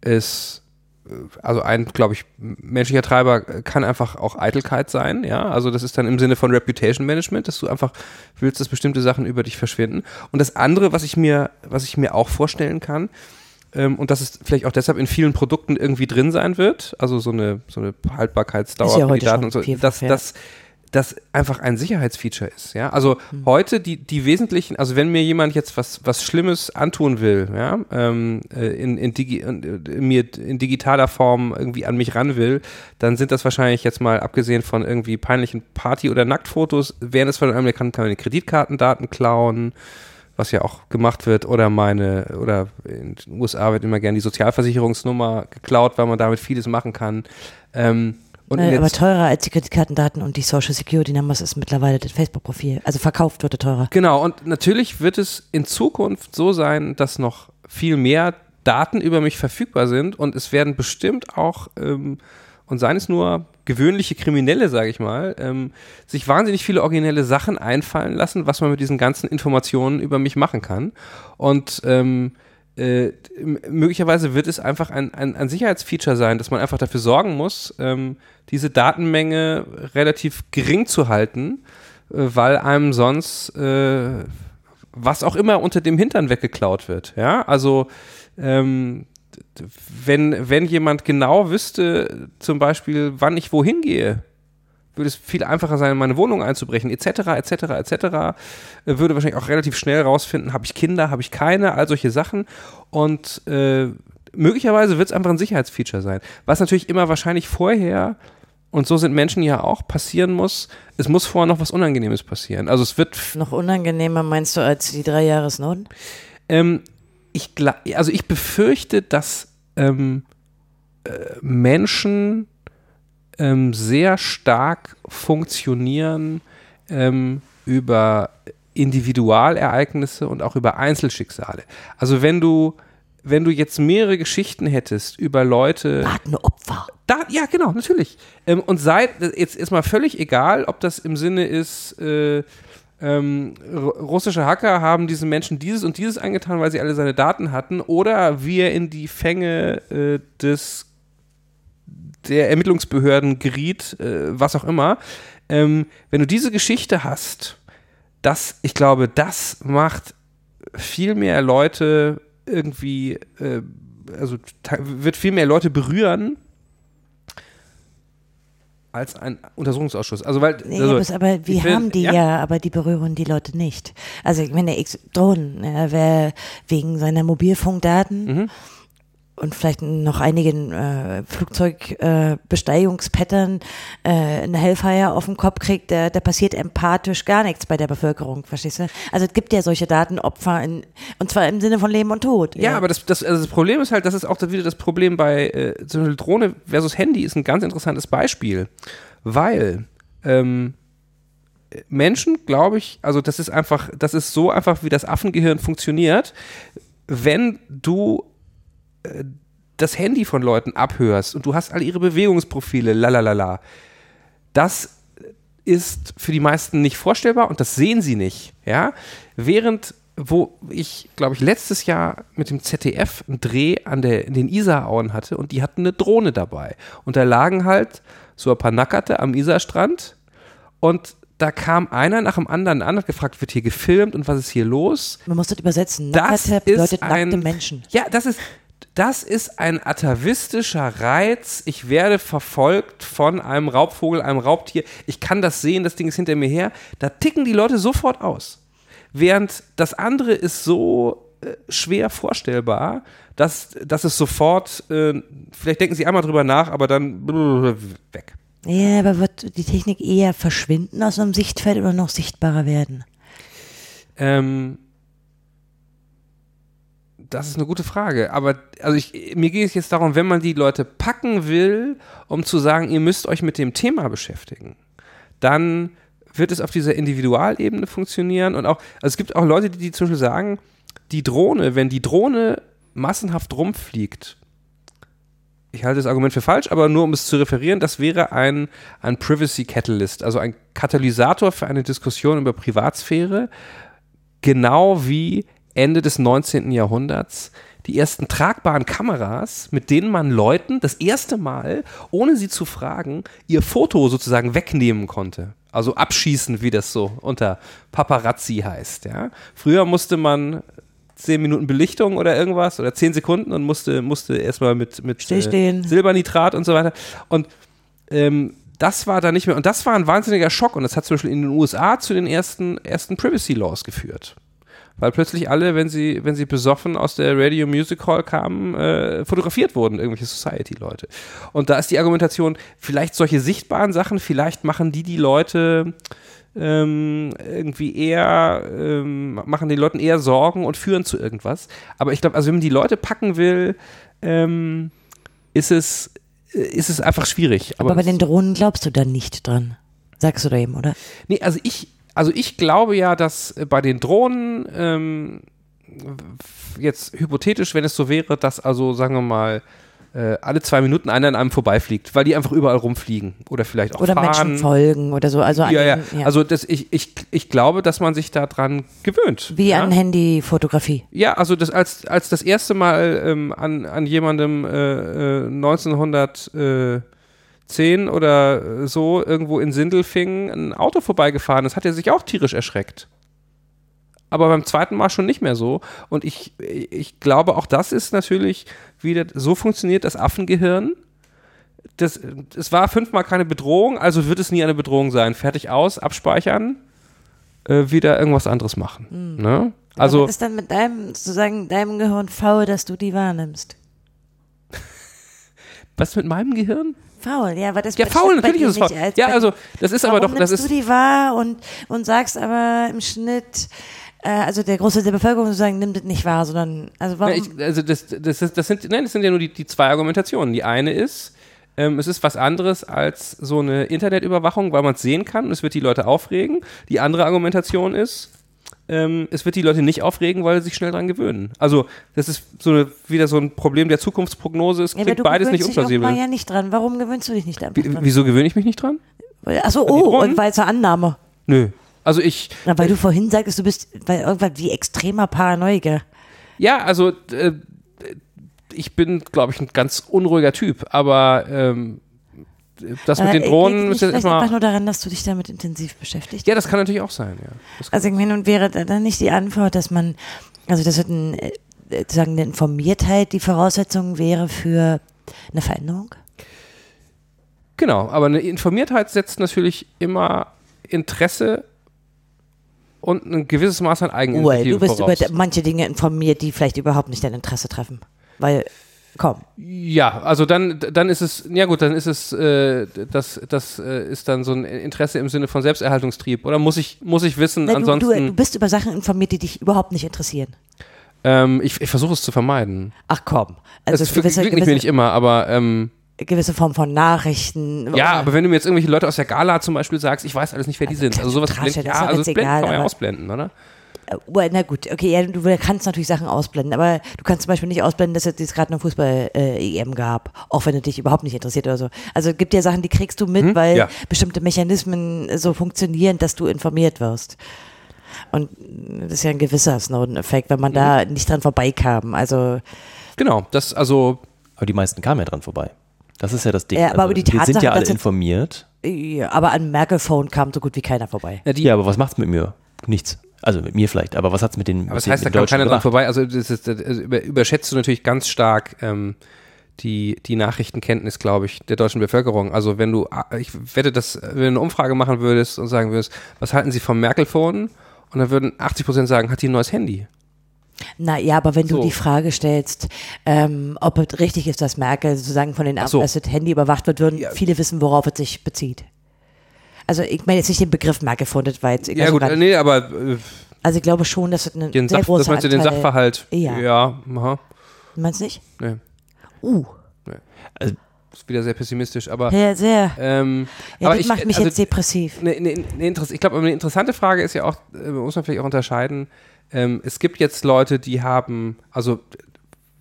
ist, äh, also ein, glaube ich, menschlicher Treiber kann einfach auch Eitelkeit sein, ja. Also das ist dann im Sinne von Reputation Management, dass du einfach willst, dass bestimmte Sachen über dich verschwinden. Und das andere, was ich mir, was ich mir auch vorstellen kann, ähm, und dass es vielleicht auch deshalb in vielen Produkten irgendwie drin sein wird, also so eine, so eine Haltbarkeitsdauer ja für die Daten und so, dass, dass das einfach ein Sicherheitsfeature ist. Ja, also mhm. heute die die wesentlichen, also wenn mir jemand jetzt was was Schlimmes antun will, ja, ähm, äh, in in, Digi, in mir in digitaler Form irgendwie an mich ran will, dann sind das wahrscheinlich jetzt mal abgesehen von irgendwie peinlichen Party- oder Nacktfotos, wären es von einem, der kann, kann meine Kreditkartendaten klauen was ja auch gemacht wird, oder meine, oder in den USA wird immer gerne die Sozialversicherungsnummer geklaut, weil man damit vieles machen kann. Ähm, und äh, aber teurer als die Kreditkartendaten und die Social Security Numbers ist mittlerweile das Facebook-Profil. Also verkauft wird teurer. Genau, und natürlich wird es in Zukunft so sein, dass noch viel mehr Daten über mich verfügbar sind und es werden bestimmt auch, ähm, und seien es nur gewöhnliche Kriminelle, sage ich mal, ähm, sich wahnsinnig viele originelle Sachen einfallen lassen, was man mit diesen ganzen Informationen über mich machen kann. Und ähm, äh, möglicherweise wird es einfach ein, ein, ein, Sicherheitsfeature sein, dass man einfach dafür sorgen muss, ähm, diese Datenmenge relativ gering zu halten, äh, weil einem sonst äh, was auch immer unter dem Hintern weggeklaut wird. Ja, also ähm, wenn, wenn jemand genau wüsste, zum Beispiel, wann ich wohin gehe, würde es viel einfacher sein, in meine Wohnung einzubrechen, etc., etc., etc. Würde wahrscheinlich auch relativ schnell rausfinden, habe ich Kinder, habe ich keine, all solche Sachen. Und äh, möglicherweise wird es einfach ein Sicherheitsfeature sein. Was natürlich immer wahrscheinlich vorher, und so sind Menschen ja auch, passieren muss, es muss vorher noch was Unangenehmes passieren. Also es wird. Noch unangenehmer meinst du als die drei Jahre Snowden? Ähm, ich, also ich befürchte, dass ähm, äh, Menschen ähm, sehr stark funktionieren ähm, über Individualereignisse und auch über Einzelschicksale. Also wenn du wenn du jetzt mehrere Geschichten hättest über Leute. Wartende Opfer. Da, ja, genau, natürlich. Ähm, und sei jetzt ist mal völlig egal, ob das im Sinne ist, äh, ähm, russische Hacker haben diesen Menschen dieses und dieses angetan, weil sie alle seine Daten hatten, oder wie er in die Fänge äh, des der Ermittlungsbehörden geriet, äh, was auch immer. Ähm, wenn du diese Geschichte hast, das, ich glaube, das macht viel mehr Leute irgendwie, äh, also wird viel mehr Leute berühren als ein Untersuchungsausschuss. Also weil nee, also, aber wir haben die ja? ja? aber die berühren die Leute nicht. Also ich meine, Drohnen, ja, wegen seiner Mobilfunkdaten. Mhm und vielleicht noch einigen äh, Flugzeugbesteigungspattern äh, äh, eine Hellfire auf dem Kopf kriegt, da, da passiert empathisch gar nichts bei der Bevölkerung, verstehst du? Also es gibt ja solche Datenopfer in, und zwar im Sinne von Leben und Tod. Ja, ja aber das, das, also das Problem ist halt, das ist auch wieder das Problem bei äh, zum Beispiel Drohne versus Handy ist ein ganz interessantes Beispiel, weil ähm, Menschen, glaube ich, also das ist einfach, das ist so einfach, wie das Affengehirn funktioniert. Wenn du das Handy von Leuten abhörst und du hast all ihre Bewegungsprofile, lalalala, das ist für die meisten nicht vorstellbar und das sehen sie nicht. Ja? Während wo ich, glaube ich, letztes Jahr mit dem ZDF einen Dreh an der, in den Isarauen hatte und die hatten eine Drohne dabei. Und da lagen halt so ein paar Nackerte am Isarstrand und da kam einer nach dem anderen an, hat gefragt, wird hier gefilmt und was ist hier los? Man muss das übersetzen. Nackerte bedeutet nackte ein, Menschen. Ja, das ist, das ist ein atavistischer Reiz. Ich werde verfolgt von einem Raubvogel, einem Raubtier. Ich kann das sehen, das Ding ist hinter mir her. Da ticken die Leute sofort aus. Während das andere ist so äh, schwer vorstellbar, dass, dass es sofort, äh, vielleicht denken sie einmal drüber nach, aber dann weg. Ja, aber wird die Technik eher verschwinden aus einem Sichtfeld oder noch sichtbarer werden? Ähm, das ist eine gute Frage. Aber also ich, mir geht es jetzt darum, wenn man die Leute packen will, um zu sagen, ihr müsst euch mit dem Thema beschäftigen, dann wird es auf dieser Individualebene funktionieren. Und auch, also es gibt auch Leute, die, die zum Beispiel sagen, die Drohne, wenn die Drohne massenhaft rumfliegt, ich halte das Argument für falsch, aber nur um es zu referieren, das wäre ein, ein Privacy Catalyst, also ein Katalysator für eine Diskussion über Privatsphäre, genau wie Ende des 19. Jahrhunderts die ersten tragbaren Kameras, mit denen man Leuten das erste Mal, ohne sie zu fragen, ihr Foto sozusagen wegnehmen konnte. Also abschießen, wie das so unter Paparazzi heißt. Ja. Früher musste man zehn Minuten Belichtung oder irgendwas oder zehn Sekunden und musste, musste erstmal mit, mit äh, Silbernitrat und so weiter. Und ähm, das war da nicht mehr, und das war ein wahnsinniger Schock und das hat zum Beispiel in den USA zu den ersten, ersten Privacy Laws geführt. Weil plötzlich alle, wenn sie, wenn sie besoffen aus der Radio Music Hall kamen, äh, fotografiert wurden, irgendwelche Society-Leute. Und da ist die Argumentation, vielleicht solche sichtbaren Sachen, vielleicht machen die die Leute ähm, irgendwie eher, ähm, machen den Leuten eher Sorgen und führen zu irgendwas. Aber ich glaube, also wenn man die Leute packen will, ähm, ist es, äh, ist es einfach schwierig. Aber, bei den Drohnen glaubst du da nicht dran. Sagst du da eben, oder? Nee, also ich, also ich glaube ja, dass bei den Drohnen ähm, jetzt hypothetisch, wenn es so wäre, dass also, sagen wir mal, äh, alle zwei Minuten einer an einem vorbeifliegt, weil die einfach überall rumfliegen oder vielleicht auch oder fahren. Menschen folgen oder so. Also ja, ja. ja. Also das, ich, ich, ich glaube, dass man sich daran gewöhnt. Wie ja? an Handyfotografie. Ja, also das als, als das erste Mal ähm, an, an jemandem äh, 1910 äh, oder so irgendwo in Sindelfingen ein Auto vorbeigefahren ist, hat er sich auch tierisch erschreckt aber beim zweiten Mal schon nicht mehr so. Und ich, ich glaube, auch das ist natürlich wieder, so funktioniert das Affengehirn. Das, es war fünfmal keine Bedrohung, also wird es nie eine Bedrohung sein. Fertig aus, abspeichern, äh, wieder irgendwas anderes machen. Mhm. Ne? Also, was ist dann mit deinem, sozusagen, deinem Gehirn faul, dass du die wahrnimmst? was mit meinem Gehirn? Faul, ja, weil das ja faul natürlich ist es faul. Ja, also das ist aber doch, das ist du die wahr und und sagst aber im Schnitt äh, also der Großteil der Bevölkerung sozusagen nimmt es nicht wahr, sondern also warum? Ich, also das, das, ist, das sind, nein, das sind ja nur die, die zwei Argumentationen. Die eine ist, ähm, es ist was anderes als so eine Internetüberwachung, weil man es sehen kann und es wird die Leute aufregen. Die andere Argumentation ist, ähm, es wird die Leute nicht aufregen, weil sie sich schnell dran gewöhnen. Also das ist so eine, wieder so ein Problem der Zukunftsprognose. Es klingt ja, beides nicht unplausibel. Ich ja nicht dran. Warum gewöhnst du dich nicht dran? Wieso gewöhne ich mich nicht dran? Achso, oh, weil es eine Annahme. Nö, also ich. Na, weil du vorhin sagtest, du bist weil irgendwann wie extremer Paranoiker. Ja, also äh, ich bin, glaube ich, ein ganz unruhiger Typ, aber ähm, das mit den Drohnen ist jetzt einfach nur daran, dass du dich damit intensiv beschäftigst. Ja, das kann natürlich auch sein, ja. Also ich meine, und wäre dann nicht die Antwort, dass man, also das wird ein, äh, sozusagen eine Informiertheit die Voraussetzung wäre für eine Veränderung? Genau, aber eine Informiertheit setzt natürlich immer Interesse und ein gewisses Maß an Eigeninitiative Du bist voraus. über manche Dinge informiert, die vielleicht überhaupt nicht dein Interesse treffen. Weil, komm. Ja, also dann, dann ist es, ja gut, dann ist es, äh, das, das äh, ist dann so ein Interesse im Sinne von Selbsterhaltungstrieb. Oder muss ich, muss ich wissen, Nein, ansonsten. Du, du, bist über Sachen informiert, die dich überhaupt nicht interessieren. Ähm, ich ich versuche es zu vermeiden. Ach komm. Also es gewisse, gewisse, mir nicht immer, aber ähm, gewisse Form von Nachrichten. Ja, aber wenn du mir jetzt irgendwelche Leute aus der Gala zum Beispiel sagst, ich weiß alles nicht, wer die sind. Also sowas Trash, blend, ja, also das blenden kann man ja ausblenden, oder? Well, na gut, okay, ja, du kannst natürlich Sachen ausblenden, aber du kannst zum Beispiel nicht ausblenden, dass es jetzt gerade eine Fußball-EM gab, auch wenn es dich überhaupt nicht interessiert oder so. Also es gibt ja Sachen, die kriegst du mit, hm, weil ja. bestimmte Mechanismen so funktionieren, dass du informiert wirst. Und das ist ja ein gewisser Snowden-Effekt, wenn man mhm. da nicht dran vorbeikam. Also genau, das also. Aber die meisten kamen ja dran vorbei. Das ist ja das Ding. Ja, aber also, die wir sind ja alle informiert. Ja, aber an Merkel-Phone kam so gut wie keiner vorbei. Ja, ja aber was macht's mit mir? Nichts. Also mit mir vielleicht, aber was hat's mit den Aber das heißt, da kam keiner dran vorbei. Also das ist, das über, überschätzt du natürlich ganz stark ähm, die, die Nachrichtenkenntnis, glaube ich, der deutschen Bevölkerung. Also wenn du, ich wette, dass wenn du eine Umfrage machen würdest und sagen würdest, was halten Sie vom Merkel-Phone? Und dann würden 80 Prozent sagen, hat die ein neues Handy. Na ja, aber wenn so. du die Frage stellst, ähm, ob es richtig ist, dass Merkel sozusagen von den Ab so. das Handy überwacht wird, würden ja. viele wissen, worauf es sich bezieht. Also ich meine jetzt nicht den Begriff Merkel gefunden, weil jetzt Ja gut, nee, aber äh, also ich glaube schon, dass es eine sehr Sach, große Das meinst du den Sachverhalt? Ja. Ja, aha. Du meinst nicht? Nee. Uh. Nee. Also das ist wieder sehr pessimistisch, aber. Ja, sehr. Ähm, ja, aber das ich, macht mich also, jetzt depressiv. Ne, ne, ne, ich glaube, eine interessante Frage ist ja auch, äh, muss man vielleicht auch unterscheiden, ähm, es gibt jetzt Leute, die haben, also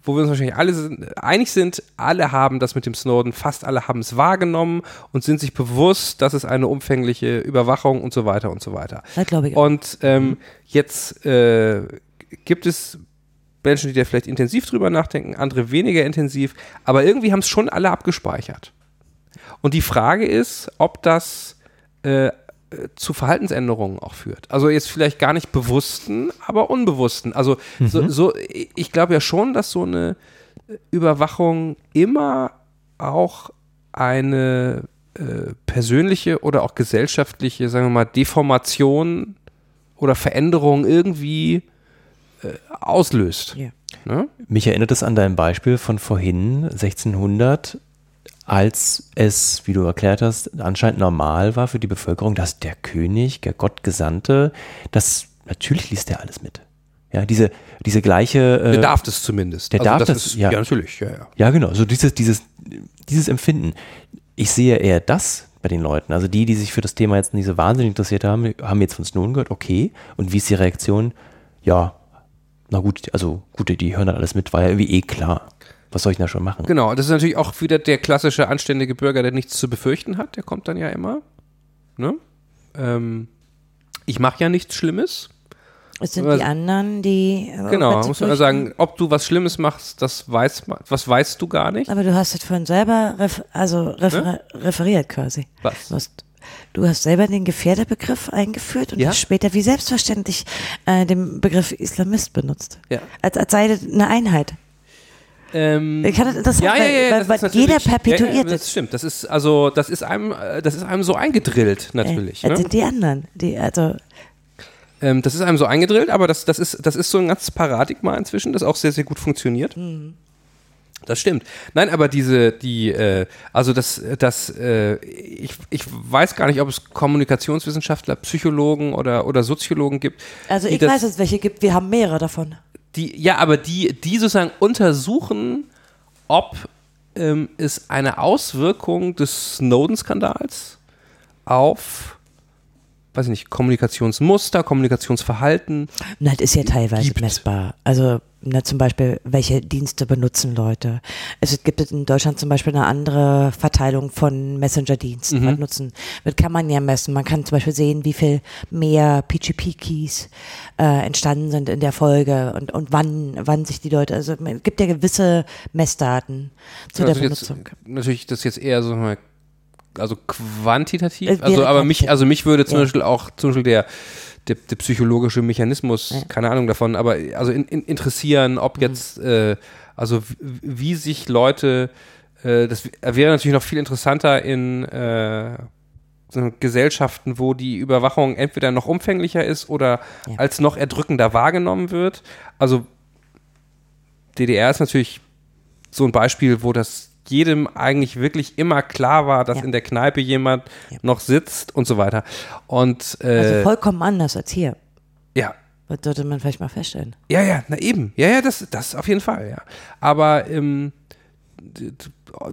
wo wir uns wahrscheinlich alle sind, einig sind, alle haben das mit dem Snowden, fast alle haben es wahrgenommen und sind sich bewusst, dass es eine umfängliche Überwachung und so weiter und so weiter. Das glaube ich. Und ähm, jetzt äh, gibt es Menschen, die da vielleicht intensiv drüber nachdenken, andere weniger intensiv, aber irgendwie haben es schon alle abgespeichert. Und die Frage ist, ob das äh, zu Verhaltensänderungen auch führt. Also jetzt vielleicht gar nicht bewussten, aber unbewussten. Also mhm. so, so, ich glaube ja schon, dass so eine Überwachung immer auch eine äh, persönliche oder auch gesellschaftliche, sagen wir mal, Deformation oder Veränderung irgendwie äh, auslöst. Ja. Ne? Mich erinnert es an dein Beispiel von vorhin, 1600, als es, wie du erklärt hast, anscheinend normal war für die Bevölkerung, dass der König, der Gottgesandte, das natürlich liest er alles mit. Ja, diese, diese gleiche. Der darf das zumindest. der darf das. das, Ist, ja. ja. natürlich. Ja, ja. Ja, genau. So dieses, dieses, dieses Empfinden. Ich sehe eher das bei den Leuten. Also die, die sich für das Thema jetzt nicht so wahnsinnig interessiert haben, haben jetzt von Snowden gehört, okay. Und wie ist die Reaktion? Ja, na gut, also gut, die hören dann alles mit, war ja irgendwie eh klar. Was soll ich denn da schon machen? Genau, das ist natürlich auch wieder der klassische anständige Bürger, der nichts zu befürchten hat. Der kommt dann ja immer. Ne? Ähm, ich mache ja nichts Schlimmes. Es sind die anderen, die. Genau, muss man sagen, ob du was Schlimmes machst, das weiß man, was weißt du gar nicht. Aber du hast es vorhin selber ref also refer Ne? referiert quasi. Was? Du hast, du hast selber den Gefährderbegriff eingeführt und Ja. hast später wie selbstverständlich äh, den Begriff Islamist benutzt. Ja. Als, als sei das eine Einheit. Ähm, Ich hatte das ja, ja, ja, weil, weil natürlich- jeder ja, ja, perpetuiert das stimmt. Das ist also, das ist einem, äh, das ist einem so eingedrillt natürlich. Äh, das ne? sind die anderen. Die, also, Ähm, das ist einem so eingedrillt, aber das, das, ist, das ist so ein ganzes Paradigma inzwischen, das auch sehr, sehr gut funktioniert. Das stimmt. Nein, aber diese, die, äh, also das, das, äh, ich, ich weiß gar nicht, ob es Kommunikationswissenschaftler, Psychologen oder, oder Soziologen gibt. also ich weiß, dass es welche gibt, wir haben mehrere davon. Die, ja, aber die, die sozusagen untersuchen, ob ähm, es eine Auswirkung des Snowden-Skandals auf, weiß ich nicht, Kommunikationsmuster, Kommunikationsverhalten, Na, das ist ja teilweise gibt. messbar. Also na, zum Beispiel, welche Dienste benutzen Leute. Es gibt in Deutschland zum Beispiel eine andere Verteilung von Messenger-Diensten. Mhm. Was nutzen? Das kann man ja messen. Man kann zum Beispiel sehen, wie viel mehr PGP-Keys äh, entstanden sind in der Folge und, und wann, wann sich die Leute, also es gibt ja gewisse Messdaten zu der also jetzt, Benutzung. natürlich das jetzt eher so mal, also quantitativ. Also, aber mich, also mich würde zum Ja. Beispiel auch zum Beispiel der, der, der psychologische Mechanismus, Ja. keine Ahnung davon, aber also in, in, interessieren, ob Mhm. jetzt, äh, also wie, wie sich Leute, äh, das wäre natürlich noch viel interessanter in äh, so Gesellschaften, wo die Überwachung entweder noch umfänglicher ist oder Ja. als noch erdrückender wahrgenommen wird. Also DDR ist natürlich so ein Beispiel, wo das jedem eigentlich wirklich immer klar war, dass Ja. in der Kneipe jemand Ja. noch sitzt und so weiter. Und Also äh, vollkommen anders als hier. ja, Das sollte man vielleicht mal feststellen. ja, ja, na eben. Ja, ja, das, das auf jeden Fall, ja. Aber ähm,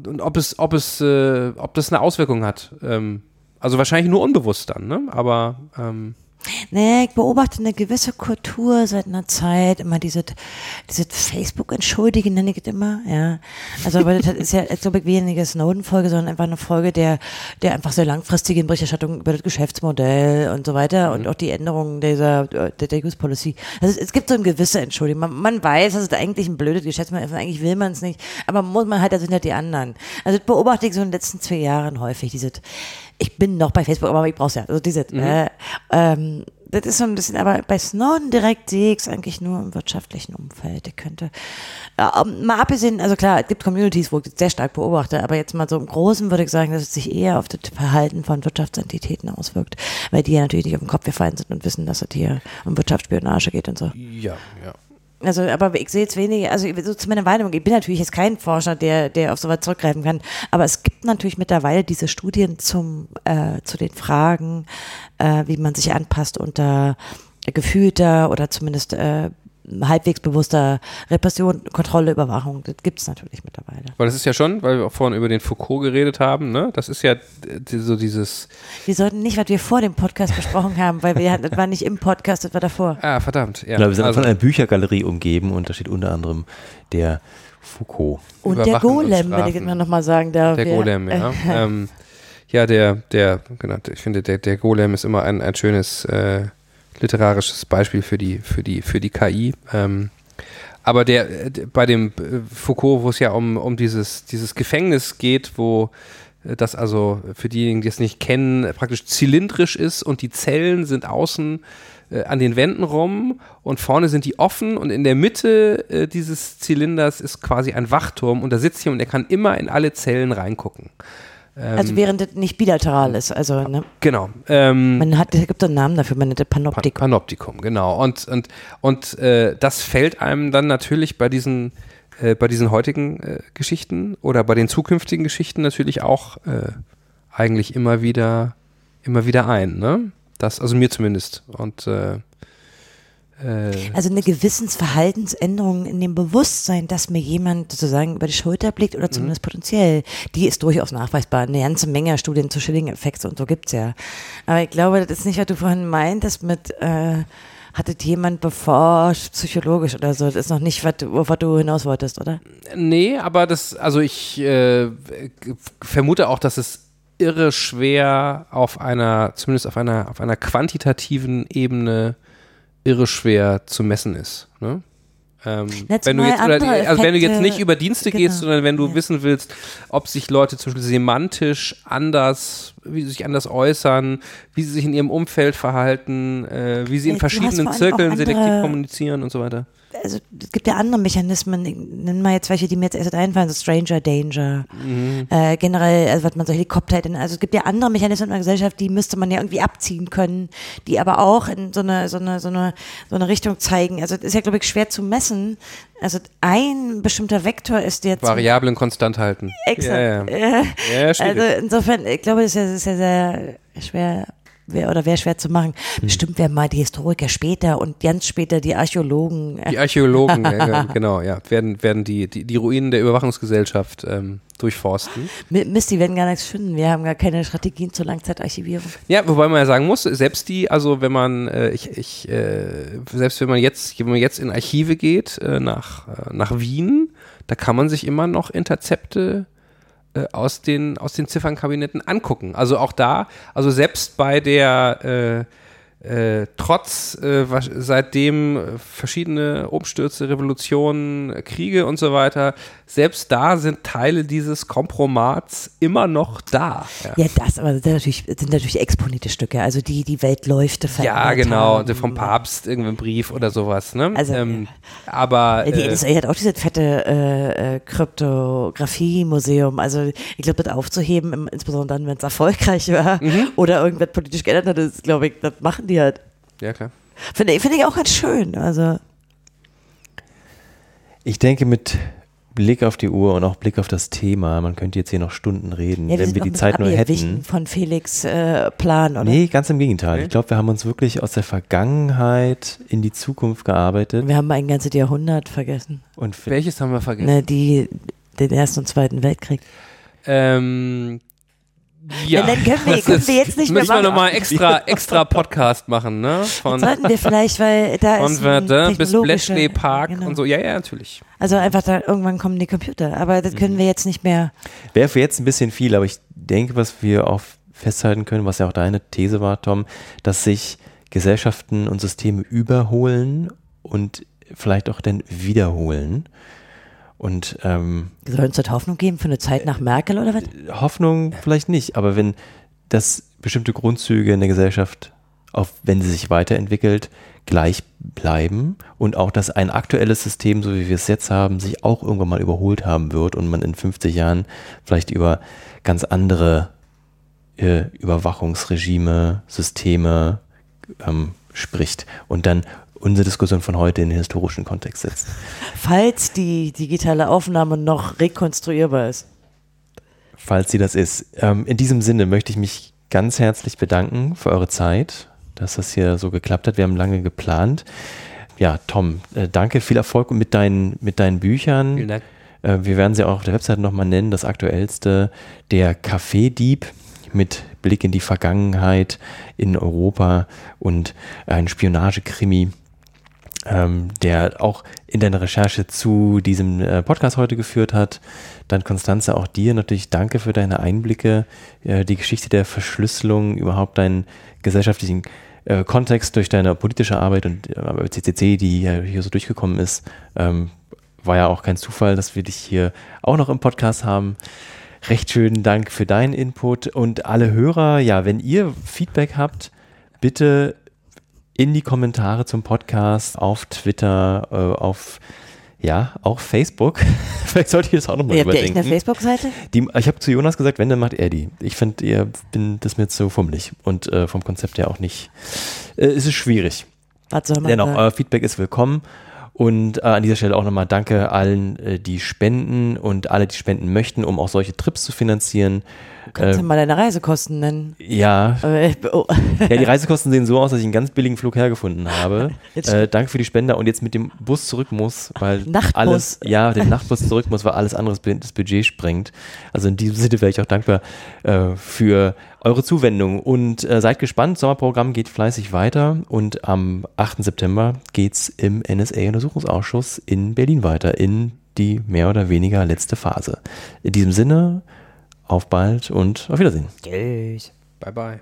und ob es, ob es, äh, ob das eine Auswirkung hat. Ähm, also wahrscheinlich nur unbewusst dann, ne? Aber ähm, Nee, ich beobachte eine gewisse Kultur seit einer Zeit, immer diese, diese Facebook-Entschuldigen nenne ich es immer, ja. Also, aber das ist ja, jetzt glaube ich, weniger Snowden-Folge, sondern einfach eine Folge der, der einfach sehr langfristigen Berichterstattung über das Geschäftsmodell und so weiter und auch die Änderungen dieser, der, der Use Policy. Also, es, gibt so eine gewisse Entschuldigung. Man, man weiß, dass es eigentlich ein blödes Geschäftsmodell ist, eigentlich will man es nicht, aber muss man halt, da sind halt die anderen. Also, das beobachte ich so in den letzten zwei Jahren häufig, diese, ich bin noch bei Facebook, aber ich brauch's ja. Also diese, äh, ähm, das ist so ein bisschen, aber bei Snowden direkt sehe ich es eigentlich nur im wirtschaftlichen Umfeld. Ich könnte, äh, mal abgesehen, also klar, es gibt Communities, wo ich das sehr stark beobachte, aber jetzt mal so im Großen würde ich sagen, dass es sich eher auf das Verhalten von Wirtschaftsentitäten auswirkt, weil die ja natürlich nicht auf den Kopf gefallen sind und wissen, dass es hier um Wirtschaftsspionage geht und so. ja, ja. Also, aber ich sehe jetzt weniger, also so zu meiner Wahrnehmung, ich bin natürlich jetzt kein Forscher, der, der auf sowas zurückgreifen kann, aber es gibt natürlich mittlerweile diese Studien zum, äh, zu den Fragen, äh, wie man sich anpasst unter gefühlter oder zumindest äh, halbwegs bewusster Repression, Kontrolle, Überwachung. Das gibt es natürlich mittlerweile. Weil das ist ja schon, weil wir auch vorhin über den Foucault geredet haben, ne? Das ist ja so dieses, Wir sollten nicht, was wir vor dem Podcast besprochen haben, weil wir, das war nicht im Podcast, das war davor. ah, verdammt, ja. Genau, wir sind also, von einer Büchergalerie umgeben und da steht unter anderem der Foucault. Und der Überwachen und Golem, wenn ich mal nochmal sagen darf. Der. Golem, ja. ähm, ja, der, der, genau, ich finde, der, der Golem ist immer ein, ein schönes äh, literarisches Beispiel für die, für die, für die KI. Ähm, aber der, äh, bei dem äh, Foucault, wo es ja um, um dieses, dieses Gefängnis geht, wo äh, das also für diejenigen, die es nicht kennen, praktisch zylindrisch ist und die Zellen sind außen äh, an den Wänden rum und vorne sind die offen und in der Mitte äh, dieses Zylinders ist quasi ein Wachturm und da sitzt jemand und der kann immer in alle Zellen reingucken. Also während es nicht bilateral ist, also ne? Genau. Ähm, man hat, es gibt einen Namen dafür, man nennt es Panoptikum. Pan Panoptikum, genau. Und, und, und äh, das fällt einem dann natürlich bei diesen, äh, bei diesen heutigen äh, Geschichten oder bei den zukünftigen Geschichten natürlich auch äh, eigentlich immer wieder, immer wieder ein, ne? Das, also mir zumindest. Und äh, also eine Gewissensverhaltensänderung in dem Bewusstsein, dass mir jemand sozusagen über die Schulter blickt oder zumindest mhm. potenziell, die ist durchaus nachweisbar. Eine ganze Menge Studien zu Schilling-Effekts und so gibt's ja. Aber ich glaube, das ist nicht, was du vorhin meintest mit äh, hattet jemand beforscht, psychologisch oder so? Das ist noch nicht, was, was du hinaus wolltest, oder? Nee, aber das, also ich äh, vermute auch, dass es irre schwer auf einer, zumindest auf einer, auf einer quantitativen Ebene irre schwer zu messen ist. Ne? Ähm, wenn, du jetzt, oder, also wenn du jetzt nicht über Dienste genau. gehst, sondern wenn du ja. wissen willst, ob sich Leute zum Beispiel semantisch anders, wie sie sich anders äußern, wie sie sich in ihrem Umfeld verhalten, äh, wie sie in verschiedenen Zirkeln selektiv kommunizieren und so weiter also es gibt ja andere Mechanismen, nennen wir jetzt welche, die mir jetzt erst einfallen, so Stranger Danger, mhm. äh, generell, also was man so Helikopter, also es gibt ja andere Mechanismen in der Gesellschaft, die müsste man ja irgendwie abziehen können, die aber auch in so eine, so eine, so eine, so eine Richtung zeigen. Also es ist ja, glaube ich, schwer zu messen. Also ein bestimmter Vektor ist jetzt. Variablen konstant halten. Exakt. Ja, ja. ja, also insofern, ich glaube, es ist ja, ist ja sehr schwer wär, oder wäre schwer zu machen. Hm. Bestimmt werden mal die Historiker später und ganz später die Archäologen. Die Archäologen, ja, genau, ja, werden, werden die, die, die Ruinen der Überwachungsgesellschaft ähm, durchforsten. Mist, die werden gar nichts finden. Wir haben gar keine Strategien zur Langzeitarchivierung. Ja, wobei man ja sagen muss, selbst die, also wenn man, äh, ich, ich, äh, selbst wenn man jetzt, wenn man jetzt in Archive geht, äh, nach, äh, nach Wien, da kann man sich immer noch Interzepte äh, aus, den, aus den Ziffernkabinetten angucken. Also auch da, also selbst bei der äh, äh, trotz äh, seitdem verschiedene Umstürze, Revolutionen, Kriege und so weiter, selbst da sind Teile dieses Kompromats immer noch da. Ja, ja das, aber das sind natürlich, sind natürlich exponierte Stücke, also die die Weltläufe verändert Ja, genau, haben. vom Papst irgendein Brief oder sowas. Ne? Also, ähm, aber ja, die NSA äh, hat auch dieses fette äh, äh, Kryptographie-Museum. Also ich glaube, das aufzuheben, insbesondere dann, wenn es erfolgreich war mhm. oder irgendwas politisch geändert hat, ist, glaube ich, das machen die halt. Ja, klar. Finde find ich auch ganz schön. Also. Ich denke, mit Blick auf die Uhr und auch Blick auf das Thema, man könnte jetzt hier noch Stunden reden, ja, wir wenn wir die Zeit nur hätten. von Felix äh, Plan, oder? Nee, ganz im Gegenteil. Ich glaube, wir haben uns wirklich aus der Vergangenheit in die Zukunft gearbeitet. Wir haben ein ganzes Jahrhundert vergessen. Und welches haben wir vergessen? Ne, die, den Ersten und Zweiten Weltkrieg. Ähm, ja, dann können wir, können wir jetzt nicht mehr Müssen wir nochmal extra, extra Podcast machen, ne? Von, sollten wir vielleicht, weil da von ist Verdun bis Bletchley Park genau. und so. Ja, ja, natürlich. Also einfach da, irgendwann kommen die Computer. Aber das können mhm. wir jetzt nicht mehr. Wäre für jetzt ein bisschen viel, aber ich denke, was wir auch festhalten können, was ja auch deine These war, Tom, dass sich Gesellschaften und Systeme überholen und vielleicht auch dann wiederholen. Und ähm, soll uns das Hoffnung geben für eine Zeit nach Merkel oder was? Hoffnung vielleicht nicht, aber wenn das bestimmte Grundzüge in der Gesellschaft, auch wenn sie sich weiterentwickelt, gleich bleiben und auch, dass ein aktuelles System, so wie wir es jetzt haben, sich auch irgendwann mal überholt haben wird und man in 50 Jahren vielleicht über ganz andere äh, Überwachungsregime, Systeme ähm, spricht und dann unsere Diskussion von heute in den historischen Kontext setzt. Falls die digitale Aufnahme noch rekonstruierbar ist. Falls sie das ist. Ähm, in diesem Sinne möchte ich mich ganz herzlich bedanken für eure Zeit, dass das hier so geklappt hat. Wir haben lange geplant. Ja, Tom, äh, danke, viel Erfolg mit deinen, mit deinen Büchern. Vielen Dank. Äh, wir werden sie auch auf der Website nochmal nennen. Das aktuellste, der Kaffeedieb mit Blick in die Vergangenheit in Europa und ein Spionagekrimi ähm, der auch in deiner Recherche zu diesem äh, Podcast heute geführt hat. Dann Konstanze, auch dir natürlich danke für deine Einblicke, äh, die Geschichte der Verschlüsselung, überhaupt deinen gesellschaftlichen äh, Kontext durch deine politische Arbeit und äh, CCC, die hier so durchgekommen ist. Ähm, war ja auch kein Zufall, dass wir dich hier auch noch im Podcast haben. Recht schönen Dank für deinen Input und alle Hörer, ja, wenn ihr Feedback habt, bitte in die Kommentare zum Podcast auf Twitter, äh, auf Ja, auch Facebook. Vielleicht sollte ich das auch nochmal Ihr habt ja echt überdenken. eine Facebook-Seite? Ich habe zu Jonas gesagt, wenn, dann macht er die. Ich finde, ihr bin das mir zu fummelig und äh, vom Konzept her auch nicht. Äh, es ist schwierig. Was soll man Dennoch, sagen? euer Feedback ist willkommen. Und äh, an dieser Stelle auch nochmal danke allen, äh, die spenden und alle, die spenden möchten, um auch solche Trips zu finanzieren. Du kannst äh, ja mal deine Reisekosten nennen. Ja, Äh, oh. ja, die Reisekosten sehen so aus, dass ich einen ganz billigen Flug hergefunden habe. Äh, danke für die Spender und jetzt mit dem Bus zurück muss, weil Nachtbus. alles, ja, den Nachtbus zurück muss, weil alles andere das Bu- das Budget sprengt. Also in diesem Sinne wäre ich auch dankbar äh, für eure Zuwendung und äh, seid gespannt. Sommerprogramm geht fleißig weiter und am 8. September geht's im NSA-Untersuchungsausschuss in Berlin weiter in die mehr oder weniger letzte Phase. In diesem Sinne, auf bald und auf Wiedersehen. Tschüss. Bye bye.